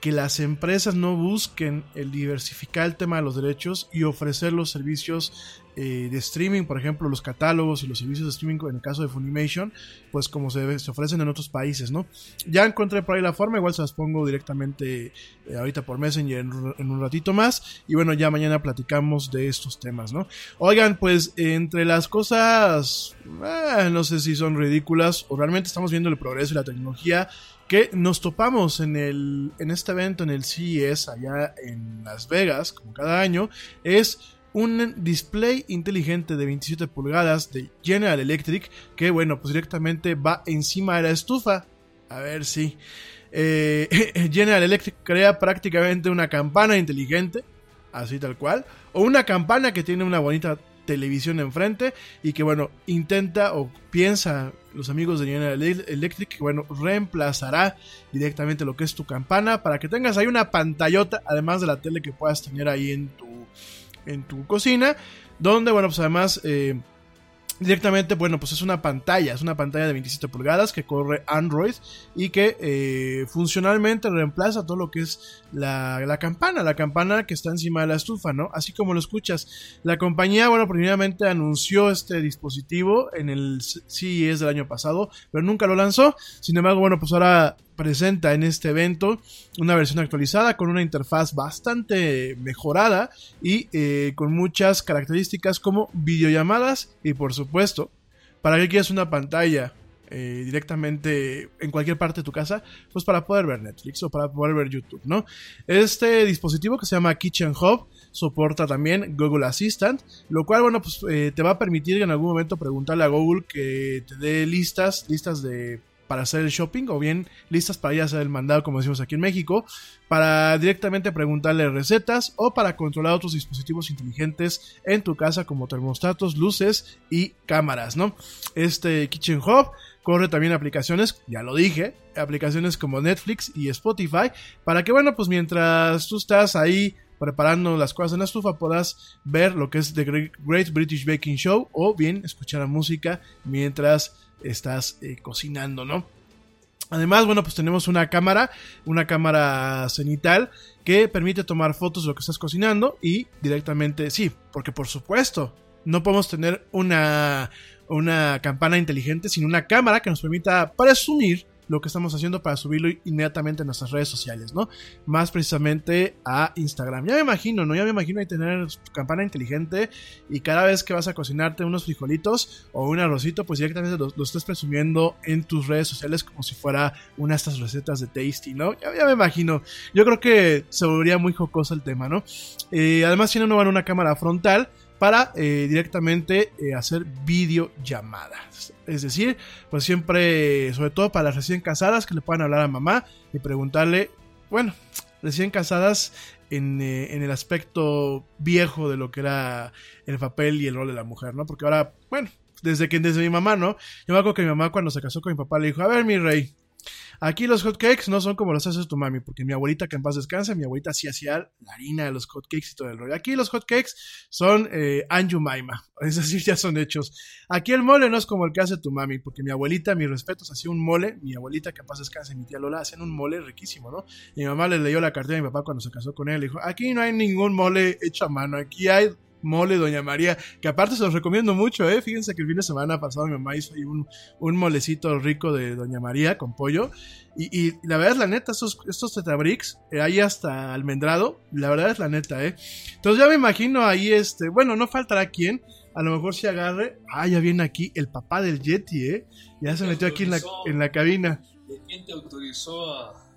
que las empresas no busquen el diversificar el tema de los derechos y ofrecer los servicios eh, de streaming, por ejemplo, los catálogos y los servicios de streaming en el caso de Funimation, pues como se, se ofrecen en otros países, ¿no? Ya encontré por ahí la forma, igual se las pongo directamente eh, ahorita por Messenger en, en, un ratito más y bueno, ya mañana platicamos de estos temas, ¿no? Oigan, pues entre las cosas, eh, no sé si son ridículas o realmente estamos viendo el progreso y la tecnología que nos topamos en, el, en este evento, en el CES, allá en Las Vegas, como cada año, es un display inteligente de 27 pulgadas de General Electric que, bueno, pues directamente va encima de la estufa. A ver si. Eh, General Electric crea prácticamente una campana inteligente, así tal cual, o una campana que tiene una bonita televisión enfrente y que bueno, intenta o piensa los amigos de General Electric que bueno, reemplazará directamente lo que es tu campana para que tengas ahí una pantallota además de la tele que puedas tener ahí en tu en tu cocina donde bueno, pues además eh, directamente, bueno, pues es una pantalla, es una pantalla de 27 pulgadas que corre Android y que eh, funcionalmente reemplaza todo lo que es la, la, campana, la campana que está encima de la estufa, ¿no? Así como lo escuchas. La compañía, bueno, primeramente anunció este dispositivo en el CES del año pasado, pero nunca lo lanzó. Sin embargo, bueno, pues ahora presenta en este evento una versión actualizada con una interfaz bastante mejorada y eh, con muchas características como videollamadas y por supuesto, para que quieras una pantalla eh, directamente en cualquier parte de tu casa, pues para poder ver Netflix o para poder ver YouTube, ¿no? Este dispositivo que se llama Kitchen Hub soporta también Google Assistant, lo cual, bueno, pues eh, te va a permitir en algún momento preguntarle a Google que te dé listas, listas de para hacer el shopping o bien listas para ir a hacer el mandado como decimos aquí en México para directamente preguntarle recetas o para controlar otros dispositivos inteligentes en tu casa como termostatos, luces y cámaras, ¿no? Este Kitchen Hub corre también aplicaciones, ya lo dije, aplicaciones como Netflix y Spotify para que bueno, pues mientras tú estás ahí preparando las cosas en la estufa puedas ver lo que es The Great British Baking Show o bien escuchar la música mientras estás eh, cocinando, ¿no? Además, bueno, pues tenemos una cámara, una cámara cenital que permite tomar fotos de lo que estás cocinando y directamente, sí, porque por supuesto, no podemos tener una, una campana inteligente sin una cámara que nos permita presumir lo que estamos haciendo para subirlo inmediatamente en nuestras redes sociales, ¿no? Más precisamente a Instagram. Ya me imagino, ¿no? Ya me imagino ahí tener campana inteligente y cada vez que vas a cocinarte unos frijolitos o un arrocito, pues directamente lo, estés presumiendo en tus redes sociales como si fuera una de estas recetas de Tasty, ¿no? Ya, me imagino. Yo creo que se volvería muy jocoso el tema, ¿no? Eh, además tiene una cámara frontal para eh, directamente eh, hacer videollamadas. Es decir, pues siempre, sobre todo para las recién casadas, que le puedan hablar a mamá y preguntarle, bueno, recién casadas en, eh, en, el aspecto viejo de lo que era el papel y el rol de la mujer, ¿no? Porque ahora, bueno, desde que desde mi mamá, ¿no? Yo me acuerdo que mi mamá cuando se casó con mi papá le dijo, a ver mi rey, Aquí los hotcakes no son como los hace tu mami, porque mi abuelita, que en paz descanse, mi abuelita sí hacía la harina de los hotcakes y todo el rollo. Aquí los hotcakes son eh, Anjumaima, es decir, ya son hechos. Aquí el mole no es como el que hace tu mami, porque mi abuelita, mis respetos, hacía un mole, mi abuelita, que en paz descanse, mi tía Lola, hacían un mole riquísimo, ¿no? Y mi mamá le leyó la cartera a mi papá cuando se casó con él, le dijo, aquí no hay ningún mole hecho a mano, aquí hay mole Doña María, que aparte se los recomiendo mucho, ¿eh? Fíjense que el fin de semana pasado mi mamá hizo ahí un, un molecito rico de Doña María con pollo. Y, y la verdad es la neta, estos, estos tetabricks, eh, ahí hasta almendrado, la verdad es la neta, ¿eh? Entonces ya me imagino ahí, este, bueno, no faltará quien, a lo mejor si agarre, ah, ya viene aquí el papá del Yeti, ¿eh? Ya se metió aquí en la, en la cabina. ¿Quién te autorizó a,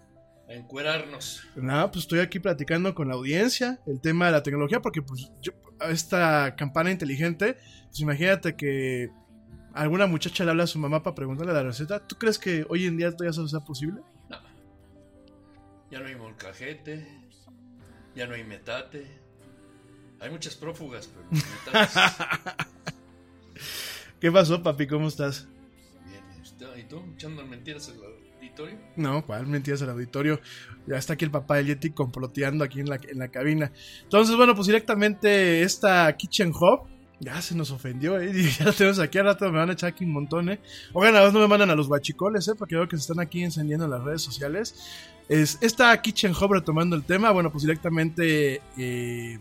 a encuerarnos? Nada, pues estoy aquí platicando con la audiencia el tema de la tecnología, porque pues yo, esta campana inteligente, pues imagínate que alguna muchacha le habla a su mamá para preguntarle la receta, ¿tú crees que hoy en día todavía eso sea posible? Ya no hay molcajete, ya no hay metate. Hay muchas prófugas, pero metates. ¿Qué pasó, papi? ¿Cómo estás? Bien, este, ¿y tú echando mentiras No, ¿cuál mentiras al auditorio? Ya está aquí el papá del Yeti comploteando aquí en la, en la cabina. Entonces, bueno, pues directamente esta Kitchen Hub ya se nos ofendió, ¿eh? Ya lo tenemos aquí al rato, me van a echar aquí un montón, ¿eh? Oigan, a no me mandan a los guachicoles, ¿eh? Porque veo que se están aquí encendiendo en las redes sociales. Es esta Kitchen Hub retomando el tema, bueno, pues directamente eh,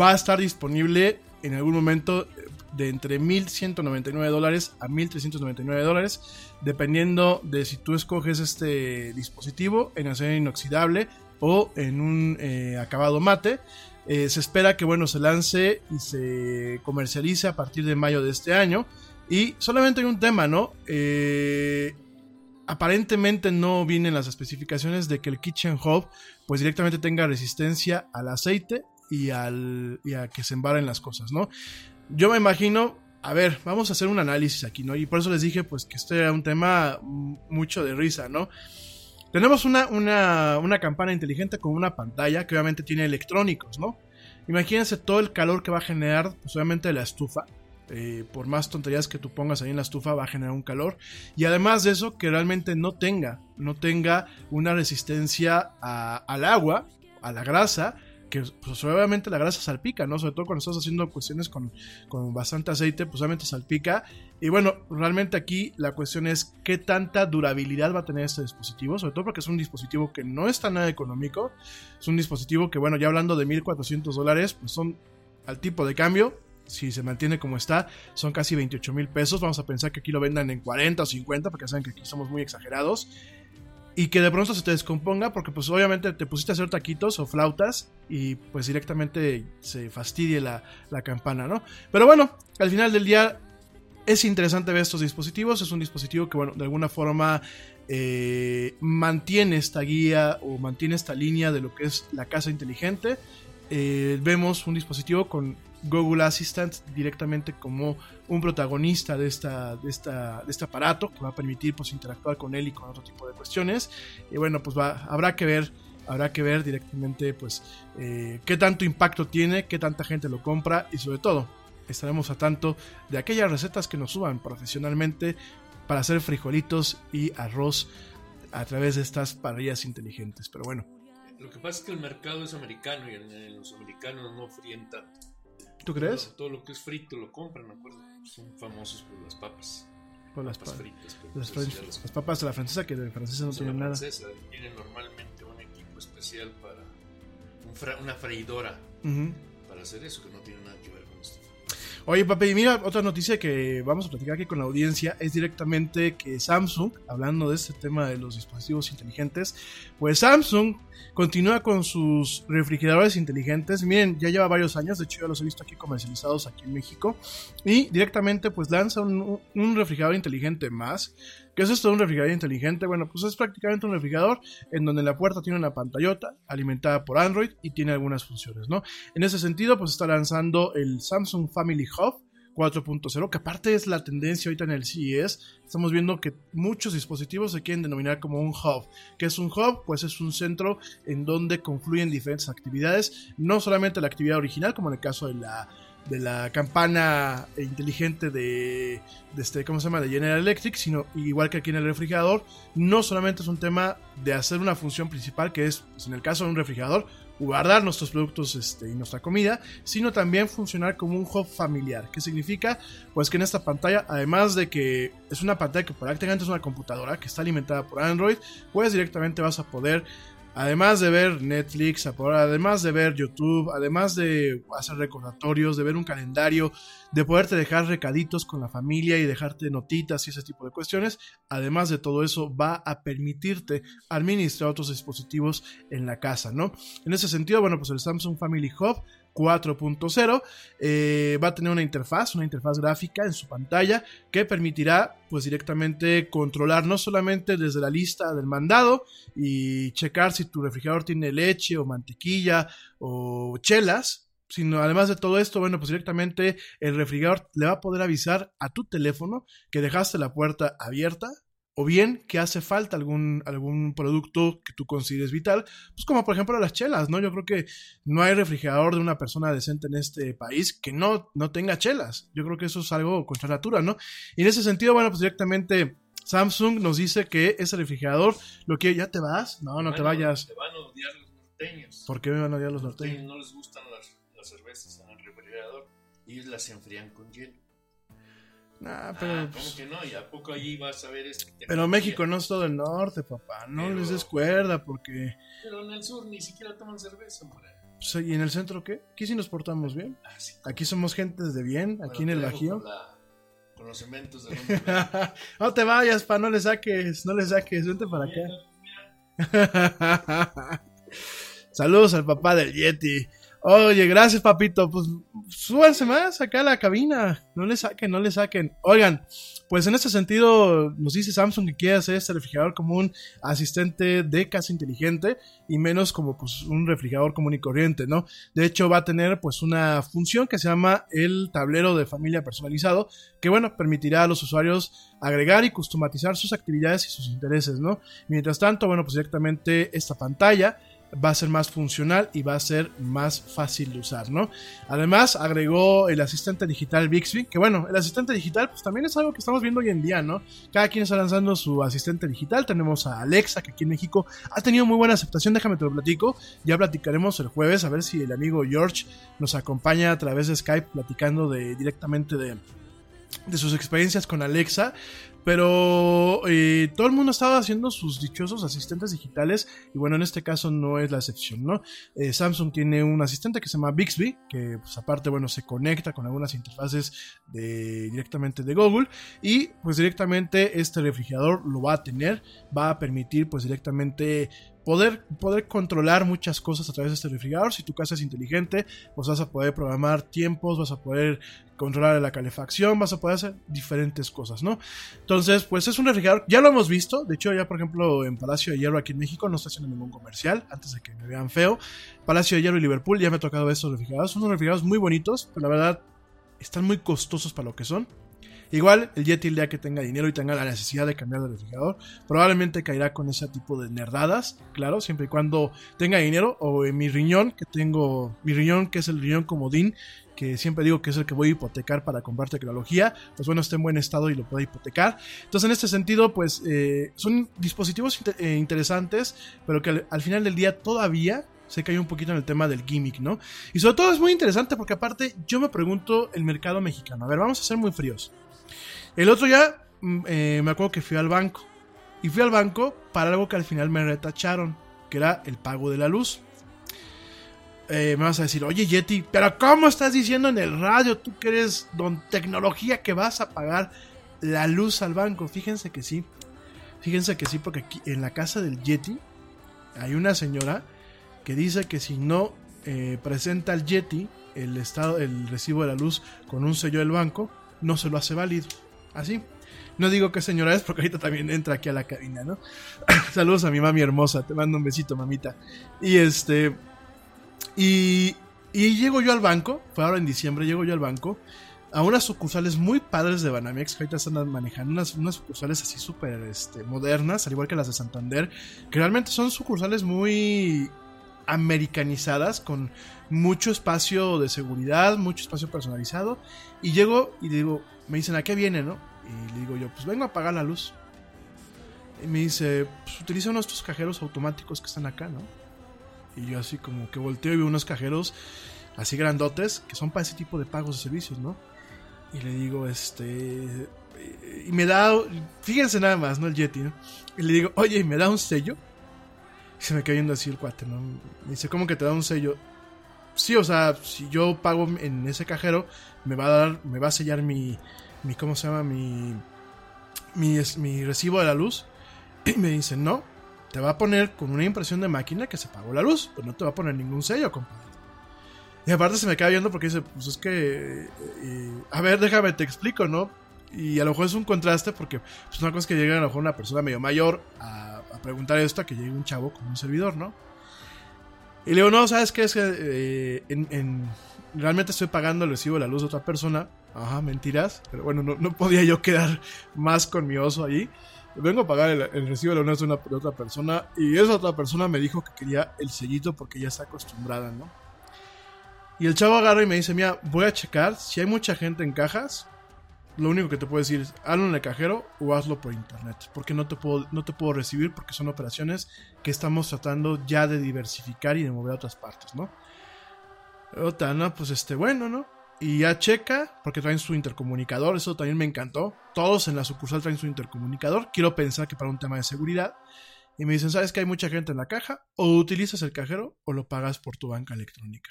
va a estar disponible en algún momento de entre 1.199 dólares a 1.399 dólares, dependiendo de si tú escoges este dispositivo en acero inoxidable o en un eh, acabado mate. Eh, se espera que bueno se lance y se comercialice a partir de mayo de este año. Y solamente hay un tema, ¿no? Eh, aparentemente no vienen las especificaciones de que el Kitchen Hub pues directamente tenga resistencia al aceite y, al, y a que se embaren las cosas, ¿no? Yo me imagino, a ver, vamos a hacer un análisis aquí, ¿no? Y por eso les dije pues que este era un tema mucho de risa, ¿no? Tenemos una, una, una campana inteligente con una pantalla que obviamente tiene electrónicos, ¿no? Imagínense todo el calor que va a generar, pues obviamente la estufa. Eh, por más tonterías que tú pongas ahí en la estufa va a generar un calor y además de eso que realmente no tenga no tenga una resistencia al agua a la grasa que pues la grasa salpica no sobre todo cuando estás haciendo cuestiones con, con bastante aceite pues obviamente salpica y bueno realmente aquí la cuestión es qué tanta durabilidad va a tener este dispositivo sobre todo porque es un dispositivo que no está nada económico es un dispositivo que bueno ya hablando de 1400 dólares pues son al tipo de cambio si se mantiene como está, son casi 28 mil pesos. Vamos a pensar que aquí lo vendan en 40 o 50, porque saben que aquí somos muy exagerados. Y que de pronto se te descomponga, porque pues obviamente te pusiste a hacer taquitos o flautas y pues directamente se fastidie la, la campana, ¿no? Pero bueno, al final del día es interesante ver estos dispositivos. Es un dispositivo que, bueno, de alguna forma eh, mantiene esta guía o mantiene esta línea de lo que es la casa inteligente. Eh, vemos un dispositivo con Google Assistant directamente como un protagonista de, esta, de, esta, de este aparato que va a permitir pues, interactuar con él y con otro tipo de cuestiones. Y bueno, pues va, habrá que ver. Habrá que ver directamente pues eh, qué tanto impacto tiene, qué tanta gente lo compra y sobre todo estaremos a tanto de aquellas recetas que nos suban profesionalmente para hacer frijolitos y arroz a través de estas parrillas inteligentes. Pero bueno, Lo que pasa es que el mercado es americano y los americanos no fríen tanto. ¿Tú crees? Todo, todo lo que es frito lo compran, ¿me acuerdo? Son famosos por las papas. Por las papas pa- fritas. pero las, pues las- las papas de la francesa, que de francesa no tienen nada. francesa, Tienen normalmente un equipo especial para un fra- una freidora para hacer eso, que no tiene nada Oye, papi, y mira, otra noticia que vamos a platicar aquí con la audiencia es directamente que Samsung, hablando de este tema de los dispositivos inteligentes, pues Samsung continúa con sus refrigeradores inteligentes. Miren, ya lleva varios años, de hecho ya los he visto aquí comercializados aquí en México, y directamente pues lanza un, un refrigerador inteligente más. ¿Qué es esto de un refrigerador inteligente? Bueno, pues es prácticamente un refrigerador en donde la puerta tiene una pantallota alimentada por Android y tiene algunas funciones, ¿no? En ese sentido, pues está lanzando el Samsung Family Hub 4.0, que aparte es la tendencia ahorita en el CES. Estamos viendo que muchos dispositivos se quieren denominar como un hub. ¿Qué es un hub? Pues es un centro en donde confluyen diferentes actividades, no solamente la actividad original, como en el caso de la de la campana inteligente de, de este, ¿cómo se llama? de General Electric, sino igual que aquí en el refrigerador, no solamente es un tema de hacer una función principal, que es, pues, en el caso de un refrigerador, guardar nuestros productos este, y nuestra comida, sino también funcionar como un hub familiar. ¿Qué significa? Pues que en esta pantalla, además de que es una pantalla que prácticamente es una computadora que está alimentada por Android, pues directamente vas a poder Además de ver Netflix, además de ver YouTube, además de hacer recordatorios, de ver un calendario, de poderte dejar recaditos con la familia y dejarte notitas y ese tipo de cuestiones, además de todo eso va a permitirte administrar otros dispositivos en la casa, ¿no? En ese sentido, bueno, pues el Samsung Family Hub 4.0 eh, va a tener una interfaz, una interfaz gráfica en su pantalla que permitirá pues directamente controlar no solamente desde la lista del mandado y checar si tu refrigerador tiene leche o mantequilla o chelas, sino además de todo esto, bueno, pues directamente el refrigerador le va a poder avisar a tu teléfono que dejaste la puerta abierta o bien que hace falta algún, algún producto que tú consideres vital, pues como por ejemplo las chelas, ¿no? Yo creo que no hay refrigerador de una persona decente en este país que no, no tenga chelas. Yo creo que eso es algo contra natura, ¿no? Y en ese sentido, bueno, pues directamente Samsung nos dice que ese refrigerador, lo que ya te vas, no, no te vayas. Te van a odiar los norteños. ¿Por qué me van a odiar los Los norteños norteños? no les gustan las, las cervezas en el refrigerador. Ellos las enfrían con hielo. Nah, pero, Ah, pues, ¿Cómo que no? ¿Y a poco allí vas a ver este pero México no es todo el norte, papá. No les des cuerda porque... Pero en el sur ni siquiera toman cerveza, pues, ¿Y en el centro qué? Aquí sí nos portamos bien. Aquí somos gentes de bien, aquí en el Bajío. Con, la- con los cementos de Londres. no te vayas, pa, no le saques, no le saques, vente para acá. Saludos al papá del Yeti. Oye, gracias, papito. Pues súbanse más acá a la cabina. No le saquen, no le saquen. Oigan, pues en este sentido nos dice Samsung que quiere hacer este refrigerador como un asistente de casa inteligente y menos como pues un refrigerador común y corriente, ¿no? De hecho va a tener pues una función que se llama el tablero de familia personalizado, que bueno, permitirá a los usuarios agregar y customizar sus actividades y sus intereses, ¿no? Mientras tanto, bueno, pues directamente esta pantalla va a ser más funcional y va a ser más fácil de usar, ¿no? Además, agregó el asistente digital Bixby, que bueno, el asistente digital pues también es algo que estamos viendo hoy en día, ¿no? Cada quien está lanzando su asistente digital, tenemos a Alexa, que aquí en México ha tenido muy buena aceptación, déjame te lo platico, ya platicaremos el jueves, a ver si el amigo George nos acompaña a través de Skype platicando de, directamente de, de sus experiencias con Alexa. Pero eh, todo el mundo estaba haciendo sus dichosos asistentes digitales y bueno, en este caso no es la excepción, ¿no? Eh, Samsung tiene un asistente que se llama Bixby, que pues aparte, bueno, se conecta con algunas interfaces de, directamente de Google y pues directamente este refrigerador lo va a tener, va a permitir pues directamente poder, poder controlar muchas cosas a través de este refrigerador. Si tu casa es inteligente, pues vas a poder programar tiempos, vas a poder controlar la calefacción, vas a poder hacer diferentes cosas, ¿no? Entonces, pues es un refrigerador, ya lo hemos visto, de hecho ya por ejemplo en Palacio de Hierro aquí en México no está haciendo ningún comercial, antes de que me vean feo. Palacio de Hierro y Liverpool ya me ha tocado estos refrigeradores, son unos refrigeradores muy bonitos, pero la verdad están muy costosos para lo que son. Igual el Yeti el día que tenga dinero y tenga la necesidad de cambiar de refrigerador, probablemente caerá con ese tipo de nerdadas, claro, siempre y cuando tenga dinero o en mi riñón, que tengo mi riñón que es el riñón comodín, que siempre digo que es el que voy a hipotecar para comprar tecnología, pues bueno, está en buen estado y lo puedo hipotecar. Entonces en este sentido, pues eh, son dispositivos eh, interesantes, pero que al, al final del día todavía se cae un poquito en el tema del gimmick, ¿no? Y sobre todo es muy interesante porque aparte yo me pregunto el mercado mexicano. A ver, vamos a ser muy fríos. El otro día mm, eh, me acuerdo que fui al banco. Y fui al banco para algo que al final me retacharon, que era el pago de la luz. Eh, me vas a decir, oye Yeti, pero ¿cómo estás diciendo en el radio tú que eres don tecnología que vas a pagar la luz al banco? Fíjense que sí. Fíjense que sí, porque aquí en la casa del Yeti hay una señora que dice que si no eh, presenta al Yeti el estado, el recibo de la luz con un sello del banco, no se lo hace válido. Así. No digo qué señora es porque ahorita también entra aquí a la cabina, ¿no? Saludos a mi mami hermosa, te mando un besito, mamita. Y este. Y, y llego yo al banco, fue ahora en diciembre, llego yo al banco, a unas sucursales muy padres de Banamex, que ahorita están manejando unas, unas sucursales así súper este, modernas, al igual que las de Santander, que realmente son sucursales muy americanizadas, con mucho espacio de seguridad, mucho espacio personalizado. Y llego y digo, me dicen, ¿a qué viene, no? Y le digo yo, pues vengo a apagar la luz. Y me dice, pues utiliza uno de estos cajeros automáticos que están acá, ¿no? Y yo así como que volteo y veo unos cajeros así grandotes que son para ese tipo de pagos de servicios, ¿no? Y le digo, este... Y me da... Fíjense nada más, ¿no? El Yeti, ¿no? Y le digo, oye, ¿y me da un sello? Y se me queda viendo así el cuate, ¿no? Me dice, ¿cómo que te da un sello? Sí, o sea, si yo pago en ese cajero, me va a dar, me va a sellar mi, mi ¿cómo se llama? Mi, mi, mi recibo de la luz. Y me dice, no, te va a poner con una impresión de máquina que se pagó la luz, pero no te va a poner ningún sello, compadre. Y aparte se me queda viendo porque dice, pues es que, eh, a ver, déjame, te explico, ¿no? Y a lo mejor es un contraste porque pues una cosa es que llegue a lo mejor una persona medio mayor a, a preguntar esto a que llegue un chavo con un servidor, ¿no? Y le digo, no, ¿sabes qué? Es que eh, en- realmente estoy pagando el recibo de la luz de otra persona. Ajá, mentiras. Pero bueno, no, podía yo quedar más con mi oso ahí. Vengo a pagar el, recibo de la luz de otra persona. Y esa otra persona me dijo que quería el sellito porque ya está acostumbrada, ¿no? Y el chavo agarra y me dice, mira, voy a checar si hay mucha gente en cajas. Lo único que te puedo decir es, hazlo en el cajero o hazlo por internet. Porque no te puedo, no te puedo recibir porque son operaciones que estamos tratando ya de diversificar y de mover a otras partes, ¿no? Otra, no, pues este, bueno, ¿no? Y ya checa, porque traen su intercomunicador, eso también me encantó. Todos en la sucursal traen su intercomunicador. Quiero pensar que para un tema de seguridad. Y me dicen, ¿sabes que hay mucha gente en la caja? O utilizas el cajero o lo pagas por tu banca electrónica.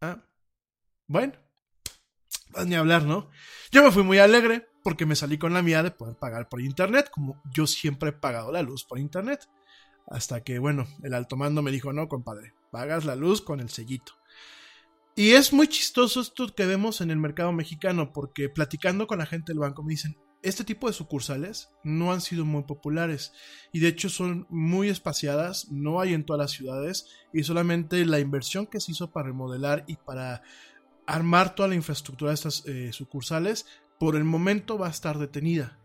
Ah, bueno, más ni hablar, ¿no? Yo me fui muy alegre porque me salí con la mía de poder pagar por internet, como yo siempre he pagado la luz por internet. Hasta que, bueno, el alto mando me dijo, no, compadre, pagas la luz con el sellito. Y es muy chistoso esto que vemos en el mercado mexicano, porque platicando con la gente del banco me dicen, este tipo de sucursales no han sido muy populares y de hecho son muy espaciadas, no hay en todas las ciudades y solamente la inversión que se hizo para remodelar y para armar toda la infraestructura de estas eh, sucursales por el momento va a estar detenida.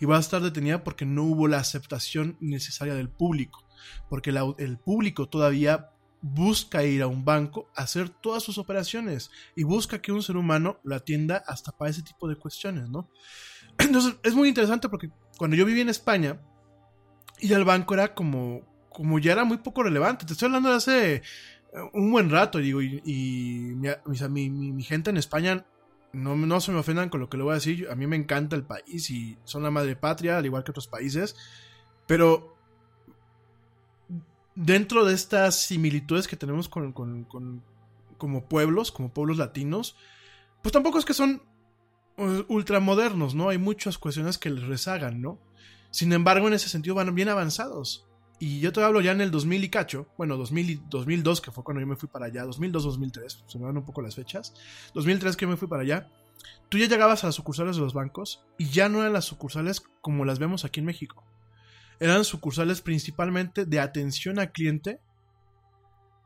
Y va a estar detenida porque no hubo la aceptación necesaria del público. Porque el público todavía busca ir a un banco a hacer todas sus operaciones y busca que un ser humano lo atienda hasta para ese tipo de cuestiones, ¿no? Entonces es muy interesante porque cuando yo viví en España, ir al banco era como, como ya era muy poco relevante. Te estoy hablando de hace eh, un buen rato, digo, y, mi gente en España, no, no se me ofendan con lo que le voy a decir, a mí me encanta el país y son la madre patria, al igual que otros países, pero dentro de estas similitudes que tenemos con, con- con- como pueblos, como pueblos latinos, pues tampoco es que son uh, ultramodernos, ¿no? Hay muchas cuestiones que les rezagan, ¿no? Sin embargo, en ese sentido van bien avanzados. Y yo te hablo ya en el 2000 y cacho, bueno, 2000 y 2002, que fue cuando yo me fui para allá, 2002-2003, se me van un poco las fechas, 2003 que yo me fui para allá, tú ya llegabas a las sucursales de los bancos y ya no eran las sucursales como las vemos aquí en México. Eran sucursales principalmente de atención al cliente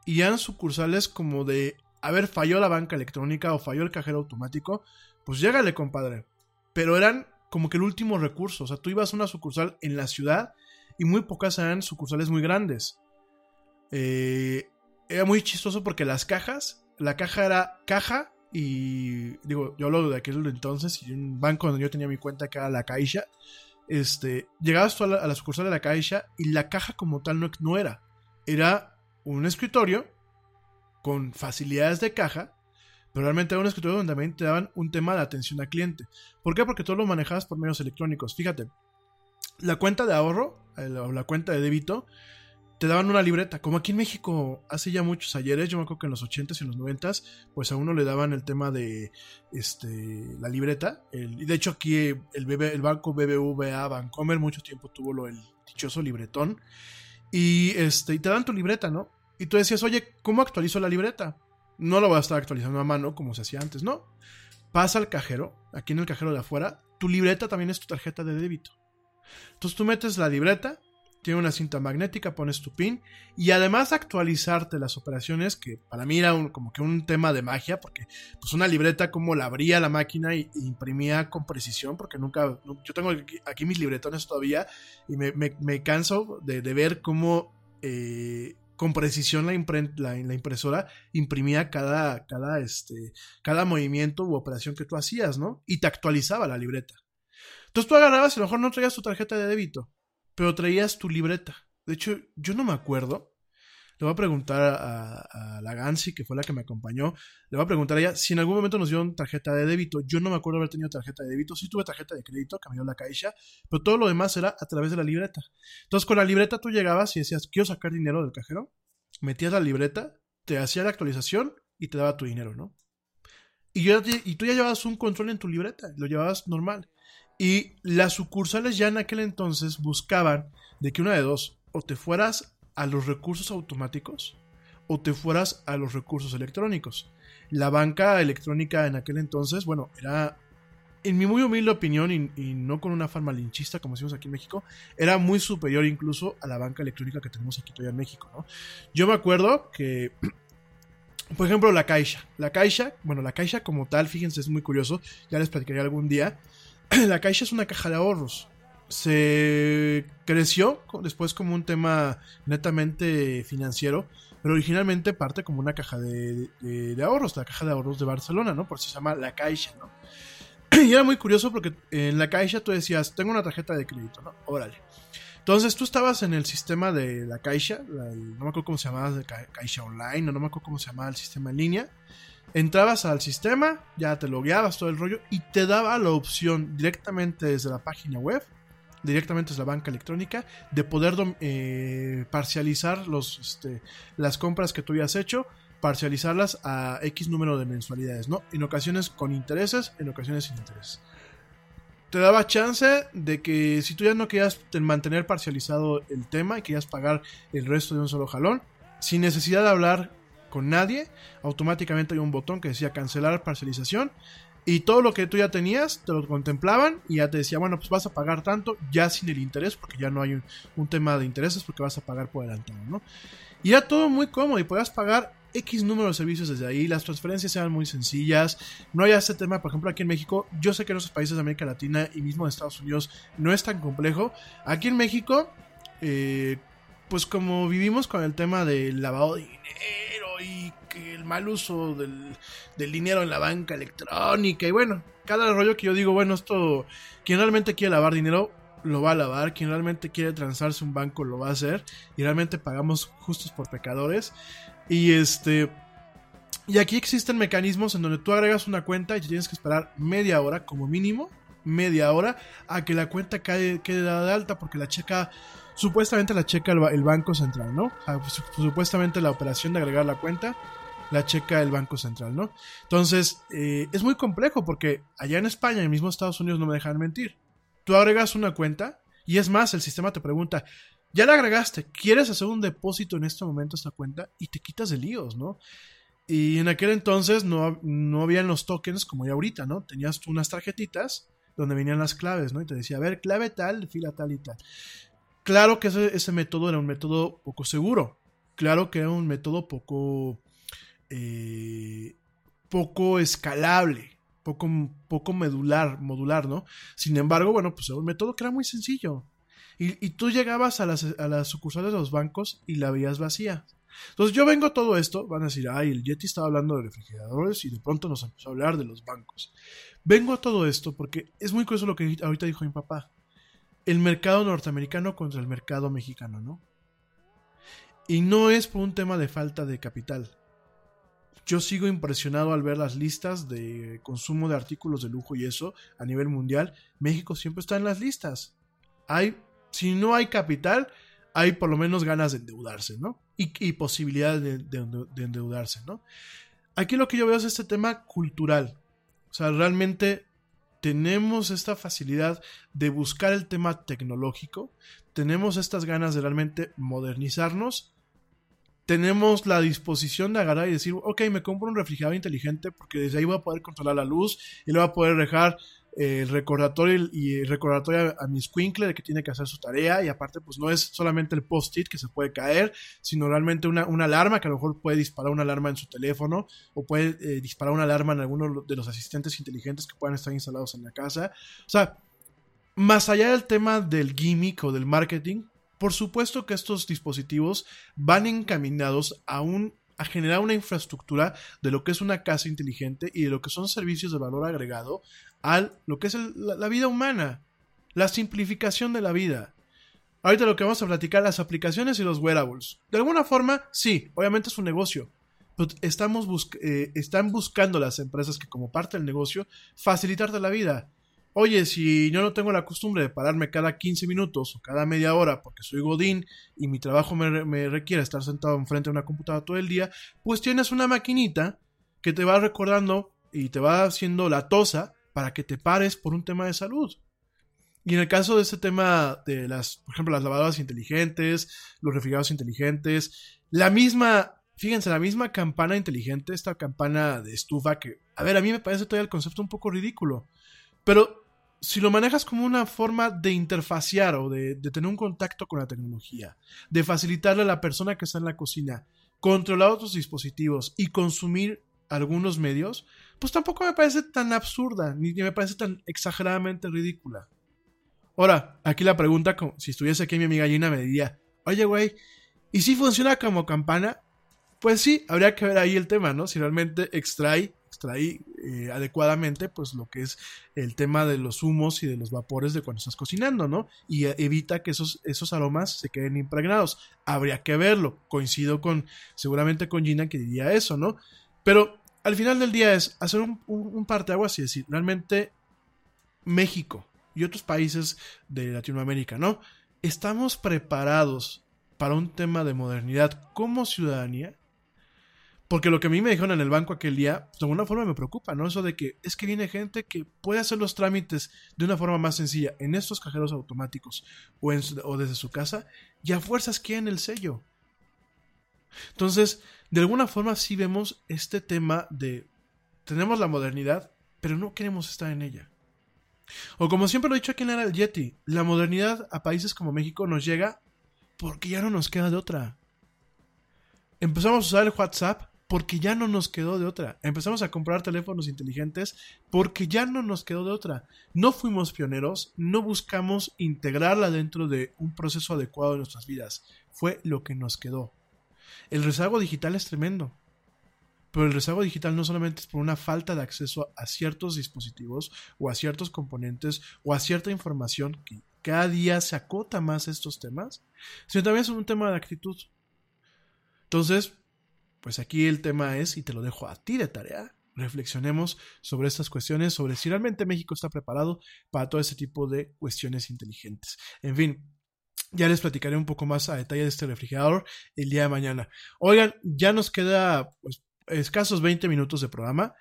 y eran sucursales como de, a ver, falló la banca electrónica o falló el cajero automático, pues llégale, compadre. Pero eran como que el último recurso, o sea, tú ibas a una sucursal en la ciudad y muy pocas eran sucursales muy grandes. Eh, era muy chistoso porque las cajas, la caja era caja y digo, yo hablo de aquel entonces y un banco donde yo tenía mi cuenta que era la Caixa. Este, llegabas tú a la, a sucursal de la Caixa y la caja como tal no, era. Era un escritorio con facilidades de caja, pero realmente era un escritorio donde también te daban un tema de atención al cliente. ¿Por qué? Porque todo lo manejabas por medios electrónicos. Fíjate, la cuenta de ahorro o la cuenta de débito te daban una libreta. Como aquí en México hace ya muchos ayeres, yo me acuerdo que en los 80s y en los 90s, pues a uno le daban el tema de este, la libreta. El- y de hecho aquí el, BB el banco BBVA Bancomer mucho tiempo tuvo lo, el dichoso libretón. Y, este, y te dan tu libreta, ¿no? Y tú decías, oye, ¿cómo actualizo la libreta? No lo voy a estar actualizando a mano como se hacía antes, ¿no? Pasa al cajero, aquí en el cajero de afuera, tu libreta también es tu tarjeta de débito. Entonces tú metes la libreta, tiene una cinta magnética, pones tu pin y además de actualizarte las operaciones, que para mí era un- como que un tema de magia, porque pues una libreta como la abría la máquina y, imprimía con precisión, porque nunca, nu- yo tengo aquí, mis libretones todavía y me, me- canso de, de ver cómo eh, con precisión la, la, impresora imprimía cada, cada, este, cada movimiento u operación que tú hacías, ¿no? Y te actualizaba la libreta. Entonces tú agarrabas y a lo mejor no traías tu tarjeta de débito, pero traías tu libreta. De hecho, yo no me acuerdo. Le voy a preguntar a, la Gansi, que fue la que me acompañó, le voy a preguntar a ella si en algún momento nos dieron tarjeta de débito. Yo no me acuerdo haber tenido tarjeta de débito. Sí tuve tarjeta de crédito, que me dio la caixa, pero todo lo demás era a través de la libreta. Entonces con la libreta tú llegabas y decías, quiero sacar dinero del cajero, metías la libreta, te hacía la actualización y te daba tu dinero, ¿no? Y, yo, y tú ya llevabas un control en tu libreta, lo llevabas normal. Y las sucursales ya en aquel entonces buscaban de que una de dos, o te fueras a los recursos automáticos o te fueras a los recursos electrónicos. La banca electrónica en aquel entonces, bueno, era en mi muy humilde opinión, y, no con una forma linchista como decimos aquí en México, era muy superior incluso a la banca electrónica que tenemos aquí todavía en México, ¿no? Yo me acuerdo que, por ejemplo, la Caixa. La Caixa, bueno, la Caixa como tal, fíjense, es muy curioso, ya les platicaré algún día. La Caixa es una caja de ahorros. Se creció después como un tema netamente financiero, pero originalmente parte como una caja de, de- ahorros, la caja de ahorros de Barcelona, ¿no? Por eso se llama la Caixa, ¿no? Y era muy curioso porque en la Caixa tú decías, tengo una tarjeta de crédito, ¿no? Órale. Entonces tú estabas en el sistema de la Caixa, no me acuerdo cómo se llamaba, Caixa Online, o no me acuerdo cómo se llamaba el sistema en línea. Entrabas al sistema, ya te logueabas todo el rollo y te daba la opción directamente desde la página web, directamente desde la banca electrónica, de poder eh, parcializar los, este, las compras que tú habías hecho, parcializarlas a X número de mensualidades, ¿no? En ocasiones con intereses, en ocasiones sin intereses te daba chance de que si tú ya no querías te- mantener parcializado el tema y querías pagar el resto de un solo jalón, sin necesidad de hablar con nadie, automáticamente hay un botón que decía cancelar parcialización y todo lo que tú ya tenías te lo contemplaban y ya te decía, bueno, pues vas a pagar tanto ya sin el interés porque ya no hay un, tema de intereses porque vas a pagar por adelantado, ¿no? Y era todo muy cómodo y podías pagar X número de servicios desde ahí, las transferencias eran muy sencillas, no hay este tema, por ejemplo, aquí en México, yo sé que en otros países de América Latina y mismo en Estados Unidos no es tan complejo. Aquí en México, eh, pues como vivimos con el tema del lavado de dinero y que el mal uso del, dinero en la banca electrónica y bueno, cada rollo que yo digo, bueno, esto, quien realmente quiere lavar dinero, lo va a lavar, quien realmente quiere transarse un banco lo va a hacer y realmente pagamos justos por pecadores. Y este... Y aquí existen mecanismos en donde tú agregas una cuenta y tienes que esperar media hora como mínimo, media hora, a que la cuenta cae, quede dada de alta porque la checa, supuestamente la checa el, ba- el Banco Central, ¿no? Supuestamente la operación de agregar la cuenta la checa el Banco Central, ¿no? Entonces, eh, es muy complejo porque allá en España y mismo Estados Unidos no me dejan mentir. Tú agregas una cuenta y es más, el sistema te pregunta, ya la agregaste, ¿quieres hacer un depósito en este momento a esta cuenta? Y te quitas de líos, ¿no? Y en aquel entonces no, no habían los tokens como ya ahorita, ¿no? Tenías unas tarjetitas donde venían las claves, ¿no? Y te decía, a ver, clave tal, fila tal y tal. Claro que ese, método era un método poco seguro. Claro que era un método poco. eh, poco escalable. Poco, poco medular, modular, ¿no? Sin embargo, bueno, pues era un método que era muy sencillo. Y, y tú llegabas a las, a las sucursales de los bancos y la veías vacía. Entonces yo vengo a todo esto, van a decir, ay, el Yeti estaba hablando de refrigeradores y de pronto nos empezó a hablar de los bancos. Vengo a todo esto porque es muy curioso lo que ahorita dijo mi papá. El mercado norteamericano contra el mercado mexicano, ¿no? Y no es por un tema de falta de capital. Yo sigo impresionado al ver las listas de consumo de artículos de lujo y eso a nivel mundial. México siempre está en las listas. Hay, si no hay capital, hay por lo menos ganas de endeudarse, ¿no? Y, posibilidades de, de- de endeudarse, ¿no? Aquí lo que yo veo es este tema cultural. O sea, realmente tenemos esta facilidad de buscar el tema tecnológico, tenemos estas ganas de realmente modernizarnos, tenemos la disposición de agarrar y decir, ok, me compro un refrigerador inteligente porque desde ahí voy a poder controlar la luz y le voy a poder dejar el recordatorio y el recordatorio a, a mi squinkle de que tiene que hacer su tarea y aparte pues no es solamente el post-it que se puede caer, sino realmente una, una alarma que a lo mejor puede disparar una alarma en su teléfono o puede eh, disparar una alarma en alguno de los asistentes inteligentes que puedan estar instalados en la casa. O sea, más allá del tema del gimmick o del marketing, por supuesto que estos dispositivos van encaminados a un a generar una infraestructura de lo que es una casa inteligente y de lo que son servicios de valor agregado a lo que es la, vida humana, la simplificación de la vida. Ahorita lo que vamos a platicar, las aplicaciones y los wearables. De alguna forma, sí, obviamente es un negocio, pero estamos busc- eh, están buscando las empresas que como parte del negocio facilitarte la vida. Oye, si yo no tengo la costumbre de pararme cada 15 minutos o cada media hora porque soy godín y mi trabajo me, requiere estar sentado enfrente de una computadora todo el día, pues tienes una maquinita que te va recordando y te va haciendo la tosa para que te pares por un tema de salud. Y en el caso de este tema de las, por ejemplo, las lavadoras inteligentes, los refrigerados inteligentes, la misma, fíjense, la misma campana inteligente, esta campana de estufa que, a ver, a mí me parece todavía el concepto un poco ridículo. Pero si lo manejas como una forma de interfaciar o de, tener un contacto con la tecnología, de facilitarle a la persona que está en la cocina controlar otros dispositivos y consumir algunos medios, pues tampoco me parece tan absurda, ni me parece tan exageradamente ridícula. Ahora, aquí la pregunta, si estuviese aquí mi amiga Gina, me diría, oye, güey, ¿y si funciona como campana? Pues sí, habría que ver ahí el tema, ¿no? Si realmente extrae, extrae eh, adecuadamente, pues lo que es el tema de los humos y de los vapores de cuando estás cocinando, ¿no? Y eh, evita que esos, esos aromas se queden impregnados. Habría que verlo. Coincido con, seguramente con Gina que diría eso, ¿no? Pero al final del día es hacer un, un, un parteaguas y decir, realmente México y otros países de Latinoamérica, ¿no? Estamos preparados para un tema de modernidad como ciudadanía. Porque lo que a mí me dijeron en el banco aquel día, de alguna forma me preocupa, ¿no? Eso de que es que viene gente que puede hacer los trámites de una forma más sencilla en estos cajeros automáticos o desde su casa y a fuerzas quieren el sello. Entonces, de alguna forma sí vemos este tema de tenemos la modernidad, pero no queremos estar en ella. O como siempre lo he dicho aquí en Era el Yeti, la modernidad a países como México nos llega porque ya no nos queda de otra. Empezamos a usar el WhatsApp porque ya no nos quedó de otra. Empezamos a comprar teléfonos inteligentes porque ya no nos quedó de otra. No fuimos pioneros, no buscamos integrarla dentro de un proceso adecuado de nuestras vidas. Fue lo que nos quedó. El rezago digital es tremendo. Pero el rezago digital no solamente es por una falta de acceso a ciertos dispositivos o a ciertos componentes o a cierta información que cada día se acota más estos temas, sino también es un tema de actitud. Entonces, pues aquí el tema es, y te lo dejo a ti de tarea, reflexionemos sobre estas cuestiones, sobre si realmente México está preparado para todo ese tipo de cuestiones inteligentes. En fin, ya les platicaré un poco más a detalle de este refrigerador el día de mañana. Oigan, ya nos queda pues, escasos 20 minutos de programa.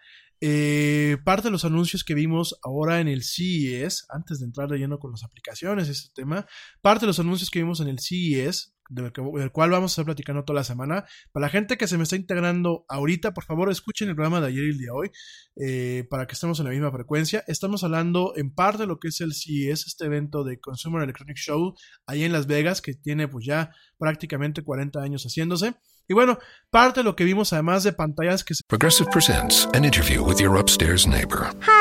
Eh, parte de los anuncios que vimos ahora en el CES, antes de entrar leyendo con las aplicaciones, este tema, parte de los anuncios que vimos en el CES, del, que, del, cual vamos a estar platicando toda la semana. Para la gente que se me está integrando ahorita, por favor, escuchen el programa de ayer y el de hoy, eh, para que estemos en la misma frecuencia. Estamos hablando en parte de lo que es el CES, este evento de Consumer Electronic Show, ahí en Las Vegas, que tiene pues ya prácticamente 40 años haciéndose. Y bueno, parte de lo que vimos además de pantallas que se... Progressive presents an interview with your upstairs neighbor. Hi,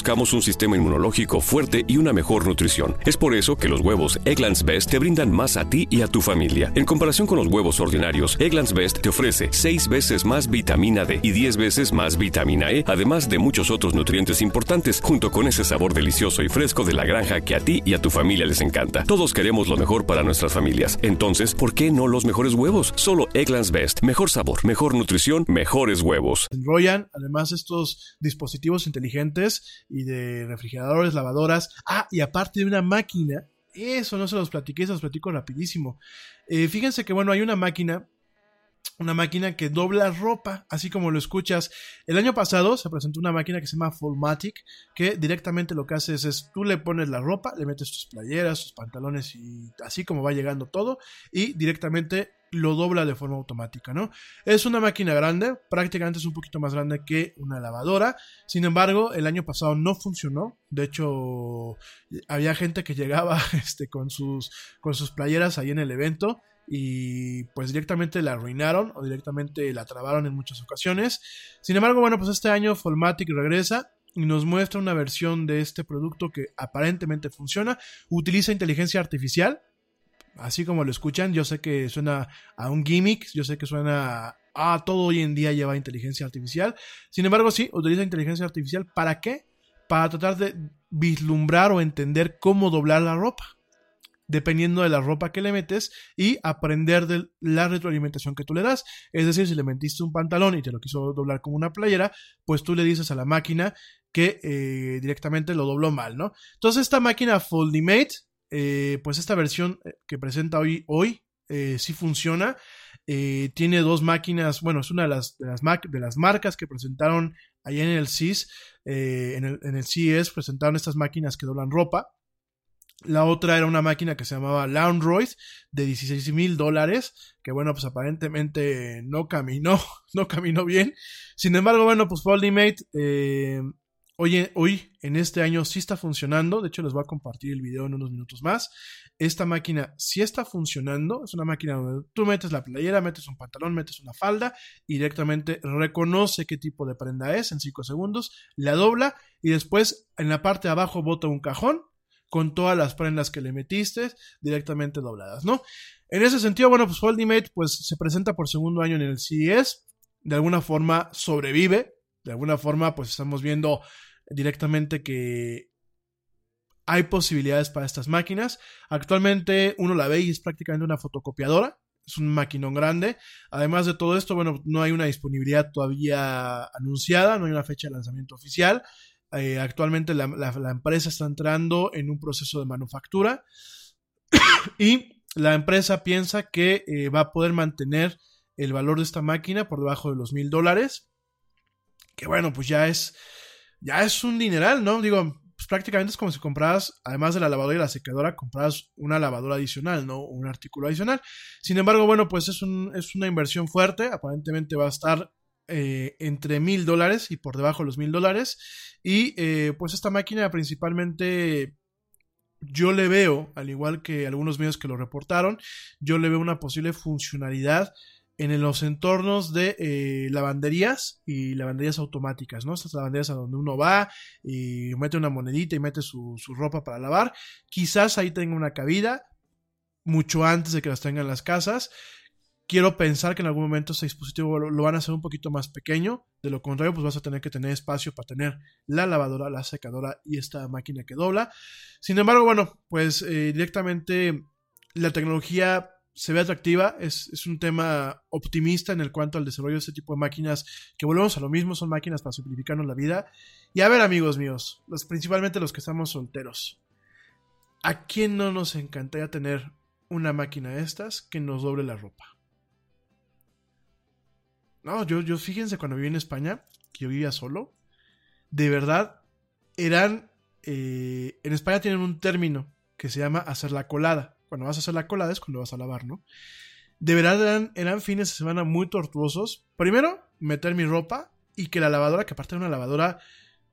un sistema inmunológico fuerte y una mejor nutrición. Es por eso que los huevos Egglands Best te brindan más a ti y a tu familia. En comparación con los huevos ordinarios, Egglands Best te ofrece 6 veces más vitamina D y 10 veces más vitamina E, además de muchos otros nutrientes importantes, junto con ese sabor delicioso y fresco de la granja que a ti y a tu familia les encanta. Todos queremos lo mejor para nuestras familias. Entonces, ¿por qué no los mejores huevos? Solo Egglands Best. Mejor sabor, mejor nutrición, mejores huevos. Enrollan además estos dispositivos inteligentes y de refrigeradores, lavadoras. Ah, y aparte de una máquina. Eso no se los platiqué, se los platico rapidísimo. Eh, fíjense que bueno, hay una máquina una máquina que dobla ropa, así como lo escuchas. El año pasado se presentó una máquina que se llama Fullmatic, que directamente lo que hace es, es, tú le pones la ropa, le metes tus playeras, tus pantalones y así como va llegando todo, y directamente lo dobla de forma automática, ¿no? Es una máquina grande, prácticamente es un poquito más grande que una lavadora. Sin embargo, el año pasado no funcionó. De hecho, había gente que llegaba este, con, sus, con sus playeras ahí en el evento y pues directamente la arruinaron o directamente la trabaron en muchas ocasiones. Sin embargo, bueno, pues este año Folmatic regresa y nos muestra una versión de este producto que aparentemente funciona, utiliza inteligencia artificial, así como lo escuchan, yo sé que suena a un gimmick, yo sé que suena a todo hoy en día lleva inteligencia artificial, sin embargo sí, utiliza inteligencia artificial, ¿para qué? Para tratar de vislumbrar o entender cómo doblar la ropa dependiendo de la ropa que le metes y aprender de la retroalimentación que tú le das. Es decir, si le metiste un pantalón y te lo quiso doblar como una playera, pues tú le dices a la máquina que eh, directamente lo dobló mal, ¿no? Entonces esta máquina Foldimate, eh, pues esta versión eh, que presenta hoy, hoy eh, sí funciona. Tiene dos máquinas, bueno, es una de las, de las, de las marcas que presentaron allá en el CIS, en, el, en el CES presentaron estas máquinas que doblan ropa. La otra era una máquina que se llamaba Lounroid de 16 mil dólares, que bueno, pues aparentemente no caminó, no caminó bien. Sin embargo, bueno, pues Foldimate hoy, hoy, en este año, sí está funcionando. De hecho, les voy a compartir el video en unos minutos más. Esta máquina sí está funcionando. Es una máquina donde tú metes la playera, metes un pantalón, metes una falda y directamente reconoce qué tipo de prenda es en 5 segundos, la dobla y después en la parte de abajo bota un cajón con todas las prendas que le metiste directamente dobladas, ¿no? En ese sentido, bueno, pues Foldimate pues se presenta por segundo año en el CES, de alguna forma sobrevive, de alguna forma pues estamos viendo directamente que hay posibilidades para estas máquinas. Actualmente uno la ve y es prácticamente una fotocopiadora, es un maquinón grande. Además de todo esto, bueno, no hay una disponibilidad todavía anunciada, no hay una fecha de lanzamiento oficial. Eh, actualmente la, empresa está entrando en un proceso de manufactura y la empresa piensa que eh, va a poder mantener el valor de esta máquina por debajo de los mil dólares. Que bueno, pues ya es, ya es un dineral, ¿no? Digo, pues prácticamente es como si compraras, además de la lavadora y la secadora, compraras una lavadora adicional, ¿no? Un artículo adicional. Sin embargo, bueno, pues es, un, es una inversión fuerte. Aparentemente va a estar eh, entre mil dólares y por debajo de los mil dólares. Y eh, pues esta máquina principalmente yo le veo, al igual que algunos medios que lo reportaron, yo le veo una posible funcionalidad en los entornos de eh, lavanderías y lavanderías automáticas, ¿no? Estas lavanderías a donde uno va y mete una monedita y mete su, su ropa para lavar. Quizás ahí tenga una cabida mucho antes de que las tengan las casas quiero pensar que en algún momento este dispositivo lo van a hacer un poquito más pequeño. De lo contrario, pues vas a tener que tener espacio para tener la lavadora, la secadora y esta máquina que dobla. Sin embargo, bueno, pues eh, directamente la tecnología se ve atractiva. Es, es, un tema optimista en el cuanto al desarrollo de este tipo de máquinas que volvemos a lo mismo, son máquinas para simplificarnos la vida. Y a ver, amigos míos, los, principalmente los que estamos solteros. ¿A quién no nos encantaría tener una máquina de estas que nos doble la ropa? No, yo, yo fíjense cuando viví en España, que yo vivía solo, de verdad, eran, eh, en España tienen un término que se llama hacer la colada. Cuando vas a hacer la colada es cuando vas a lavar, ¿no? De verdad eran, fines de semana muy tortuosos. Primero, meter mi ropa y que la lavadora, que aparte era una lavadora,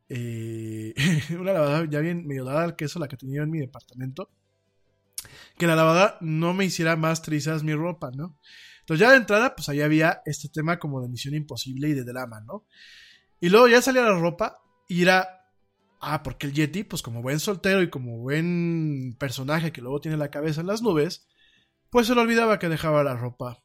eh, una lavadora ya bien medio dada al queso, la que tenía en mi departamento, que la lavadora no me hiciera más trizas mi ropa, ¿no? Entonces ya de entrada, pues ahí había este tema como de misión imposible y de drama, ¿no? Y luego ya salía la ropa y era, ah, porque el Yeti, pues como buen soltero y como buen personaje que luego tiene la cabeza en las nubes, pues se le olvidaba que dejaba la ropa.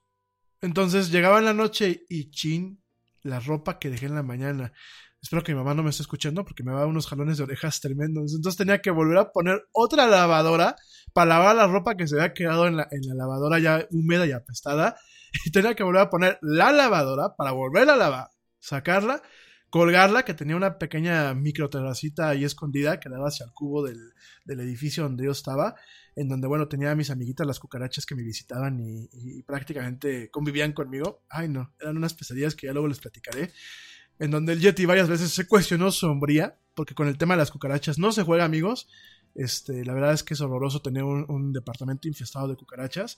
Entonces llegaba en la noche y chin, la ropa que dejé en la mañana. Espero que mi mamá no me esté escuchando porque me va a dar unos jalones de orejas tremendos. Entonces tenía que volver a poner otra lavadora para lavar la ropa que se había quedado en la, en la lavadora ya húmeda y apestada y tenía que volver a poner la lavadora para volver a lavar, sacarla, colgarla, que tenía una pequeña microterracita ahí escondida que daba hacia el cubo del, del, edificio donde yo estaba, en donde, bueno, tenía a mis amiguitas las cucarachas que me visitaban y, prácticamente convivían conmigo. Ay, no, eran unas pesadillas que ya luego les platicaré. En donde el Yeti varias veces se cuestionó su hombría, porque con el tema de las cucarachas no se juega, amigos. Este, la verdad es que es horroroso tener un, un departamento infestado de cucarachas.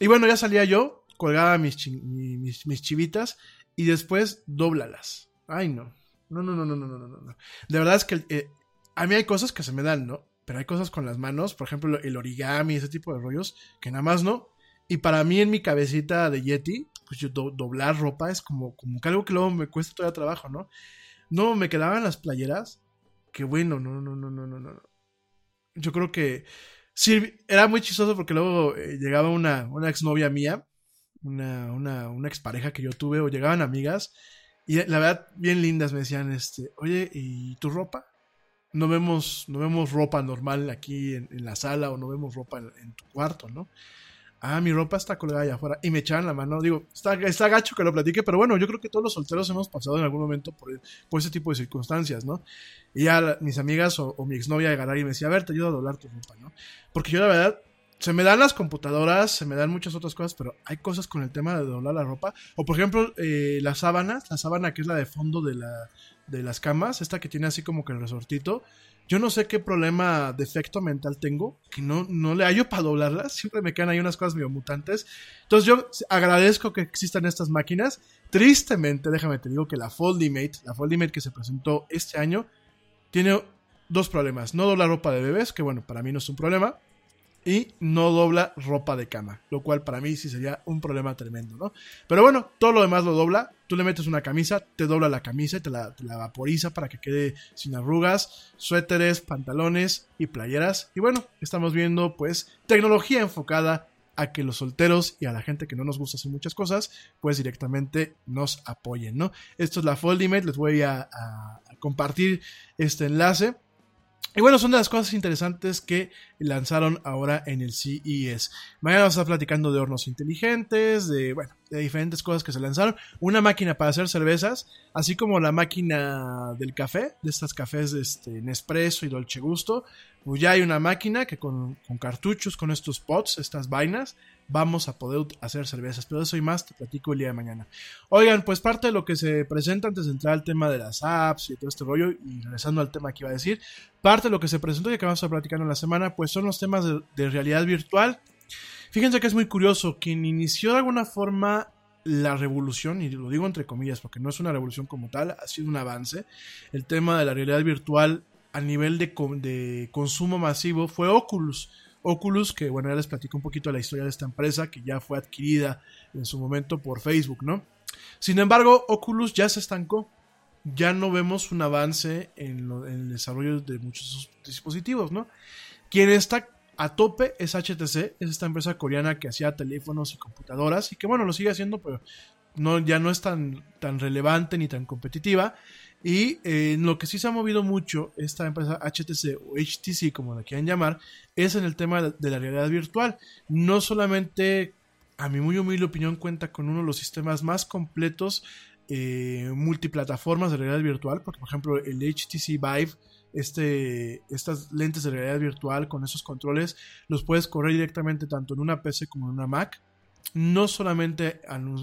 Y bueno, ya salía yo, colgaba mis, mis, mis, chivitas y después doblalas. Ay, no. No, no, no, no, no, no, no. no. De verdad es que eh, a mí hay cosas que se me dan, ¿no? Pero hay cosas con las manos, por ejemplo, el origami, ese tipo de rollos, que nada más no. Y para mí en mi cabecita de Yeti, pues yo do, doblar ropa es como, como que algo que luego me cuesta todavía trabajo, ¿no? No, me quedaban las playeras, que bueno, no, no, no, no, no, no. Yo creo que sí, era muy chistoso porque luego eh, llegaba una, una exnovia mía una, una, una expareja que yo tuve, o llegaban amigas, y la verdad, bien lindas, me decían, este, oye, ¿y tu ropa? no vemos, no vemos ropa normal aquí en, la sala o no vemos ropa en, tu cuarto, ¿no? Ah, mi ropa está colgada allá afuera. Y me echaban la mano. Digo, está, está gacho que lo platique, pero bueno, yo creo que todos los solteros hemos pasado en algún momento por, ese tipo de circunstancias, ¿no? Y ya mis amigas o, mi exnovia llegará y me decía, a ver, te ayudo a doblar tu ropa, ¿no? Porque yo la verdad, se me dan las computadoras, se me dan muchas otras cosas, pero hay cosas con el tema de doblar la ropa. O por ejemplo, eh, las sábanas, la sábana que es la de fondo de, la, de las camas, esta que tiene así como que el resortito. Yo no sé qué problema, defecto mental tengo, que no, no le hallo para doblarlas. Siempre me quedan ahí unas cosas medio mutantes. Entonces yo agradezco que existan estas máquinas. Tristemente, déjame te digo que la Foldimate, la Foldimate que se presentó este año, tiene dos problemas. No dobla ropa de bebés, que bueno, para mí no es un problema. Y no dobla ropa de cama, lo cual para mí sí sería un problema tremendo, ¿no? Pero bueno, todo lo demás lo dobla. Tú le metes una camisa, te dobla la camisa y te la, vaporiza para que quede sin arrugas, suéteres, pantalones y playeras. Y bueno, estamos viendo pues tecnología enfocada a que los solteros y a la gente que no nos gusta hacer muchas cosas, pues directamente nos apoyen, ¿no? Esto es la Foldimate, les voy a compartir este enlace. Y bueno, son de las cosas interesantes que lanzaron ahora en el CES. Mañana vamos a estar platicando de hornos inteligentes, de, bueno, de diferentes cosas que se lanzaron. Una máquina para hacer cervezas, así como la máquina del café, de estas cafés este, Nespresso y Dolce Gusto. Pues ya hay una máquina que con, con cartuchos, con estos pots, estas vainas, vamos a poder hacer cervezas. Pero eso y más te platico el día de mañana. Oigan, pues parte de lo que se presenta antes de entrar al tema de las apps y todo este rollo, y regresando al tema que iba a decir, parte de lo que se presentó y que vamos a platicar en la semana, pues son los temas de, de realidad virtual. Fíjense que es muy curioso, quien inició de alguna forma la revolución, y lo digo entre comillas porque no es una revolución como tal, ha sido un avance, el tema de la realidad virtual a nivel de, de consumo masivo fue Oculus. Oculus, que bueno, ya les platico un poquito la historia de esta empresa que ya fue adquirida en su momento por Facebook, ¿no? Sin embargo, Oculus ya se estancó. Ya no vemos un avance en, el desarrollo de muchos de sus dispositivos, ¿no? Quien está a tope es HTC, es esta empresa coreana que hacía teléfonos y computadoras y que bueno, lo sigue haciendo, pero no, ya no es tan, tan relevante ni tan competitiva. Y eh, en lo que sí se ha movido mucho esta empresa HTC o HTC, como la quieran llamar, es en el tema de la realidad virtual. No solamente, a mi muy humilde opinión, cuenta con uno de los sistemas más completos eh, multiplataformas de realidad virtual, porque por ejemplo el HTC Vive, este, estas lentes de realidad virtual con esos controles, los puedes correr directamente tanto en una PC como en una Mac. No solamente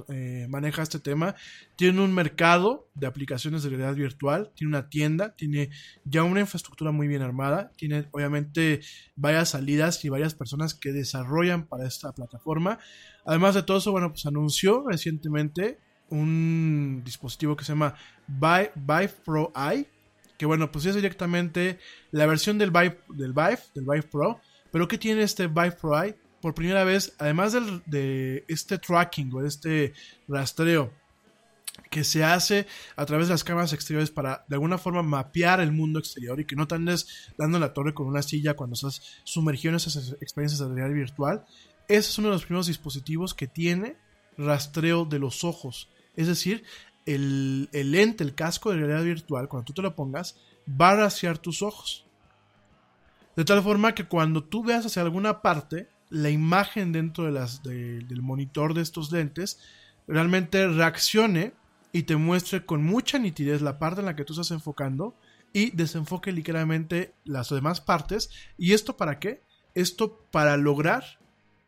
eh, maneja este tema, tiene un mercado de aplicaciones de realidad virtual, tiene una tienda, tiene ya una infraestructura muy bien armada, tiene obviamente varias salidas y varias personas que desarrollan para esta plataforma. Además de todo eso, bueno, pues anunció recientemente un dispositivo que se llama Vive, Vive Pro Eye, que bueno, pues es directamente la versión del Vive, del Vive, del Vive Pro, pero ¿qué tiene este Vive Pro Eye? Por primera vez, además del- de este tracking o de este rastreo que se hace a través de las cámaras exteriores para de alguna forma mapear el mundo exterior y que no te andes dando en la torre con una silla cuando estás sumergido en esas experiencias de realidad virtual. Ese es uno de los primeros dispositivos que tiene rastreo de los ojos. Es decir, el, el lente, el casco de realidad virtual, cuando tú te lo pongas, va a rastrear tus ojos. De tal forma que cuando tú veas hacia alguna parte, la imagen dentro de las, de- del monitor de estos lentes realmente reaccione y te muestre con mucha nitidez la parte en la que tú estás enfocando y desenfoque ligeramente las demás partes. ¿Y esto para qué? Esto para lograr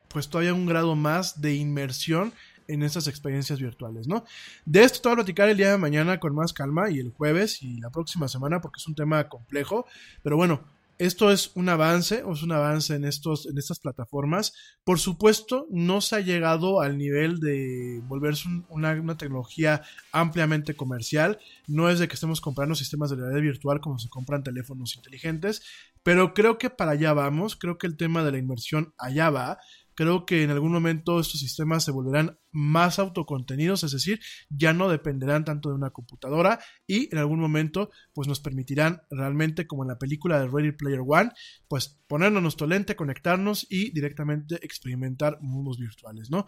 pues todavía un grado más de inmersión en esas experiencias virtuales, ¿no? De esto te voy a platicar el día de mañana con más calma y el jueves y la próxima semana porque es un tema complejo, pero bueno, esto es un avance, es un avance en estos, en estas plataformas. Por supuesto, no se ha llegado al nivel de volverse un- una, una tecnología ampliamente comercial. No es de que estemos comprando sistemas de realidad virtual como se compran teléfonos inteligentes, pero creo que para allá vamos. Creo que el tema de la inversión allá va. Creo que en algún momento estos sistemas se volverán más autocontenidos, es decir, ya no dependerán tanto de una computadora y en algún momento pues nos permitirán realmente como en la película de Ready Player One, pues ponernos nuestro lente, conectarnos y directamente experimentar mundos virtuales, ¿no?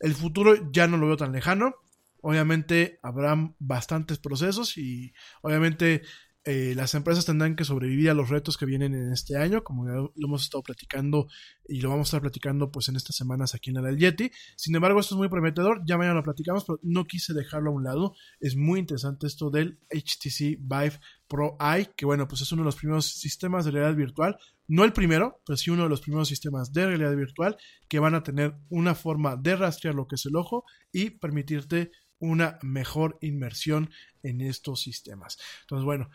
El futuro ya no lo veo tan lejano, obviamente habrá bastantes procesos y obviamente eh, las empresas tendrán que sobrevivir a los retos que vienen en este año, como ya lo hemos estado platicando y lo vamos a estar platicando pues en estas semanas aquí en el Yeti. Sin embargo, esto es muy prometedor, ya mañana lo platicamos, pero no quise dejarlo a un lado. Es muy interesante esto del HTC Vive Pro Eye, que bueno, pues es uno de los primeros sistemas de realidad virtual, no el primero, pero sí uno de los primeros sistemas de realidad virtual que van a tener una forma de rastrear lo que es el ojo y permitirte una mejor inmersión en estos sistemas. Entonces, bueno,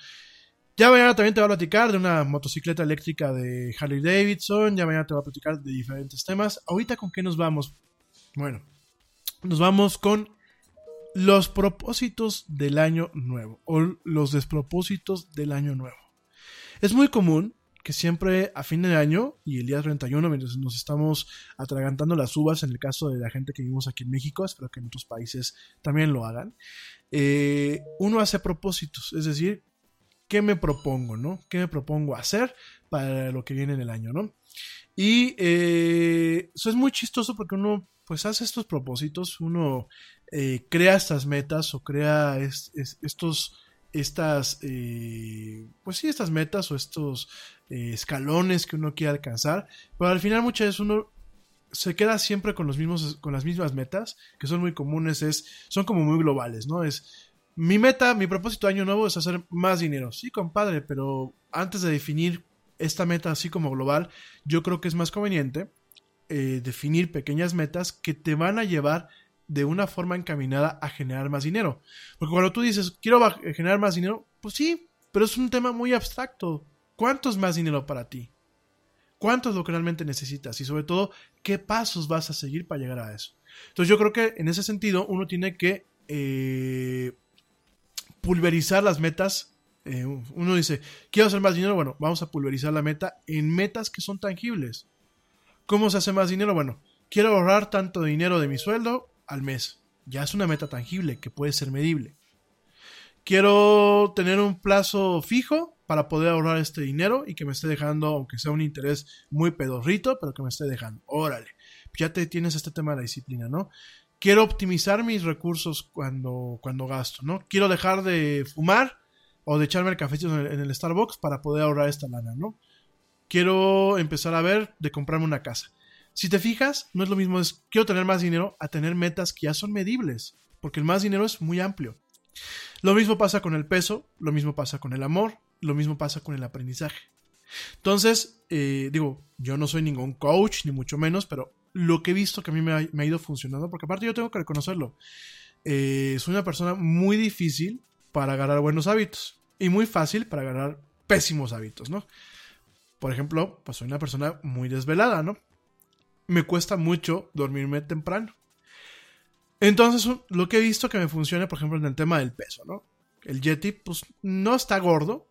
ya mañana también te voy a platicar de una motocicleta eléctrica de Harley Davidson, ya mañana te voy a platicar de diferentes temas. Ahorita con qué nos vamos? Bueno, nos vamos con los propósitos del año nuevo o los despropósitos del año nuevo. Es muy común que siempre a fin de año y el día 31, mientras nos estamos atragantando las uvas, en el caso de la gente que vivimos aquí en México, espero que en otros países también lo hagan, eh, uno hace propósitos, es decir, ¿qué me propongo, no? ¿Qué me propongo hacer para lo que viene en el año, no? Y eh, eso es muy chistoso porque uno pues hace estos propósitos, uno eh, crea estas metas o crea es, es, estos estas, eh, pues sí, estas metas o estos eh, escalones que uno quiere alcanzar, pero al final muchas veces uno se queda siempre con los mismos, con las mismas metas, que son muy comunes, es, son como muy globales, ¿no? Es, mi meta, mi propósito año nuevo es hacer más dinero. Sí, compadre, pero antes de definir esta meta así como global, yo creo que es más conveniente eh, definir pequeñas metas que te van a llevar de una forma encaminada a generar más dinero. Porque cuando tú dices, quiero generar más dinero, pues sí, pero es un tema muy abstracto. ¿Cuánto es más dinero para ti? ¿Cuánto es lo que realmente necesitas? Y sobre todo, ¿qué pasos vas a seguir para llegar a eso? Entonces yo creo que en ese sentido uno tiene que eh, pulverizar las metas. Eh, uno dice, quiero hacer más dinero, bueno, vamos a pulverizar la meta en metas que son tangibles. ¿Cómo se hace más dinero? Bueno, quiero ahorrar tanto dinero de mi sueldo al mes. Ya es una meta tangible que puede ser medible. Quiero tener un plazo fijo para poder ahorrar este dinero y que me esté dejando, aunque sea un interés muy pedorrito, pero que me esté dejando. Órale, ya te tienes este tema de la disciplina, ¿no? Quiero optimizar mis recursos cuando, cuando gasto, ¿no? Quiero dejar de fumar o de echarme el cafecito en el, en el Starbucks para poder ahorrar esta lana, ¿no? Quiero empezar a ver de comprarme una casa. Si te fijas, no es lo mismo, es quiero tener más dinero a tener metas que ya son medibles, porque el más dinero es muy amplio. Lo mismo pasa con el peso, lo mismo pasa con el amor, lo mismo pasa con el aprendizaje. Entonces, eh, digo, yo no soy ningún coach, ni mucho menos, pero lo que he visto que a mí me ha, ido funcionando, porque aparte yo tengo que reconocerlo, eh, soy una persona muy difícil para agarrar buenos hábitos y muy fácil para agarrar pésimos hábitos, ¿no? Por ejemplo, pues soy una persona muy desvelada, ¿no? Me cuesta mucho dormirme temprano. Entonces, lo que he visto que me funciona, por ejemplo, en el tema del peso, ¿no? El Yeti, pues, no está gordo,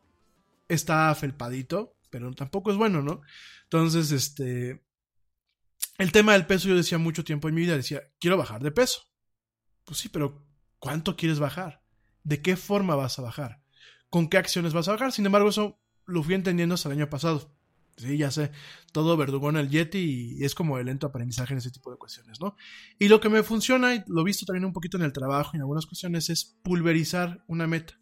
está felpadito, pero tampoco es bueno, ¿no? Entonces, este. El tema del peso, yo decía mucho tiempo en mi vida, decía, quiero bajar de peso. Pues sí, pero ¿cuánto quieres bajar? ¿De qué forma vas a bajar? ¿Con qué acciones vas a bajar? Sin embargo, eso lo fui entendiendo hasta el año pasado. Sí, ya sé, todo verdugón el Yeti y es como el lento aprendizaje en ese tipo de cuestiones, ¿no? Y lo que me funciona, y lo he visto también un poquito en el trabajo y en algunas cuestiones, es pulverizar una meta.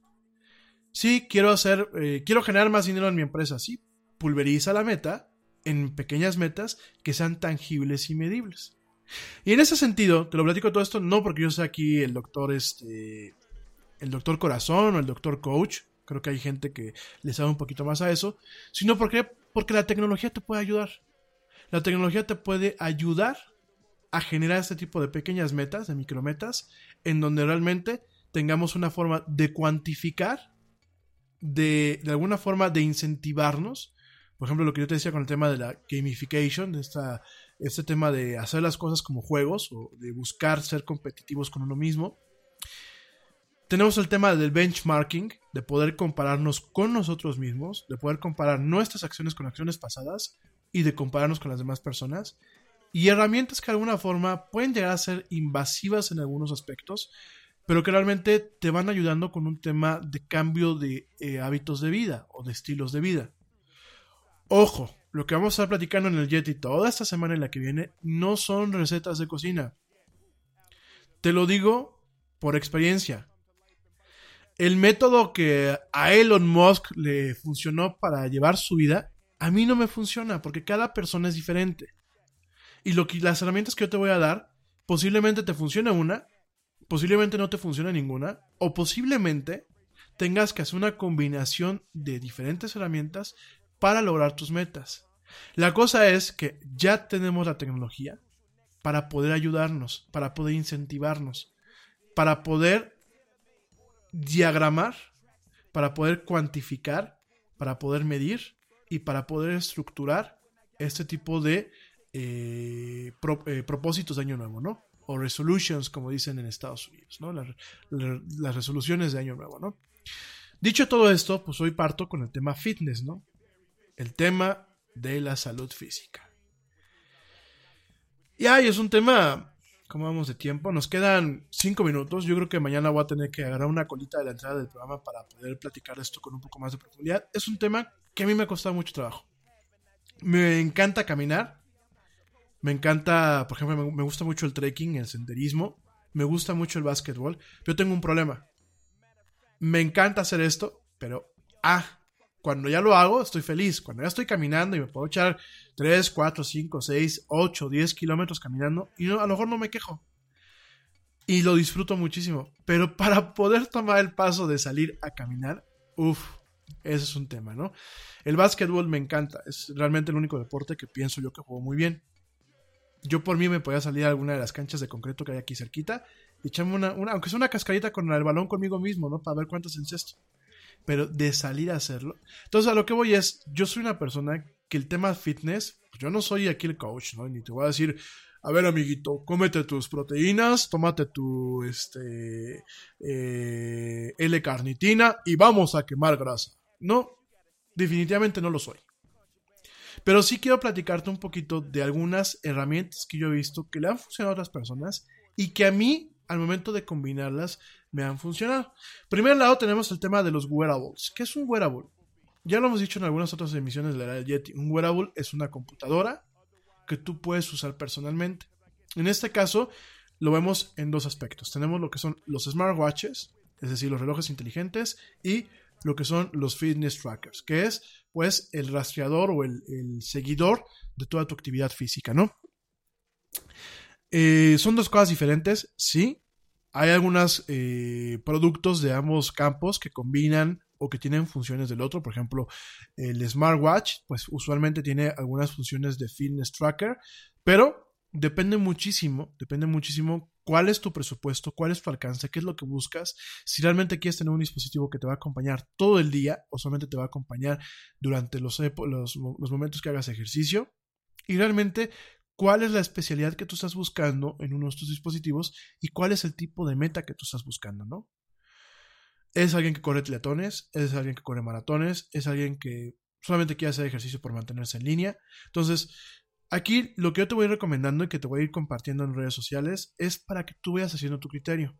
Sí, quiero hacer, eh, quiero generar más dinero en mi empresa, sí, pulveriza la meta en pequeñas metas que sean tangibles y medibles. Y en ese sentido, te lo platico todo esto, no porque yo sea aquí el doctor, este, el doctor corazón o el doctor coach, creo que hay gente que le sabe un poquito más a eso, sino porque, porque la tecnología te puede ayudar. La tecnología te puede ayudar a generar este tipo de pequeñas metas, de micrometas, en donde realmente tengamos una forma de cuantificar, de, de alguna forma de incentivarnos. Por ejemplo, lo que yo te decía con el tema de la gamification, de esta, este tema de hacer las cosas como juegos o de buscar ser competitivos con uno mismo. Tenemos el tema del benchmarking, de poder compararnos con nosotros mismos, de poder comparar nuestras acciones con acciones pasadas y de compararnos con las demás personas. Y herramientas que de alguna forma pueden llegar a ser invasivas en algunos aspectos, pero que realmente te van ayudando con un tema de cambio de eh, hábitos de vida o de estilos de vida. Ojo, lo que vamos a estar platicando en el Yeti toda esta semana en la que viene no son recetas de cocina. Te lo digo por experiencia el método que a Elon Musk le funcionó para llevar su vida, a mí no me funciona porque cada persona es diferente. Y lo que, las herramientas que yo te voy a dar, posiblemente te funcione una, posiblemente no te funcione ninguna, o posiblemente tengas que hacer una combinación de diferentes herramientas para lograr tus metas. La cosa es que ya tenemos la tecnología para poder ayudarnos, para poder incentivarnos, para poder diagramar, para poder cuantificar, para poder medir y para poder estructurar este tipo de eh, eh, propósitos de año nuevo, ¿no? O resolutions, como dicen en Estados Unidos, ¿no? Las, la- las resoluciones de año nuevo, ¿no? Dicho todo esto, pues hoy parto con el tema fitness, ¿no? El tema de la salud física. Y ay, es un tema, ¿cómo vamos de tiempo? Nos quedan cinco minutos. Yo creo que mañana voy a tener que agarrar una colita de la entrada del programa para poder platicar esto con un poco más de profundidad. Es un tema que a mí me ha costado mucho trabajo. Me encanta caminar. Me encanta, por ejemplo, me, gusta mucho el trekking, el senderismo. Me gusta mucho el básquetbol. Pero tengo un problema. Me encanta hacer esto, pero ah, cuando ya lo hago, estoy feliz. Cuando ya estoy caminando y me puedo echar 3, 4, 5, 6, 8, 10 kilómetros caminando, y no, a lo mejor no me quejo. Y lo disfruto muchísimo. Pero para poder tomar el paso de salir a caminar, uff, ese es un tema, ¿no? El básquetbol me encanta. Es realmente el único deporte que pienso yo que juego muy bien. Yo por mí me podía salir a alguna de las canchas de concreto que hay aquí cerquita y echarme una, aunque sea una cascarita con el balón conmigo mismo, ¿no? Para ver cuántos encesto pero de salir a hacerlo. Entonces, a lo que voy es, yo soy una persona que el tema fitness, yo no soy aquí el coach, ¿no? Ni te voy a decir, a ver, amiguito, cómete tus proteínas, tómate tu, este, eh, L-carnitina y vamos a quemar grasa. No, definitivamente no lo soy. Pero sí quiero platicarte un poquito de algunas herramientas que yo he visto que le han funcionado a otras personas y que a mí, al momento de combinarlas, me han funcionado. Primer lado tenemos el tema de los wearables. ¿Qué es un wearable? Ya lo hemos dicho en algunas otras emisiones de la era Yeti. Un wearable es una computadora que tú puedes usar personalmente. En este caso, lo vemos en dos aspectos. Tenemos lo que son los smartwatches, es decir, los relojes inteligentes, y lo que son los fitness trackers, que es pues el rastreador o el, el seguidor de toda tu actividad física, ¿no? Eh, son dos cosas diferentes, sí. Hay algunos eh, productos de ambos campos que combinan o que tienen funciones del otro. Por ejemplo, el smartwatch, pues usualmente tiene algunas funciones de fitness tracker, pero depende muchísimo, depende muchísimo cuál es tu presupuesto, cuál es tu alcance, qué es lo que buscas, si realmente quieres tener un dispositivo que te va a acompañar todo el día o solamente te va a acompañar durante los, los momentos que hagas ejercicio y realmente cuál es la especialidad que tú estás buscando en uno de estos dispositivos y cuál es el tipo de meta que tú estás buscando, ¿no? ¿Es alguien que corre triatones? ¿Es alguien que corre maratones? ¿Es alguien que solamente quiere hacer ejercicio por mantenerse en línea? Entonces, aquí lo que yo te voy recomendando y que te voy a ir compartiendo en redes sociales es para que tú vayas haciendo tu criterio.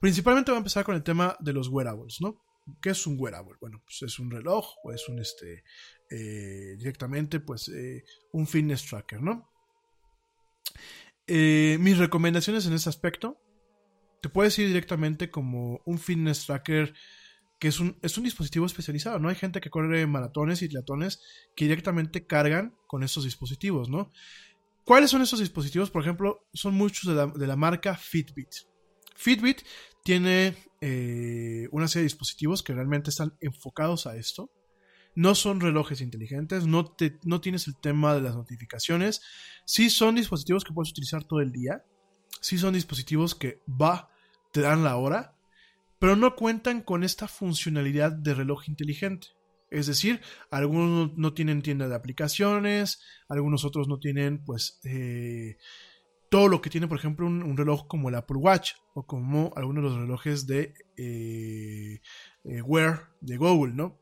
Principalmente voy a empezar con el tema de los wearables, ¿no? ¿Qué es un wearable? Bueno, pues es un reloj o es un, este, eh, directamente, pues, eh, un fitness tracker, ¿no? Eh, mis recomendaciones en ese aspecto, te puedes ir directamente como un fitness tracker que es un, es un dispositivo especializado, ¿no? Hay gente que corre maratones y triatones que directamente cargan con estos dispositivos, ¿no? ¿Cuáles son esos dispositivos? Por ejemplo, son muchos de la, de la marca Fitbit. Fitbit tiene eh, una serie de dispositivos que realmente están enfocados a esto. No son relojes inteligentes, no, te, no tienes el tema de las notificaciones. Sí son dispositivos que puedes utilizar todo el día. Sí son dispositivos que va, te dan la hora, pero no cuentan con esta funcionalidad de reloj inteligente. Es decir, algunos no tienen tienda de aplicaciones, algunos otros no tienen, pues, eh, todo lo que tiene, por ejemplo, un, reloj como el Apple Watch o como algunos de los relojes de eh, eh, Wear de Google, ¿no?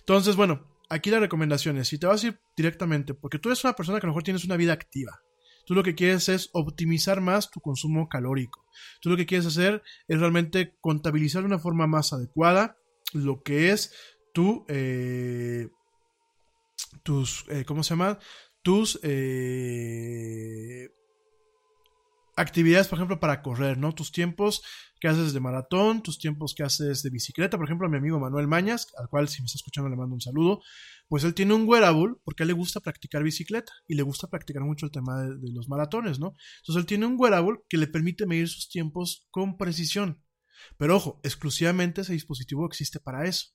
Entonces, bueno, aquí la recomendación es, si te vas a ir directamente, porque tú eres una persona que a lo mejor tienes una vida activa, tú lo que quieres es optimizar más tu consumo calórico, tú lo que quieres hacer es realmente contabilizar de una forma más adecuada lo que es tu, eh, tus, eh, ¿cómo se llama? Tus, eh, actividades, por ejemplo, para correr, ¿no? Tus tiempos que haces de maratón, tus tiempos que haces de bicicleta. Por ejemplo, a mi amigo Manuel Mañas, al cual si me está escuchando le mando un saludo, pues él tiene un wearable porque a él le gusta practicar bicicleta y le gusta practicar mucho el tema de, los maratones, ¿no? Entonces él tiene un wearable que le permite medir sus tiempos con precisión. Pero ojo, exclusivamente ese dispositivo existe para eso.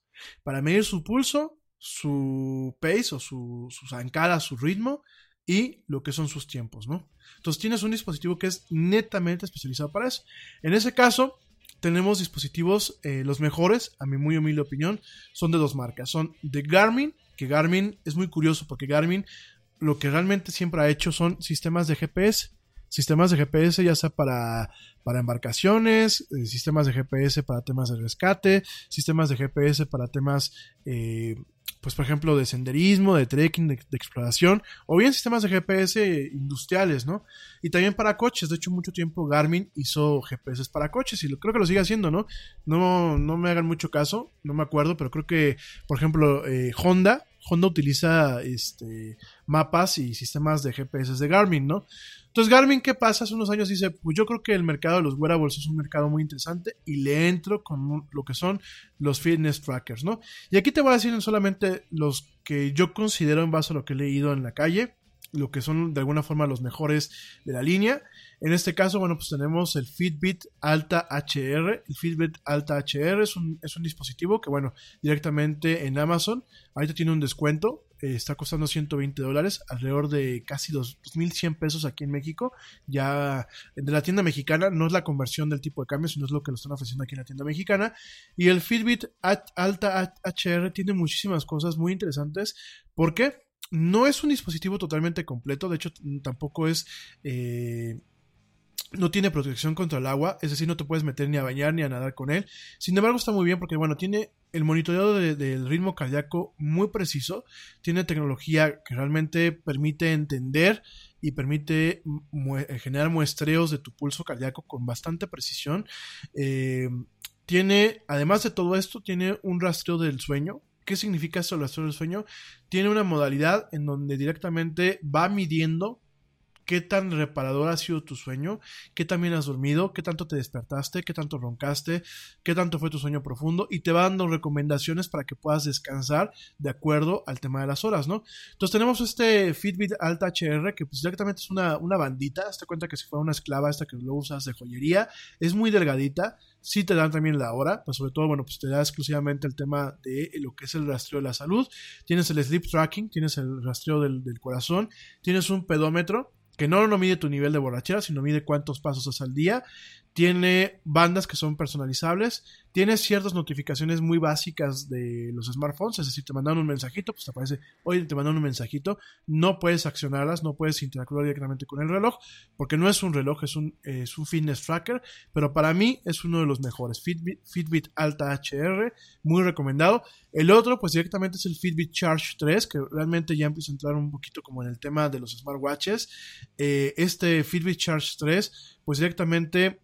Para medir su pulso, su pace o su, sus zancadas, su ritmo y lo que son sus tiempos, ¿no? Entonces tienes un dispositivo que es netamente especializado para eso. En ese caso, tenemos dispositivos, eh, los mejores, a mi muy humilde opinión, son de dos marcas. Son de Garmin, que Garmin es muy curioso porque Garmin lo que realmente siempre ha hecho son sistemas de GPS. Sistemas de GPS ya sea para, para embarcaciones, eh, sistemas de GPS para temas de rescate, sistemas de GPS para temas eh, pues por ejemplo de senderismo, de trekking, de, exploración, o bien sistemas de GPS industriales, ¿no? Y también para coches, de hecho mucho tiempo Garmin hizo GPS para coches y lo, creo que lo sigue haciendo, ¿no? No, no me hagan mucho caso, no me acuerdo, pero creo que, por ejemplo, eh, Honda, Honda utiliza este, mapas y sistemas de GPS de Garmin, ¿no? Entonces Garmin, ¿qué pasa? Hace unos años dice, pues yo creo que el mercado de los wearables es un mercado muy interesante y le entro con lo que son los fitness trackers, ¿no? Y aquí te voy a decir solamente los que yo considero en base a lo que he leído en la calle, lo que son de alguna forma los mejores de la línea. En este caso, bueno, pues tenemos el Fitbit Alta HR. El Fitbit Alta HR es un, es un dispositivo que, bueno, directamente en Amazon, ahorita tiene un descuento, está costando 120 dólares, alrededor de casi 2.100 pesos aquí en México. Ya de la tienda mexicana, no es la conversión del tipo de cambio, sino es lo que lo están ofreciendo aquí en la tienda mexicana. Y el Fitbit Alta HR tiene muchísimas cosas muy interesantes. ¿Por qué? No es un dispositivo totalmente completo, de hecho tampoco es... Eh, no tiene protección contra el agua, es decir, no te puedes meter ni a bañar ni a nadar con él. Sin embargo, está muy bien porque, bueno, tiene el monitoreo de, del ritmo cardíaco muy preciso, tiene tecnología que realmente permite entender y permite mu generar muestreos de tu pulso cardíaco con bastante precisión. Eh, tiene, además de todo esto, tiene un rastreo del sueño, ¿Qué significa eso el rastreo del sueño? Tiene una modalidad en donde directamente va midiendo qué tan reparador ha sido tu sueño, qué también has dormido, qué tanto te despertaste, qué tanto roncaste, qué tanto fue tu sueño profundo y te va dando recomendaciones para que puedas descansar de acuerdo al tema de las horas, ¿no? Entonces tenemos este Fitbit Alta HR que pues directamente es una, una bandita, hazte cuenta que si fuera una esclava esta que lo usas de joyería, es muy delgadita, sí te dan también la hora, pues sobre todo, bueno, pues te da exclusivamente el tema de lo que es el rastreo de la salud, tienes el sleep tracking, tienes el rastreo del corazón, tienes un pedómetro, que no, no mide tu nivel de borrachera, sino mide cuántos pasos haces al día. Tiene bandas que son personalizables. Tiene ciertas notificaciones muy básicas de los smartphones. Es decir, te mandan un mensajito, pues te aparece, oye, te mandan un mensajito. No puedes accionarlas, no puedes interactuar directamente con el reloj, porque no es un reloj, es un, es un fitness tracker. Pero para mí es uno de los mejores. Fitbit, Alta HR, muy recomendado. El otro, pues directamente es el Fitbit Charge 3, que realmente ya empieza a entrar un poquito como en el tema de los smartwatches. Eh, este Fitbit Charge 3, pues directamente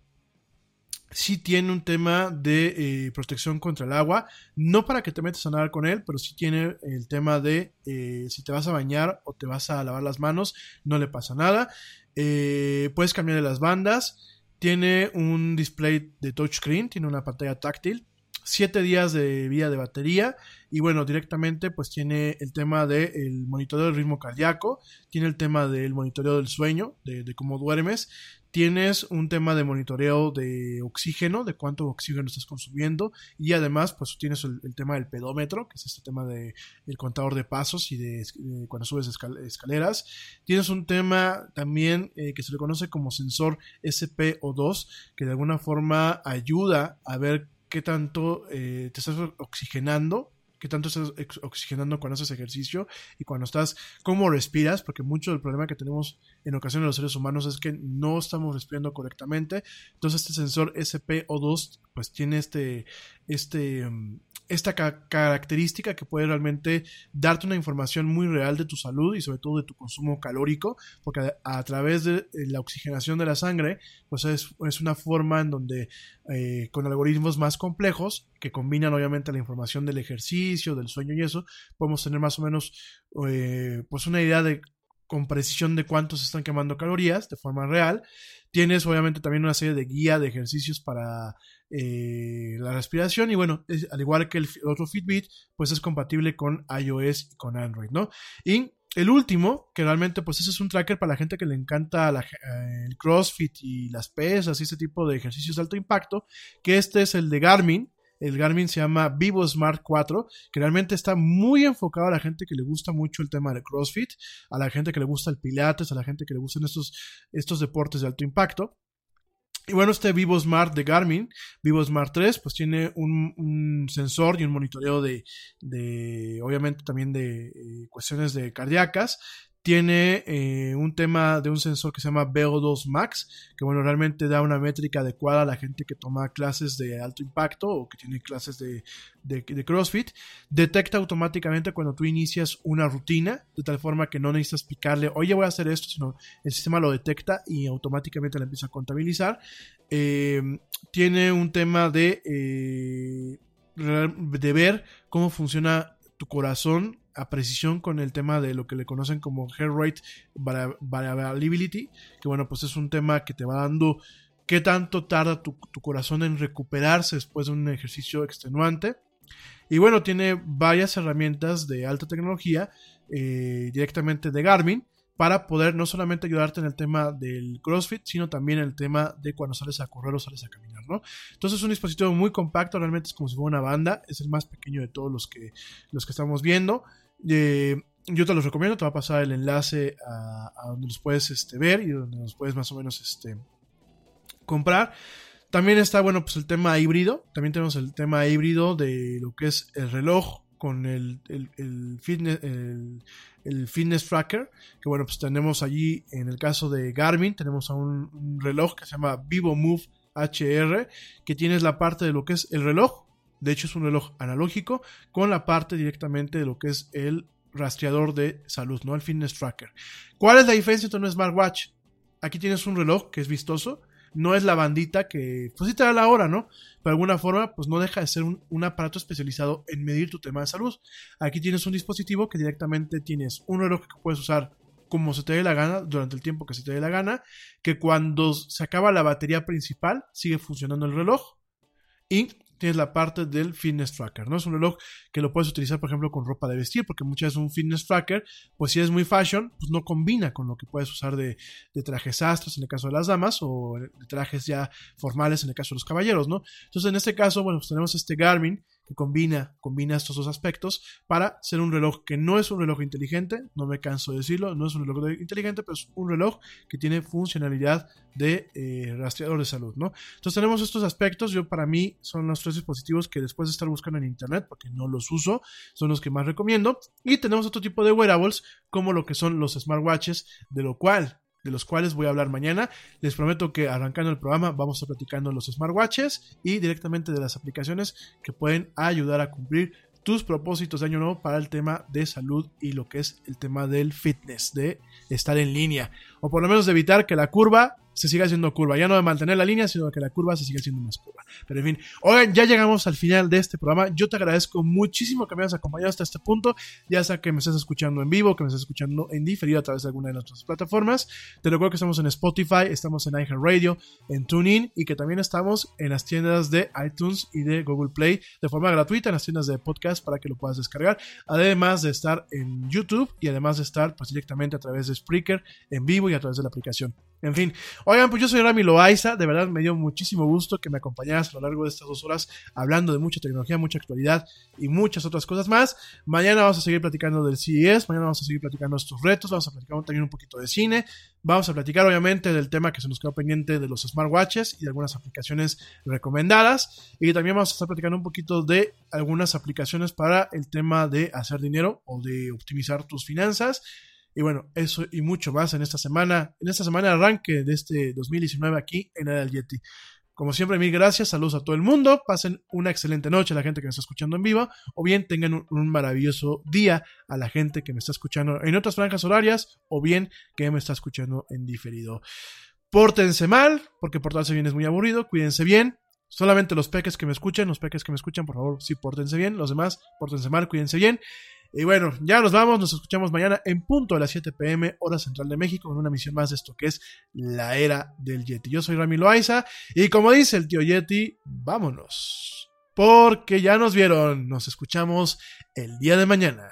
sí tiene un tema de eh, protección contra el agua, no para que te metas a nadar con él, pero sí tiene el tema de eh, si te vas a bañar o te vas a lavar las manos, no le pasa nada. Eh, puedes cambiar las bandas, tiene un display de touchscreen, tiene una pantalla táctil, 7 días de vida de batería y bueno, directamente pues tiene el tema del de monitoreo del ritmo cardíaco, tiene el tema del monitoreo del sueño, de, de, cómo duermes, tienes un tema de monitoreo de oxígeno, de cuánto oxígeno estás consumiendo y además pues tienes el, tema del pedómetro, que es este tema de el contador de pasos y de, de cuando subes escal escaleras. Tienes un tema también eh, que se le conoce como sensor SPO2, que de alguna forma ayuda a ver qué tanto eh, te estás oxigenando, qué tanto estás oxigenando cuando haces ejercicio y cuando estás, cómo respiras, porque mucho del problema que tenemos en ocasiones los seres humanos es que no estamos respirando correctamente. Entonces este sensor SPO2 pues tiene este, este, esta ca característica que puede realmente darte una información muy real de tu salud y sobre todo de tu consumo calórico, porque a, través de la oxigenación de la sangre, pues es, es una forma en donde eh, con algoritmos más complejos que combinan obviamente la información del ejercicio, del sueño y eso, podemos tener más o menos eh, pues una idea de con precisión de cuántos están quemando calorías de forma real. Tienes obviamente también una serie de guía de ejercicios para eh, la respiración y bueno, al igual que el otro Fitbit, pues es compatible con iOS y con Android, ¿no? Y el último, que realmente pues ese es un tracker para la gente que le encanta eh, el CrossFit y las pesas y ese tipo de ejercicios de alto impacto, que este es el de Garmin. El Garmin se llama Vivo Smart 4, que realmente está muy enfocado a la gente que le gusta mucho el tema de CrossFit, a la gente que le gusta el Pilates, a la gente que le gustan estos, estos deportes de alto impacto. Y bueno, este Vivo Smart de Garmin, Vivo Smart 3, pues tiene un, sensor y un monitoreo de, de obviamente también de eh, cuestiones de cardíacas. Tiene eh, un tema de un sensor que se llama VO2 Max, que bueno, realmente da una métrica adecuada a la gente que toma clases de alto impacto o que tiene clases de, de, CrossFit. Detecta automáticamente cuando tú inicias una rutina, de tal forma que no necesitas picarle, oye, voy a hacer esto, sino el sistema lo detecta y automáticamente la empieza a contabilizar. Eh, tiene un tema de, eh, de ver cómo funciona tu corazón a precisión con el tema de lo que le conocen como heart rate vari- variability, que bueno, pues es un tema que te va dando qué tanto tarda tu, tu corazón en recuperarse después de un ejercicio extenuante. Y bueno, tiene varias herramientas de alta tecnología eh, directamente de Garmin para poder no solamente ayudarte en el tema del CrossFit, sino también en el tema de cuando sales a correr o sales a caminar, ¿no? Entonces es un dispositivo muy compacto, realmente es como si fuera una banda, es el más pequeño de todos los que, los que estamos viendo. Eh, yo te los recomiendo, te va a pasar el enlace a, donde los puedes este, ver y donde los puedes más o menos este, comprar. También está, bueno, pues el tema híbrido. También tenemos el tema híbrido de lo que es el reloj con el, el- fitness, el fitness tracker. Que bueno, pues tenemos allí, en el caso de Garmin, tenemos a un, un reloj que se llama Vivo Move HR, que tienes la parte de lo que es el reloj. De hecho, es un reloj analógico con la parte directamente de lo que es el rastreador de salud, ¿no? El fitness tracker. ¿Cuál es la diferencia entre un smartwatch? Aquí tienes un reloj que es vistoso, no es la bandita que, pues sí te da la hora, ¿no? Pero de alguna forma, pues no deja de ser un, aparato especializado en medir tu tema de salud. Aquí tienes un dispositivo que directamente tienes un reloj que puedes usar como se te dé la gana, durante el tiempo que se te dé la gana, que cuando se acaba la batería principal, sigue funcionando el reloj. Y tienes la parte del fitness tracker, ¿no? Es un reloj que lo puedes utilizar, por ejemplo, con ropa de vestir, porque muchas veces un fitness tracker, pues si es muy fashion, pues no combina con lo que puedes usar de, de trajes sastres en el caso de las damas, o de trajes ya formales en el caso de los caballeros, ¿no? Entonces, en este caso, bueno, pues tenemos este Garmin que combina, combina estos dos aspectos para ser un reloj que no es un reloj inteligente, no me canso de decirlo, no es un reloj inteligente, pero es un reloj que tiene funcionalidad de eh, rastreador de salud, ¿no? Entonces tenemos estos aspectos, yo para mí son los tres dispositivos que después de estar buscando en internet, porque no los uso, son los que más recomiendo, y tenemos otro tipo de wearables como lo que son los smartwatches, de lo cual de los cuales voy a hablar mañana. Les prometo que arrancando el programa vamos a platicando los smartwatches y directamente de las aplicaciones que pueden ayudar a cumplir tus propósitos de año nuevo para el tema de salud y lo que es el tema del fitness, de estar en línea, o por lo menos de evitar que la curva se siga haciendo curva, ya no de mantener la línea, sino que la curva se siga haciendo más curva. Pero en fin, oigan, ya llegamos al final de este programa. Yo te agradezco muchísimo que me hayas acompañado hasta este punto, ya sea que me estés escuchando en vivo, que me estés escuchando en diferido a través de alguna de nuestras plataformas. Te recuerdo que estamos en Spotify, estamos en iHeartRadio, en TuneIn y que también estamos en las tiendas de iTunes y de Google Play de forma gratuita en las tiendas de podcast para que lo puedas descargar. Además de estar en YouTube y además de estar pues directamente a través de Spreaker en vivo y a través de la aplicación. En fin, oigan, pues yo soy Rami Loaiza, de verdad me dio muchísimo gusto que me acompañaras a lo largo de estas dos horas hablando de mucha tecnología, mucha actualidad y muchas otras cosas más. Mañana vamos a seguir platicando del CES, mañana vamos a seguir platicando estos retos, vamos a platicar también un poquito de cine, vamos a platicar obviamente del tema que se nos quedó pendiente de los smartwatches y de algunas aplicaciones recomendadas y también vamos a estar platicando un poquito de algunas aplicaciones para el tema de hacer dinero o de optimizar tus finanzas. Y bueno, eso y mucho más en esta semana, en esta semana arranque de este 2019 aquí en Era Yeti. Como siempre, mil gracias, saludos a todo el mundo, pasen una excelente noche a la gente que me está escuchando en vivo, o bien tengan un, un maravilloso día a la gente que me está escuchando en otras franjas horarias, o bien que me está escuchando en diferido. Pórtense mal, porque portarse bien es muy aburrido, cuídense bien, Solamente los peques que me escuchan, los peques que me escuchan, por favor, sí, pórtense bien. Los demás, pórtense mal, cuídense bien. Y bueno, ya nos vamos, nos escuchamos mañana en punto a las 7 pm, hora central de México, con una misión más de esto que es la era del Yeti. Yo soy Rami Loaiza y como dice el tío Yeti, vámonos. Porque ya nos vieron, nos escuchamos el día de mañana.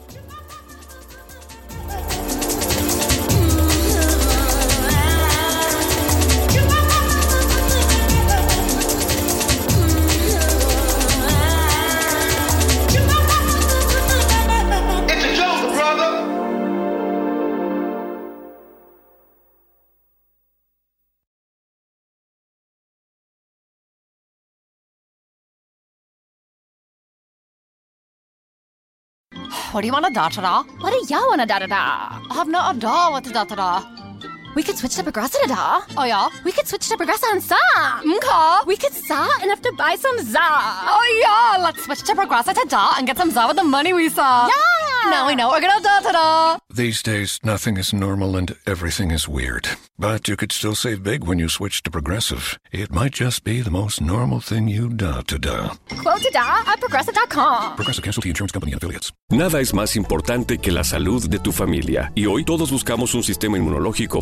What do you want to da da da? What do y'all want to da da da? I have no idea what to da da da. We could switch to Progressa da da. Oh yeah? We could switch to Progressa mm, and sa. Okay. We could sa and have to buy some za. Oh yeah, let's switch to Progressa da and get some za with the money we saw. Yeah. Now we know we're gonna da da da. These days, nothing is normal and everything is weird. But you could still save big when you switch to Progressive. It might just be the most normal thing you da to da. Quote to da at progressive.com. Progressive Casualty Insurance Company and affiliates. Nada es más importante que la salud de tu familia, y hoy todos buscamos un sistema inmunológico